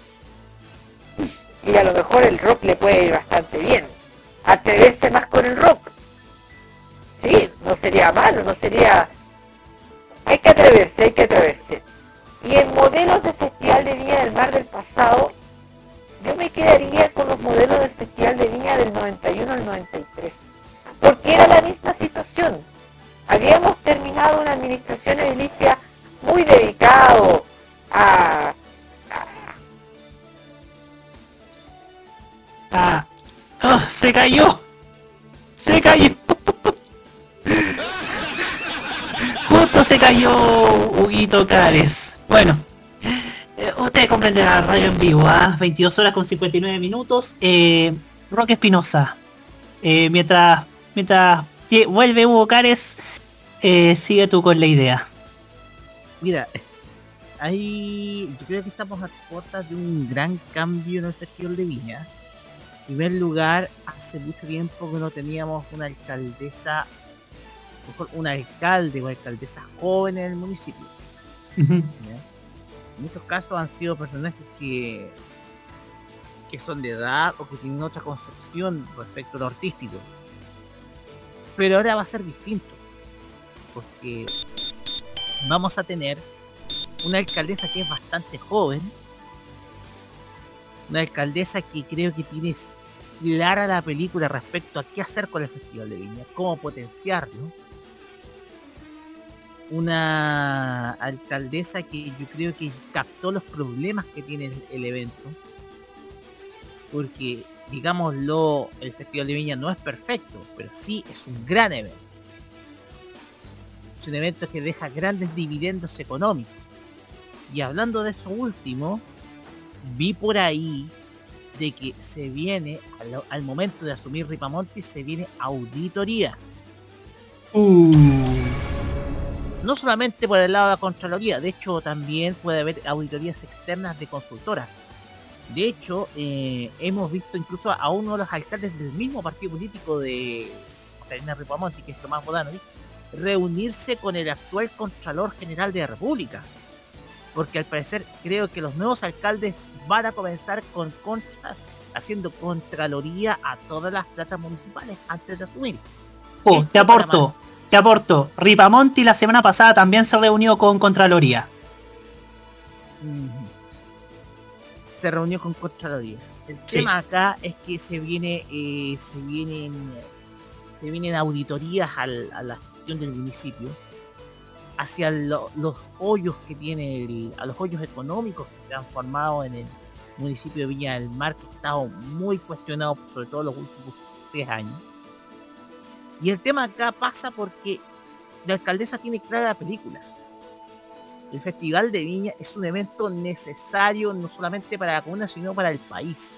Y a lo mejor el rock le puede ir bastante bien. Atreverse más con el rock. Sí, no sería malo, no sería... Hay que atreverse, hay que atreverse. Y en modelos de Festival de Viña del Mar del pasado, yo me quedaría con los modelos del Festival de Viña del 91 al 93. Porque era la misma situación. Habíamos terminado una administración edilicia muy dedicado a... Ah, oh, se cayó. Se cayó. Justo se cayó Huguito Cares. Bueno, eh, la radio en vivo, ¿ah? 22 horas con 59 minutos. Eh, Roque Espinosa. Eh, mientras mientras vuelve Hugo Cares, eh, sigue tú con la idea. Mira, ahí yo creo que estamos a puertas de un gran cambio en el Festival de Viña. En primer lugar, hace mucho tiempo que no teníamos una alcaldesa, mejor un alcalde o alcaldesa joven en el municipio. Muchos casos han sido personajes que que son de edad o que tienen otra concepción respecto a lo artístico. Pero ahora va a ser distinto. Porque vamos a tener una alcaldesa que es bastante joven. Una alcaldesa que creo que tiene clara la película respecto a qué hacer con el Festival de Viña, cómo potenciarlo. Una alcaldesa que yo creo que captó los problemas que tiene el, evento. Porque, digámoslo, el Festival de Viña no es perfecto, pero sí es un gran evento. Es un evento que deja grandes dividendos económicos. Y hablando de eso último, vi por ahí de que se viene, al, momento de asumir Ripamonti, se viene auditoría. No solamente por el lado de la Contraloría, de hecho también puede haber auditorías externas de consultoras. De hecho, eh, hemos visto incluso a uno de los alcaldes del mismo partido político de Catalina Ripamonti, que es Tomás Bodanovich, reunirse con el actual Contralor General de la República. Porque al parecer creo que los nuevos alcaldes van a comenzar con contra, haciendo contraloría a todas las platas municipales antes de asumir. Oh, te aporto, te aporto. Ripamonti la semana pasada también se reunió con Contraloría. Se reunió con Contraloría. El tema acá es que se viene, eh, se vienen, se vienen auditorías al- a la gestión del municipio hacia lo- los hoyos que tiene, el- a los hoyos económicos que se han formado en el municipio de Viña del Mar, que ha estado muy cuestionado, sobre todo los últimos tres años. Y el tema acá pasa porque la alcaldesa tiene clara la película. El Festival de Viña es un evento necesario no solamente para la comuna, sino para el país.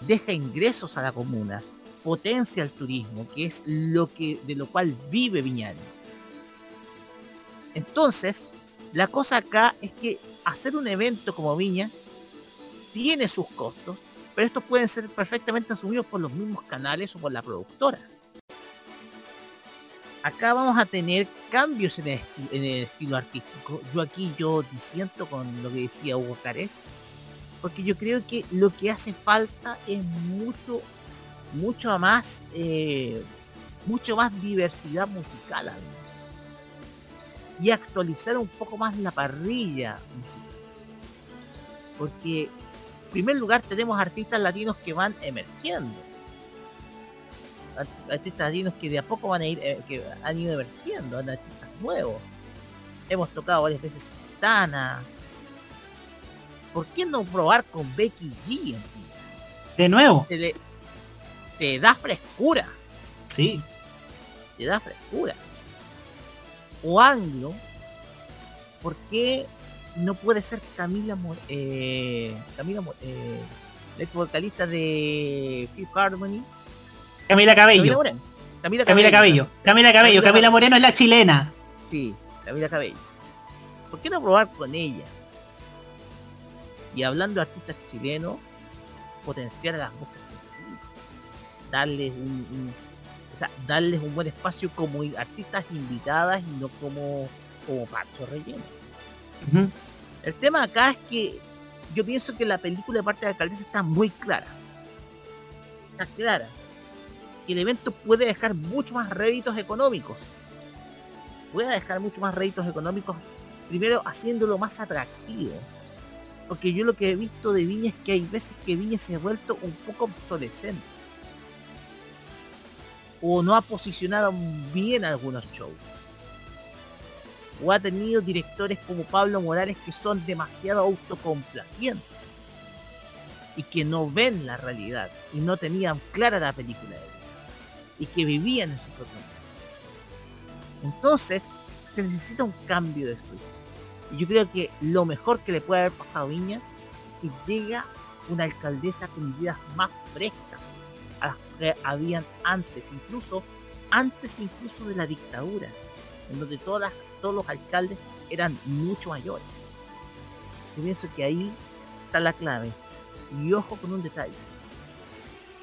Deja ingresos a la comuna, potencia el turismo, que es lo que de lo cual vive Viñal. Entonces, la cosa acá es que hacer un evento como Viña tiene sus costos, pero estos pueden ser perfectamente asumidos por los mismos canales o por la productora. Acá vamos a tener cambios en el, estilo artístico. Yo aquí yo disiento con lo que decía Hugo Carés, porque yo creo que lo que hace falta es mucho, mucho más, eh, mucho más diversidad musical. Y actualizar un poco más la parrilla musical. Porque, en primer lugar, tenemos artistas latinos que van emergiendo artistas latinos que de a poco van a ir, eh, que han ido emergiendo, han artistas nuevos. Hemos tocado varias veces Tana. ¿Por qué no probar con Becky G? en fin? De nuevo. Te, le- te da frescura, Sí. te da frescura. O Anglo, ¿por qué no puede ser Camila eh, Camila eh, la ex vocalista de Fifth Harmony? Camila Cabello. Camila. Camila Camila Cabello. Camila Cabello. Camila Moreno es la chilena. Sí, Camila Cabello. ¿Por qué no probar con ella? Y hablando de artistas chilenos, potenciar a las voces. Darles un, un- o sea, darles un buen espacio como artistas invitadas y no como, como parto relleno. El tema acá es que yo pienso que la película de parte de la alcaldesa está muy clara. Está clara. El evento puede dejar mucho más réditos económicos. Puede dejar mucho más réditos económicos. Primero haciéndolo más atractivo. Porque yo lo que he visto de Viña es que hay veces que Viña se ha vuelto un poco obsolescente. O no ha posicionado bien algunos shows. O ha tenido directores como Pablo Morales que son demasiado autocomplacientes. Y que no ven la realidad. Y no tenían clara la película de. Y que vivían en su propio mundo. Entonces, se necesita un cambio de switch. Y yo creo que lo mejor que le puede haber pasado a Viña es que llega una alcaldesa con ideas más frescas a las que habían antes, incluso antes incluso de la dictadura, en donde todas todos los alcaldes eran mucho mayores. Yo pienso que ahí está la clave. Y ojo con un detalle.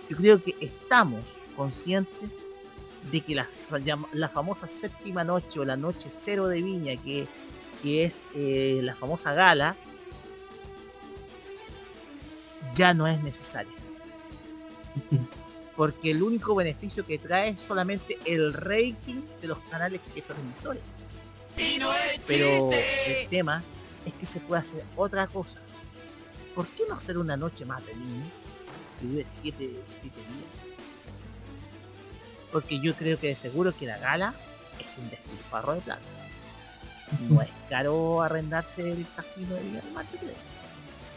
Yo creo que estamos conscientes de que la, famosa séptima noche o la noche cero de Viña, que, que es eh, la famosa gala, ya no es necesaria. Porque el único beneficio que trae es solamente el rating de los canales que son emisores. Pero el tema es que se puede hacer otra cosa. ¿Por qué no hacer una noche más de niño? Que dure siete, siete días. Porque yo creo que de seguro que la gala es un despilfarro de plata. No es caro arrendarse el casino de Villa del Mar, yo creo,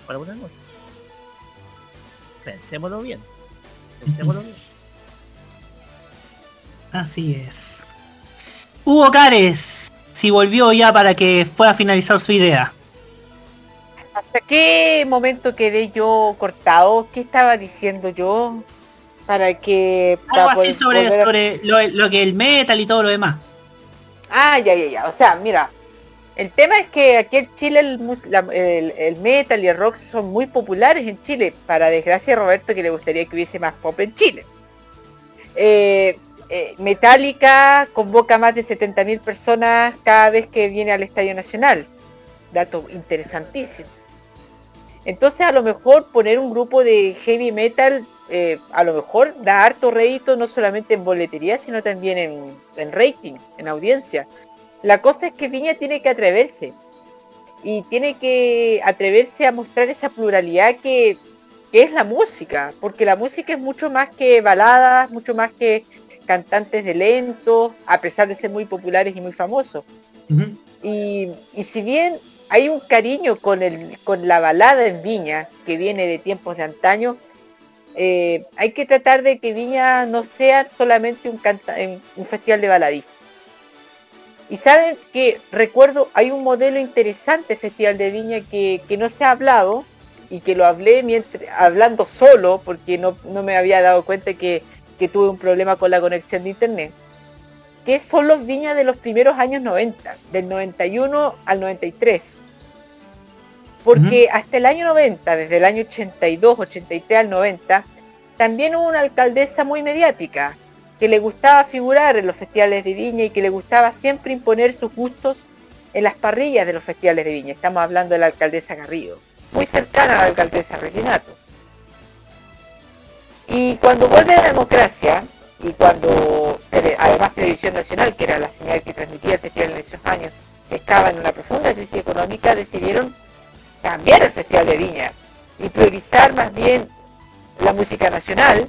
Para una noche. Pensémoslo bien. Pensémoslo bien. Así es. Hugo Cares, si volvió ya para que pueda finalizar su idea. ¿Hasta qué momento quedé yo cortado? ¿Qué estaba diciendo yo? Para que... Algo para así sobre, volver sobre lo, lo que el metal y todo lo demás. Ah, ya, ya, ya. O sea, mira, el tema es que aquí en Chile el, mus- la- el- el metal y el rock son muy populares en Chile. Para desgracia de Roberto que le gustaría que hubiese más pop en Chile. Eh, eh, Metallica convoca más de 70.000 personas cada vez que viene al Estadio Nacional. Dato interesantísimo. Entonces a lo mejor poner un grupo de heavy metal eh, a lo mejor da harto rédito no solamente en boletería, sino también en, en rating, en audiencia. La cosa es que Viña tiene que atreverse y tiene que atreverse a mostrar esa pluralidad que, que es la música, porque la música es mucho más que baladas, mucho más que cantantes de lento, a pesar de ser muy populares y muy famosos. Y, y si bien hay un cariño con, el, con la balada en Viña, que viene de tiempos de antaño, eh, hay que tratar de que Viña no sea solamente un, festival de baladistas. Y saben que recuerdo, hay un modelo interesante Festival de Viña que, que no se ha hablado y que lo hablé mientras, hablando solo porque no, no me había dado cuenta que, que tuve un problema con la conexión de internet. Que son los viñas de los primeros años 90, del 91 al 93. Porque hasta el año 90, desde el año 82, 83 al 90, también hubo una alcaldesa muy mediática, que le gustaba figurar en los festivales de viña y que le gustaba siempre imponer sus gustos en las parrillas de los festivales de viña. Estamos hablando de la alcaldesa Garrido, muy cercana a la alcaldesa Reginato. Y cuando vuelve la democracia, y cuando tele- además Televisión Nacional, que era la señal que transmitía el festival en esos años, estaba en una profunda crisis económica, decidieron cambiar el Festival de Viña y priorizar más bien la música nacional,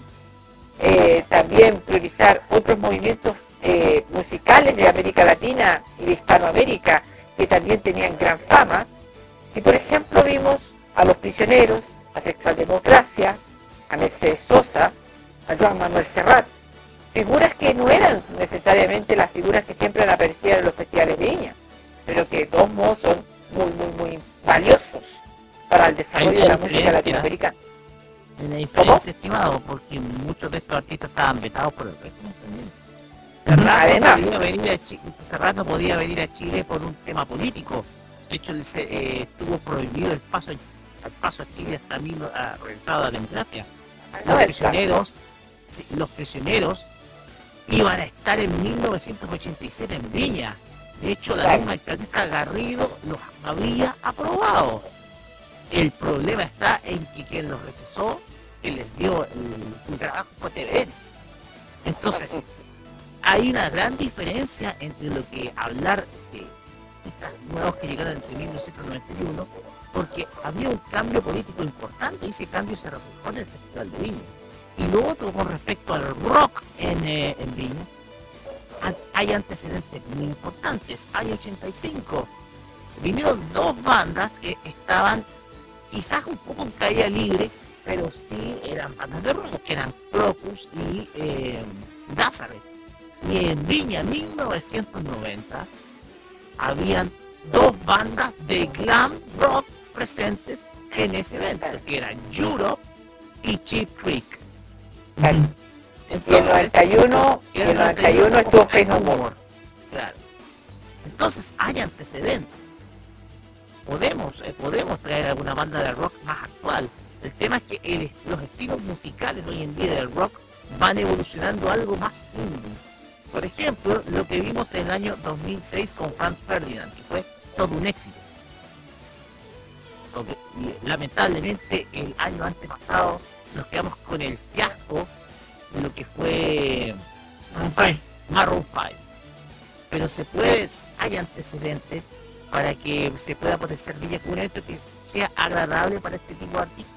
eh, también priorizar otros movimientos eh, musicales de América Latina y de Hispanoamérica que también tenían gran fama. Y por ejemplo vimos a los prisioneros, a Sexual Democracia, a Mercedes Sosa, a Joan Manuel Serrat, figuras que no eran necesariamente las figuras que siempre han aparecido en los festivales de Viña, pero que de todos modos son muy, muy, muy valiosos para el desarrollo de la música latinoamericana. Una diferencia, estimado, porque muchos de estos artistas estaban vetados por el régimen también. Serrat Además. no, podía venir a Chile, Serrat no podía venir a Chile por un tema político. De hecho, se, eh, estuvo prohibido el paso, el paso a Chile hasta mismo a a la democracia. Los noventa. prisioneros, los prisioneros iban a estar en 1987 en Viña. De hecho, la misma alcaldesa Garrido los había aprobado. El problema está en que quien los rechazó, que les dio el, trabajo fue TVN. Entonces, hay una gran diferencia entre lo que hablar de estos nuevos que llegaron entre 1991, porque había un cambio político importante y ese cambio se reflejó en el Festival de Viña. Y lo otro con respecto al rock en, eh, hay antecedentes muy importantes. Año 85, vinieron dos bandas que estaban quizás un poco en caída libre, pero sí eran bandas de rock, que eran Crocus y eh. Y en Viña 1990 habían dos bandas de glam rock presentes en ese evento, que eran Europe y Cheap Trick. Y el 91, y el 91 estuvo Faith No More. Claro. Entonces hay antecedentes. Podemos, eh, podemos traer alguna banda de rock más actual. El tema es que el- los estilos musicales hoy en día del rock van evolucionando a algo más indie. Por ejemplo, lo que vimos en el año 2006 con Franz Ferdinand, que fue todo un éxito. Lamentablemente el año antepasado nos quedamos con el fiasco lo que fue Maroon 5. Pero se puede, hay antecedentes para que se pueda potenciar Villa como un evento que sea agradable para este tipo de artistas.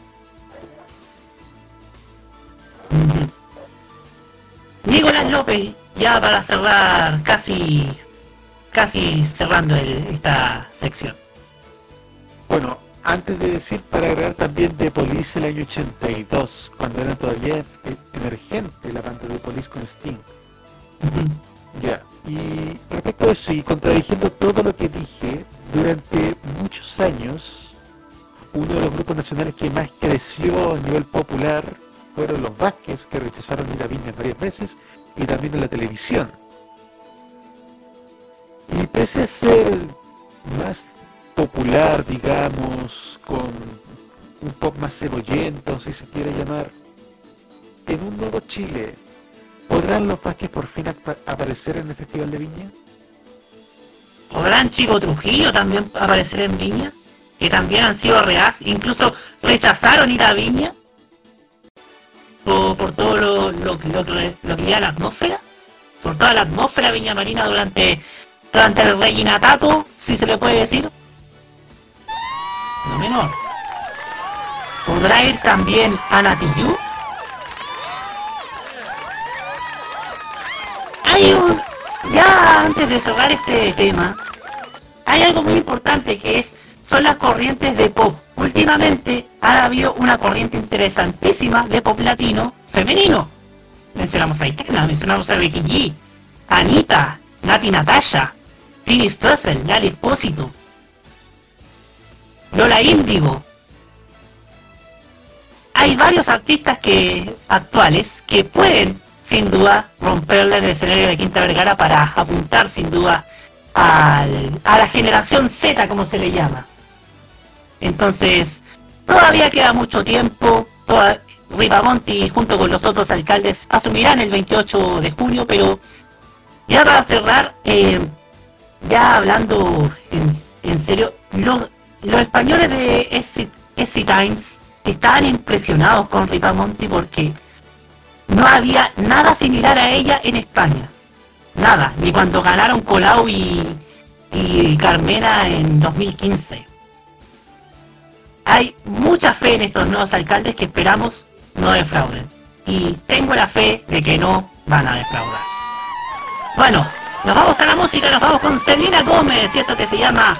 Nicolás López, ya para cerrar, casi, casi cerrando el- esta sección. Bueno, antes de decir, para agregar también de Police el año 82, cuando era todavía emergente la banda de Police con Sting. Ya, y respecto a eso, y contradiciendo todo lo que dije, durante muchos años, uno de los grupos nacionales que más creció a nivel popular fueron los Vázquez, que rechazaron ir a Viña varias veces, y también en la televisión. Y pese a ser más popular, digamos, con un pop más cebollento, si se quiere llamar, en un nuevo Chile, ¿Podrán los Vázquez por fin apa- aparecer en el Festival de Viña? ¿Podrán Chico Trujillo también aparecer en Viña? Que también han sido reas, incluso rechazaron ir a Viña por, por todo lo, lo, que- lo, lo que lleva la atmósfera, por toda la atmósfera Viña Marina durante, durante el rellenatato, si se le puede decir. No menor. ¿Podrá ir también Ana Tijoux? Hay un... Ya antes de cerrar este tema, hay algo muy importante que es son las corrientes de pop. Últimamente ha habido una corriente interesantísima de pop latino femenino. Mencionamos a Aitana, mencionamos a Becky G, Anita, Nati Natasha, Tini Stoessel, Lali Lola Índigo. Hay varios artistas que actuales que pueden sin duda romperle el escenario de Quinta Vergara para apuntar sin duda al- a la generación Z como se le llama. Entonces, todavía queda mucho tiempo, toda, junto con los otros alcaldes asumirán el 28 de junio, pero ya para cerrar, eh, ya hablando en, en serio, los, los españoles de SC, Times estaban impresionados con Ripamonti porque no había nada similar a ella en España. Nada, ni cuando ganaron Colau y, y Carmena en 2015. Hay mucha fe en estos nuevos alcaldes que esperamos no defrauden. Y tengo la fe de que no van a defraudar. Bueno, nos vamos a la música, nos vamos con Selena Gómez, y esto que se llama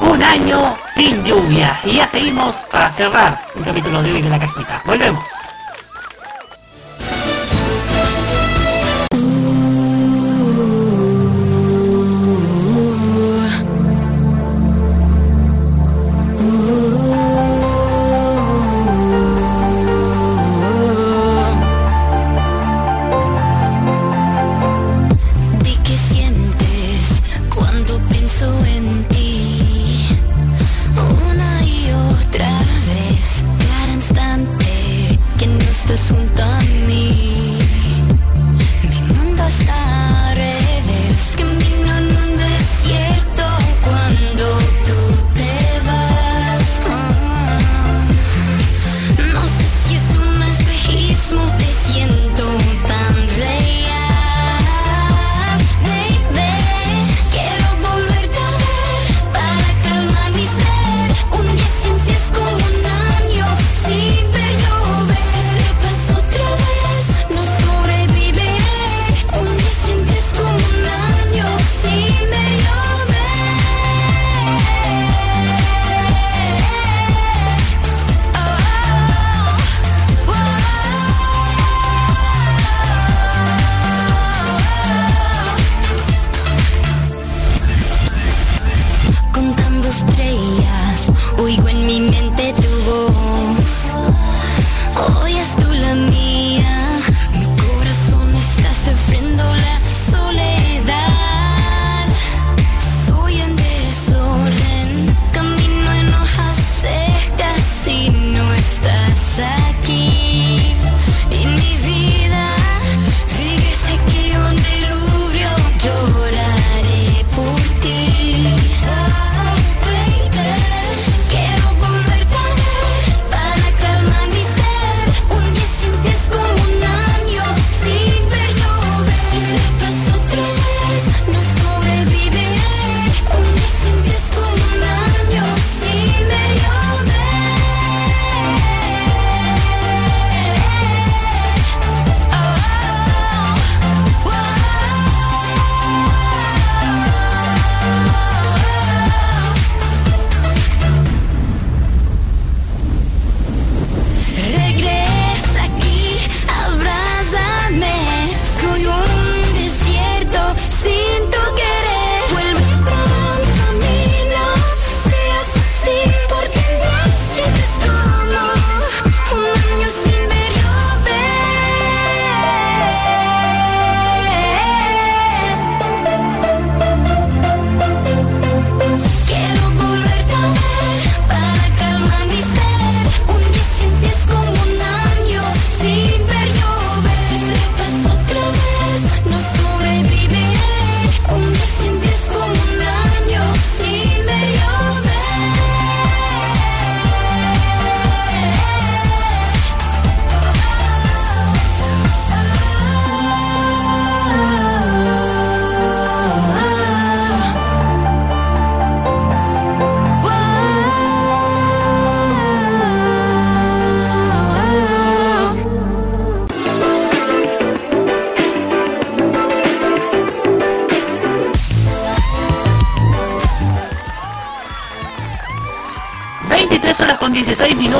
Un año sin lluvia. Y ya seguimos para cerrar un capítulo de hoy de la cajita. Volvemos.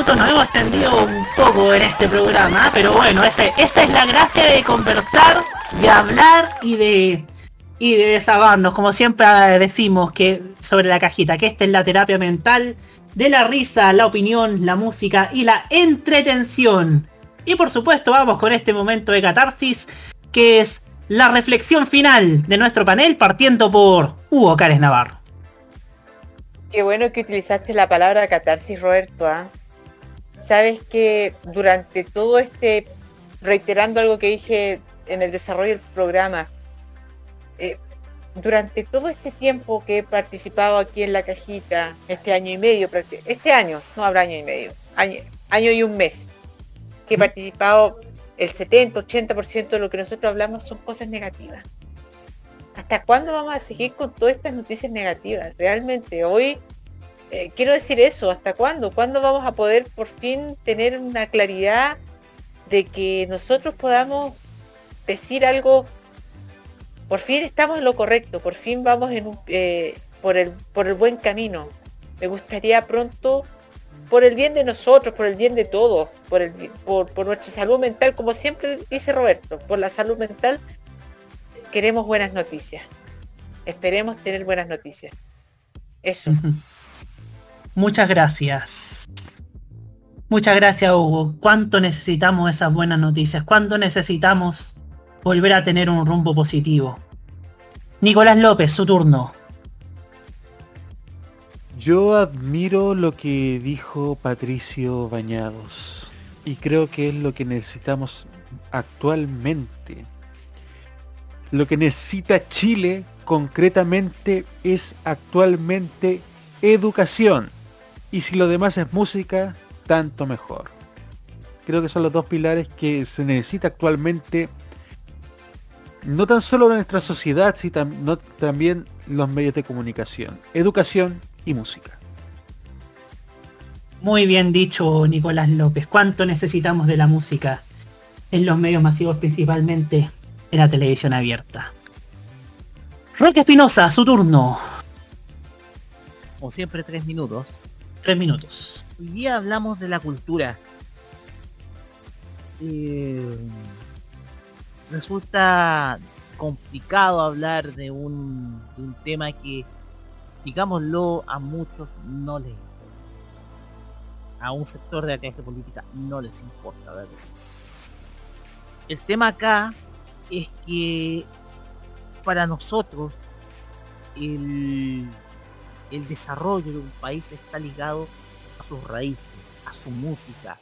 16 minutos, nos hemos extendido un poco en este programa, pero bueno, esa es la gracia de conversar, de hablar y de y de desahogarnos, como siempre decimos que sobre la cajita, que esta es la terapia mental de la risa, la opinión, la música y la entretención. Y por supuesto vamos con este momento de catarsis, que es la reflexión final de nuestro panel, partiendo por Hugo Cárez Navarro. Qué bueno que utilizaste la palabra catarsis, Roberto. ¿ah? Sabes que durante todo este, reiterando algo que dije en el desarrollo del programa, eh, durante todo este tiempo que he participado aquí en la cajita, este año y medio, este año, no habrá año y medio, año, año y un mes, que he participado el 70, 80% de lo que nosotros hablamos son cosas negativas. ¿Hasta cuándo vamos a seguir con todas estas noticias negativas? Realmente, hoy eh, quiero decir eso, ¿hasta cuándo? ¿Cuándo vamos a poder por fin tener una claridad de que nosotros podamos decir algo por fin estamos en lo correcto, por fin vamos eh, por, el, buen camino. Me gustaría pronto, por el bien de nosotros, por el bien de todos, por nuestra salud mental, como siempre dice Roberto, por la salud mental, queremos buenas noticias. Esperemos tener buenas noticias. Eso. Muchas gracias. Muchas gracias Hugo. ¿Cuánto necesitamos esas buenas noticias? ¿Cuánto necesitamos volver a tener un rumbo positivo? Nicolás López, su turno. Yo admiro lo que dijo Patricio Bañados y creo que es lo que necesitamos actualmente. Lo que necesita Chile concretamente es actualmente educación y si lo demás es música, tanto mejor. Creo que son los dos pilares que se necesita actualmente no tan solo en nuestra sociedad, sino también los medios de comunicación, educación y música. Muy bien dicho, Nicolás López. ¿Cuánto necesitamos de la música en los medios masivos, principalmente en la televisión abierta? Roque Espinosa, su turno. Como siempre, tres minutos. Tres minutos. Hoy día hablamos de la cultura. Eh, resulta complicado hablar de un, de un tema que, digámoslo, a muchos no les importa. A un sector de la clase política no les importa, ¿verdad? El tema acá es que para nosotros el, el desarrollo de un país está ligado a sus raíces, a su música,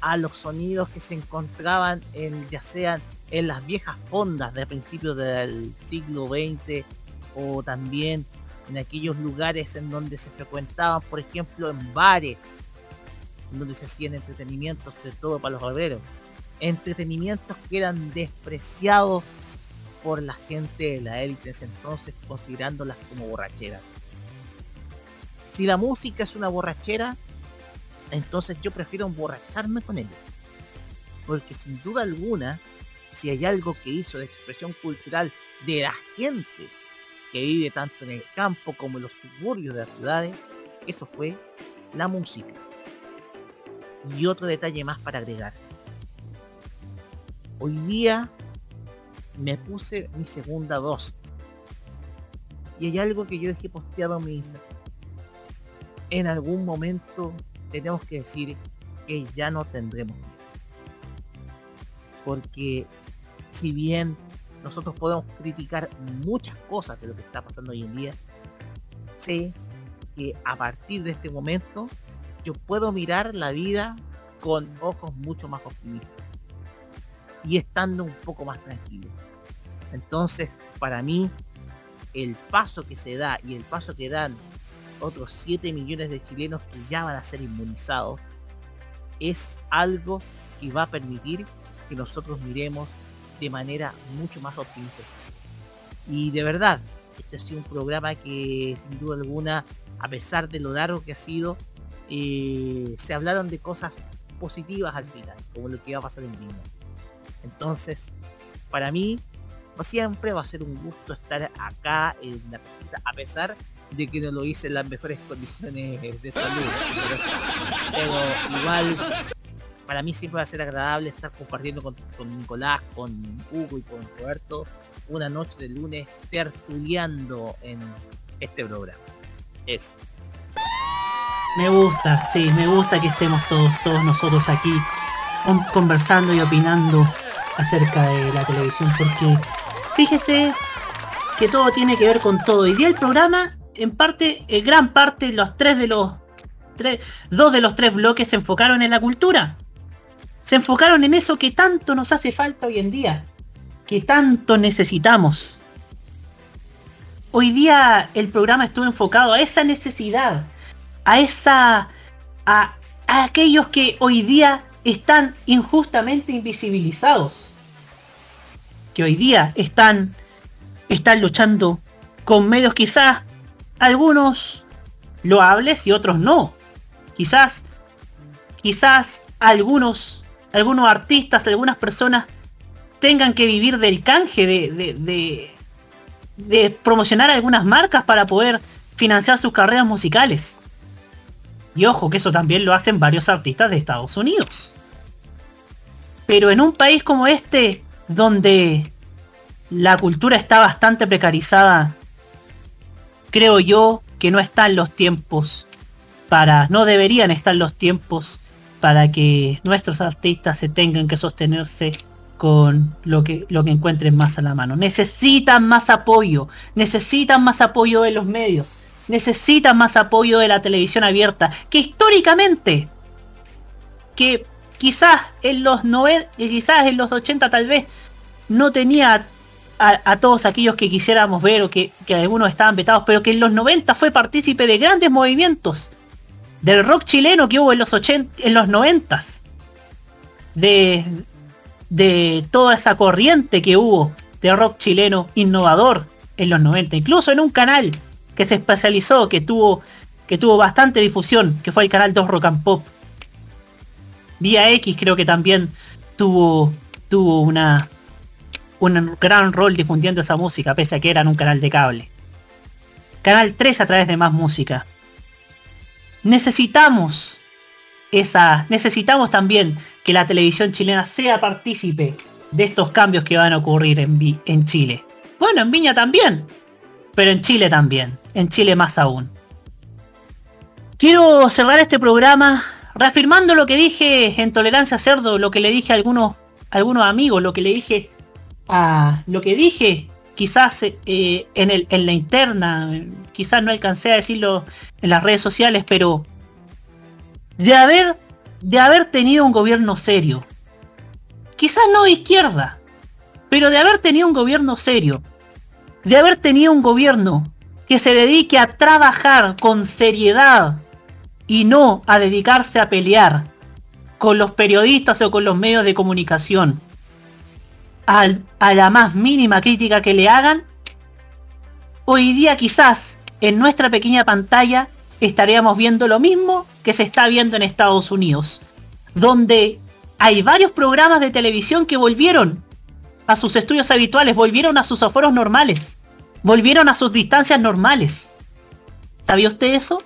a los sonidos que se encontraban en, ya sean en las viejas fondas de principios del siglo XX o también en aquellos lugares en donde se frecuentaban, por ejemplo, en bares, donde se hacían entretenimientos, de todo para los obreros. Entretenimientos que eran despreciados por la gente de la élite ese entonces, considerándolas como borracheras. Si la música es una borrachera, entonces yo prefiero emborracharme con ella. Porque sin duda alguna, si hay algo que hizo de expresión cultural de la gente que vive tanto en el campo como en los suburbios de las ciudades, eso fue la música. Y otro detalle más para agregar. Hoy día me puse mi segunda dosis. Y hay algo que yo dejé posteado en mi Instagram. En algún momento tenemos que decir que ya no tendremos. Porque si bien nosotros podemos criticar muchas cosas de lo que está pasando hoy en día, sé que a partir de este momento yo puedo mirar la vida con ojos mucho más optimistas y estando un poco más tranquilo. Entonces, para mí, el paso que se da y el paso que dan otros 7 millones de chilenos que ya van a ser inmunizados, es algo que va a permitir que nosotros miremos de manera mucho más optimista. Y de verdad, este ha sido un programa que sin duda alguna, a pesar de lo largo que ha sido, eh, se hablaron de cosas positivas al final, como lo que va a pasar en Viña. Entonces, para mí, siempre va a ser un gusto estar acá en la a pesar de que no lo hice en las mejores condiciones de salud. Pero, igual, para mí siempre va a ser agradable estar compartiendo con, con Nicolás, con Hugo y con Roberto una noche de lunes tertuliando en este programa. Eso. Me gusta, sí, me gusta que estemos todos, todos nosotros aquí con- conversando y opinando acerca de la televisión, porque fíjese que todo tiene que ver con todo. Y día el programa, en parte, en gran parte, los tres de los tres, dos de los tres bloques se enfocaron en la cultura. Se enfocaron en eso que tanto nos hace falta hoy en día, que tanto necesitamos. Hoy día el programa estuvo enfocado a esa necesidad, a esa a, a aquellos que hoy día están injustamente invisibilizados, que hoy día están están luchando con medios quizás algunos loables y otros no. Quizás quizás algunos algunos artistas, algunas personas tengan que vivir del canje de, de, de- de promocionar algunas marcas para poder financiar sus carreras musicales. Y ojo que eso también lo hacen varios artistas de Estados Unidos. Pero en un país como este, donde la cultura está bastante precarizada, creo yo que no están los tiempos para, no deberían estar los tiempos para que nuestros artistas se tengan que sostenerse con lo que, lo que encuentren más a la mano. Necesitan más apoyo, necesitan más apoyo de los medios, necesitan más apoyo de la televisión abierta, que históricamente, que quizás en los 90, quizás en los 80 tal vez, no tenía a, todos aquellos que quisiéramos ver o que, que algunos estaban vetados, pero que en los 90 fue partícipe de grandes movimientos del rock chileno que hubo en los 80, en los 90 de, de toda esa corriente que hubo de rock chileno innovador en los 90, incluso en un canal que se especializó, que tuvo, que tuvo bastante difusión, que fue el canal 2 Rock and Pop. Vía X creo que también tuvo, tuvo una, un gran rol difundiendo esa música, pese a que eran un canal de cable. Canal 3 a través de más música. Necesitamos esa. Necesitamos también que la televisión chilena sea partícipe de estos cambios que van a ocurrir en, en Chile. Bueno, en Viña también. Pero en Chile también. En Chile más aún. Quiero cerrar este programa reafirmando lo que dije en Tolerancia Cerdo, lo que le dije a algunos, a algunos amigos, lo que le dije a lo que dije quizás eh, en, el, en la interna, quizás no alcancé a decirlo en las redes sociales, pero de haber, de haber tenido un gobierno serio, quizás no de izquierda, pero de haber tenido un gobierno serio, de haber tenido un gobierno que se dedique a trabajar con seriedad y no a dedicarse a pelear con los periodistas o con los medios de comunicación a la más mínima crítica que le hagan, hoy día quizás en nuestra pequeña pantalla estaríamos viendo lo mismo que se está viendo en Estados Unidos, donde hay varios programas de televisión que volvieron a sus estudios habituales, volvieron a sus aforos normales, volvieron a sus distancias normales. ¿Sabía usted eso?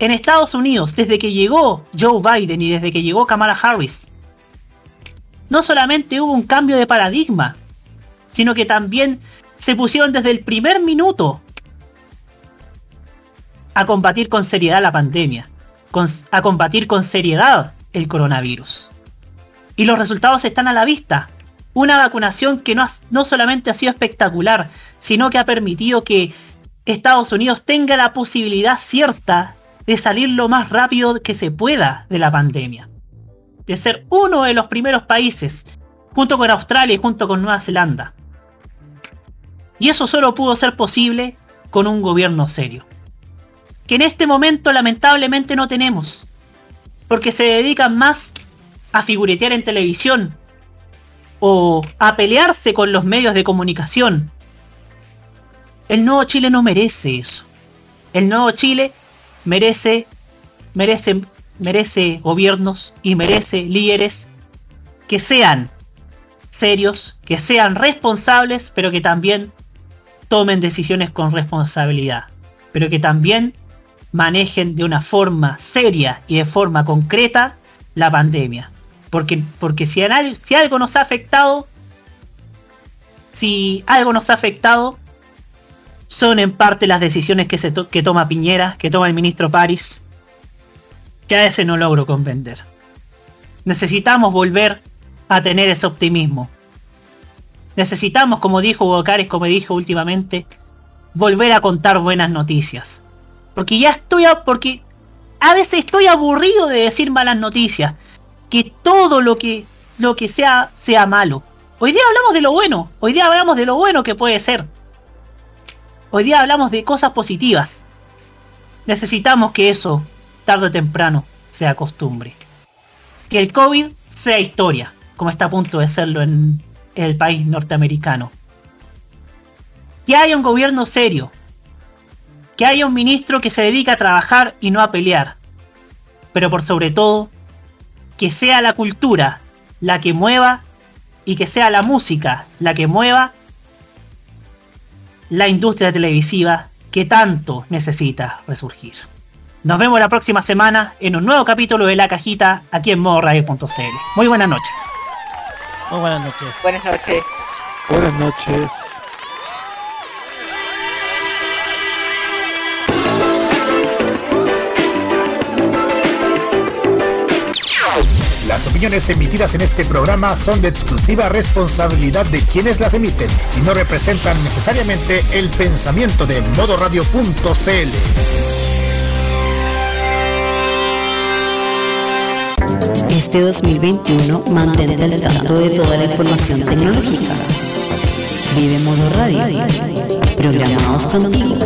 En Estados Unidos, desde que llegó Joe Biden y desde que llegó Kamala Harris, no solamente hubo un cambio de paradigma, sino que también se pusieron desde el primer minuto a combatir con seriedad la pandemia, a combatir con seriedad el coronavirus. Y los resultados están a la vista. Una vacunación que no, no solamente ha sido espectacular, sino que ha permitido que Estados Unidos tenga la posibilidad cierta de salir lo más rápido que se pueda de la pandemia. De ser uno de los primeros países, junto con Australia y junto con Nueva Zelanda. Y eso solo pudo ser posible con un gobierno serio. Que en este momento lamentablemente no tenemos. Porque se dedican más a figuretear en televisión o a pelearse con los medios de comunicación. El nuevo Chile no merece eso. El nuevo Chile merece, merece, merece gobiernos y merece líderes que sean serios, que sean responsables, pero que también tomen decisiones con responsabilidad. pero que también manejen de una forma seria y de forma concreta la pandemia. Porque, porque si, al- si algo nos ha afectado, si algo nos ha afectado, son en parte las decisiones que, se que toma Piñera, que toma el ministro París, que a veces no logro comprender. Necesitamos volver a tener ese optimismo. Necesitamos, como dijo Cárez, como dijo últimamente, volver a contar buenas noticias. Porque ya estoy porque a veces estoy aburrido de decir malas noticias. Que todo lo que lo que sea sea malo. Hoy día hablamos de lo bueno. Hoy día hablamos de lo bueno que puede ser. Hoy día hablamos de cosas positivas. Necesitamos que eso, tarde o temprano, sea costumbre. Que el COVID sea historia, como está a punto de serlo en el país norteamericano. Que haya un gobierno serio. Que haya un ministro que se dedica a trabajar y no a pelear. Pero por sobre todo, que sea la cultura la que mueva y que sea la música la que mueva la industria televisiva que tanto necesita resurgir. Nos vemos la próxima semana en un nuevo capítulo de La Cajita aquí en modoradio.cl. Muy buenas noches. Muy buenas noches. Buenas noches. Buenas noches. Las opiniones emitidas en este programa son de exclusiva responsabilidad de quienes las emiten y no representan necesariamente el pensamiento de modoradio.cl. Este 2021 mantente al tanto de toda la información tecnológica. Vive Modo Radio. Programados contigo.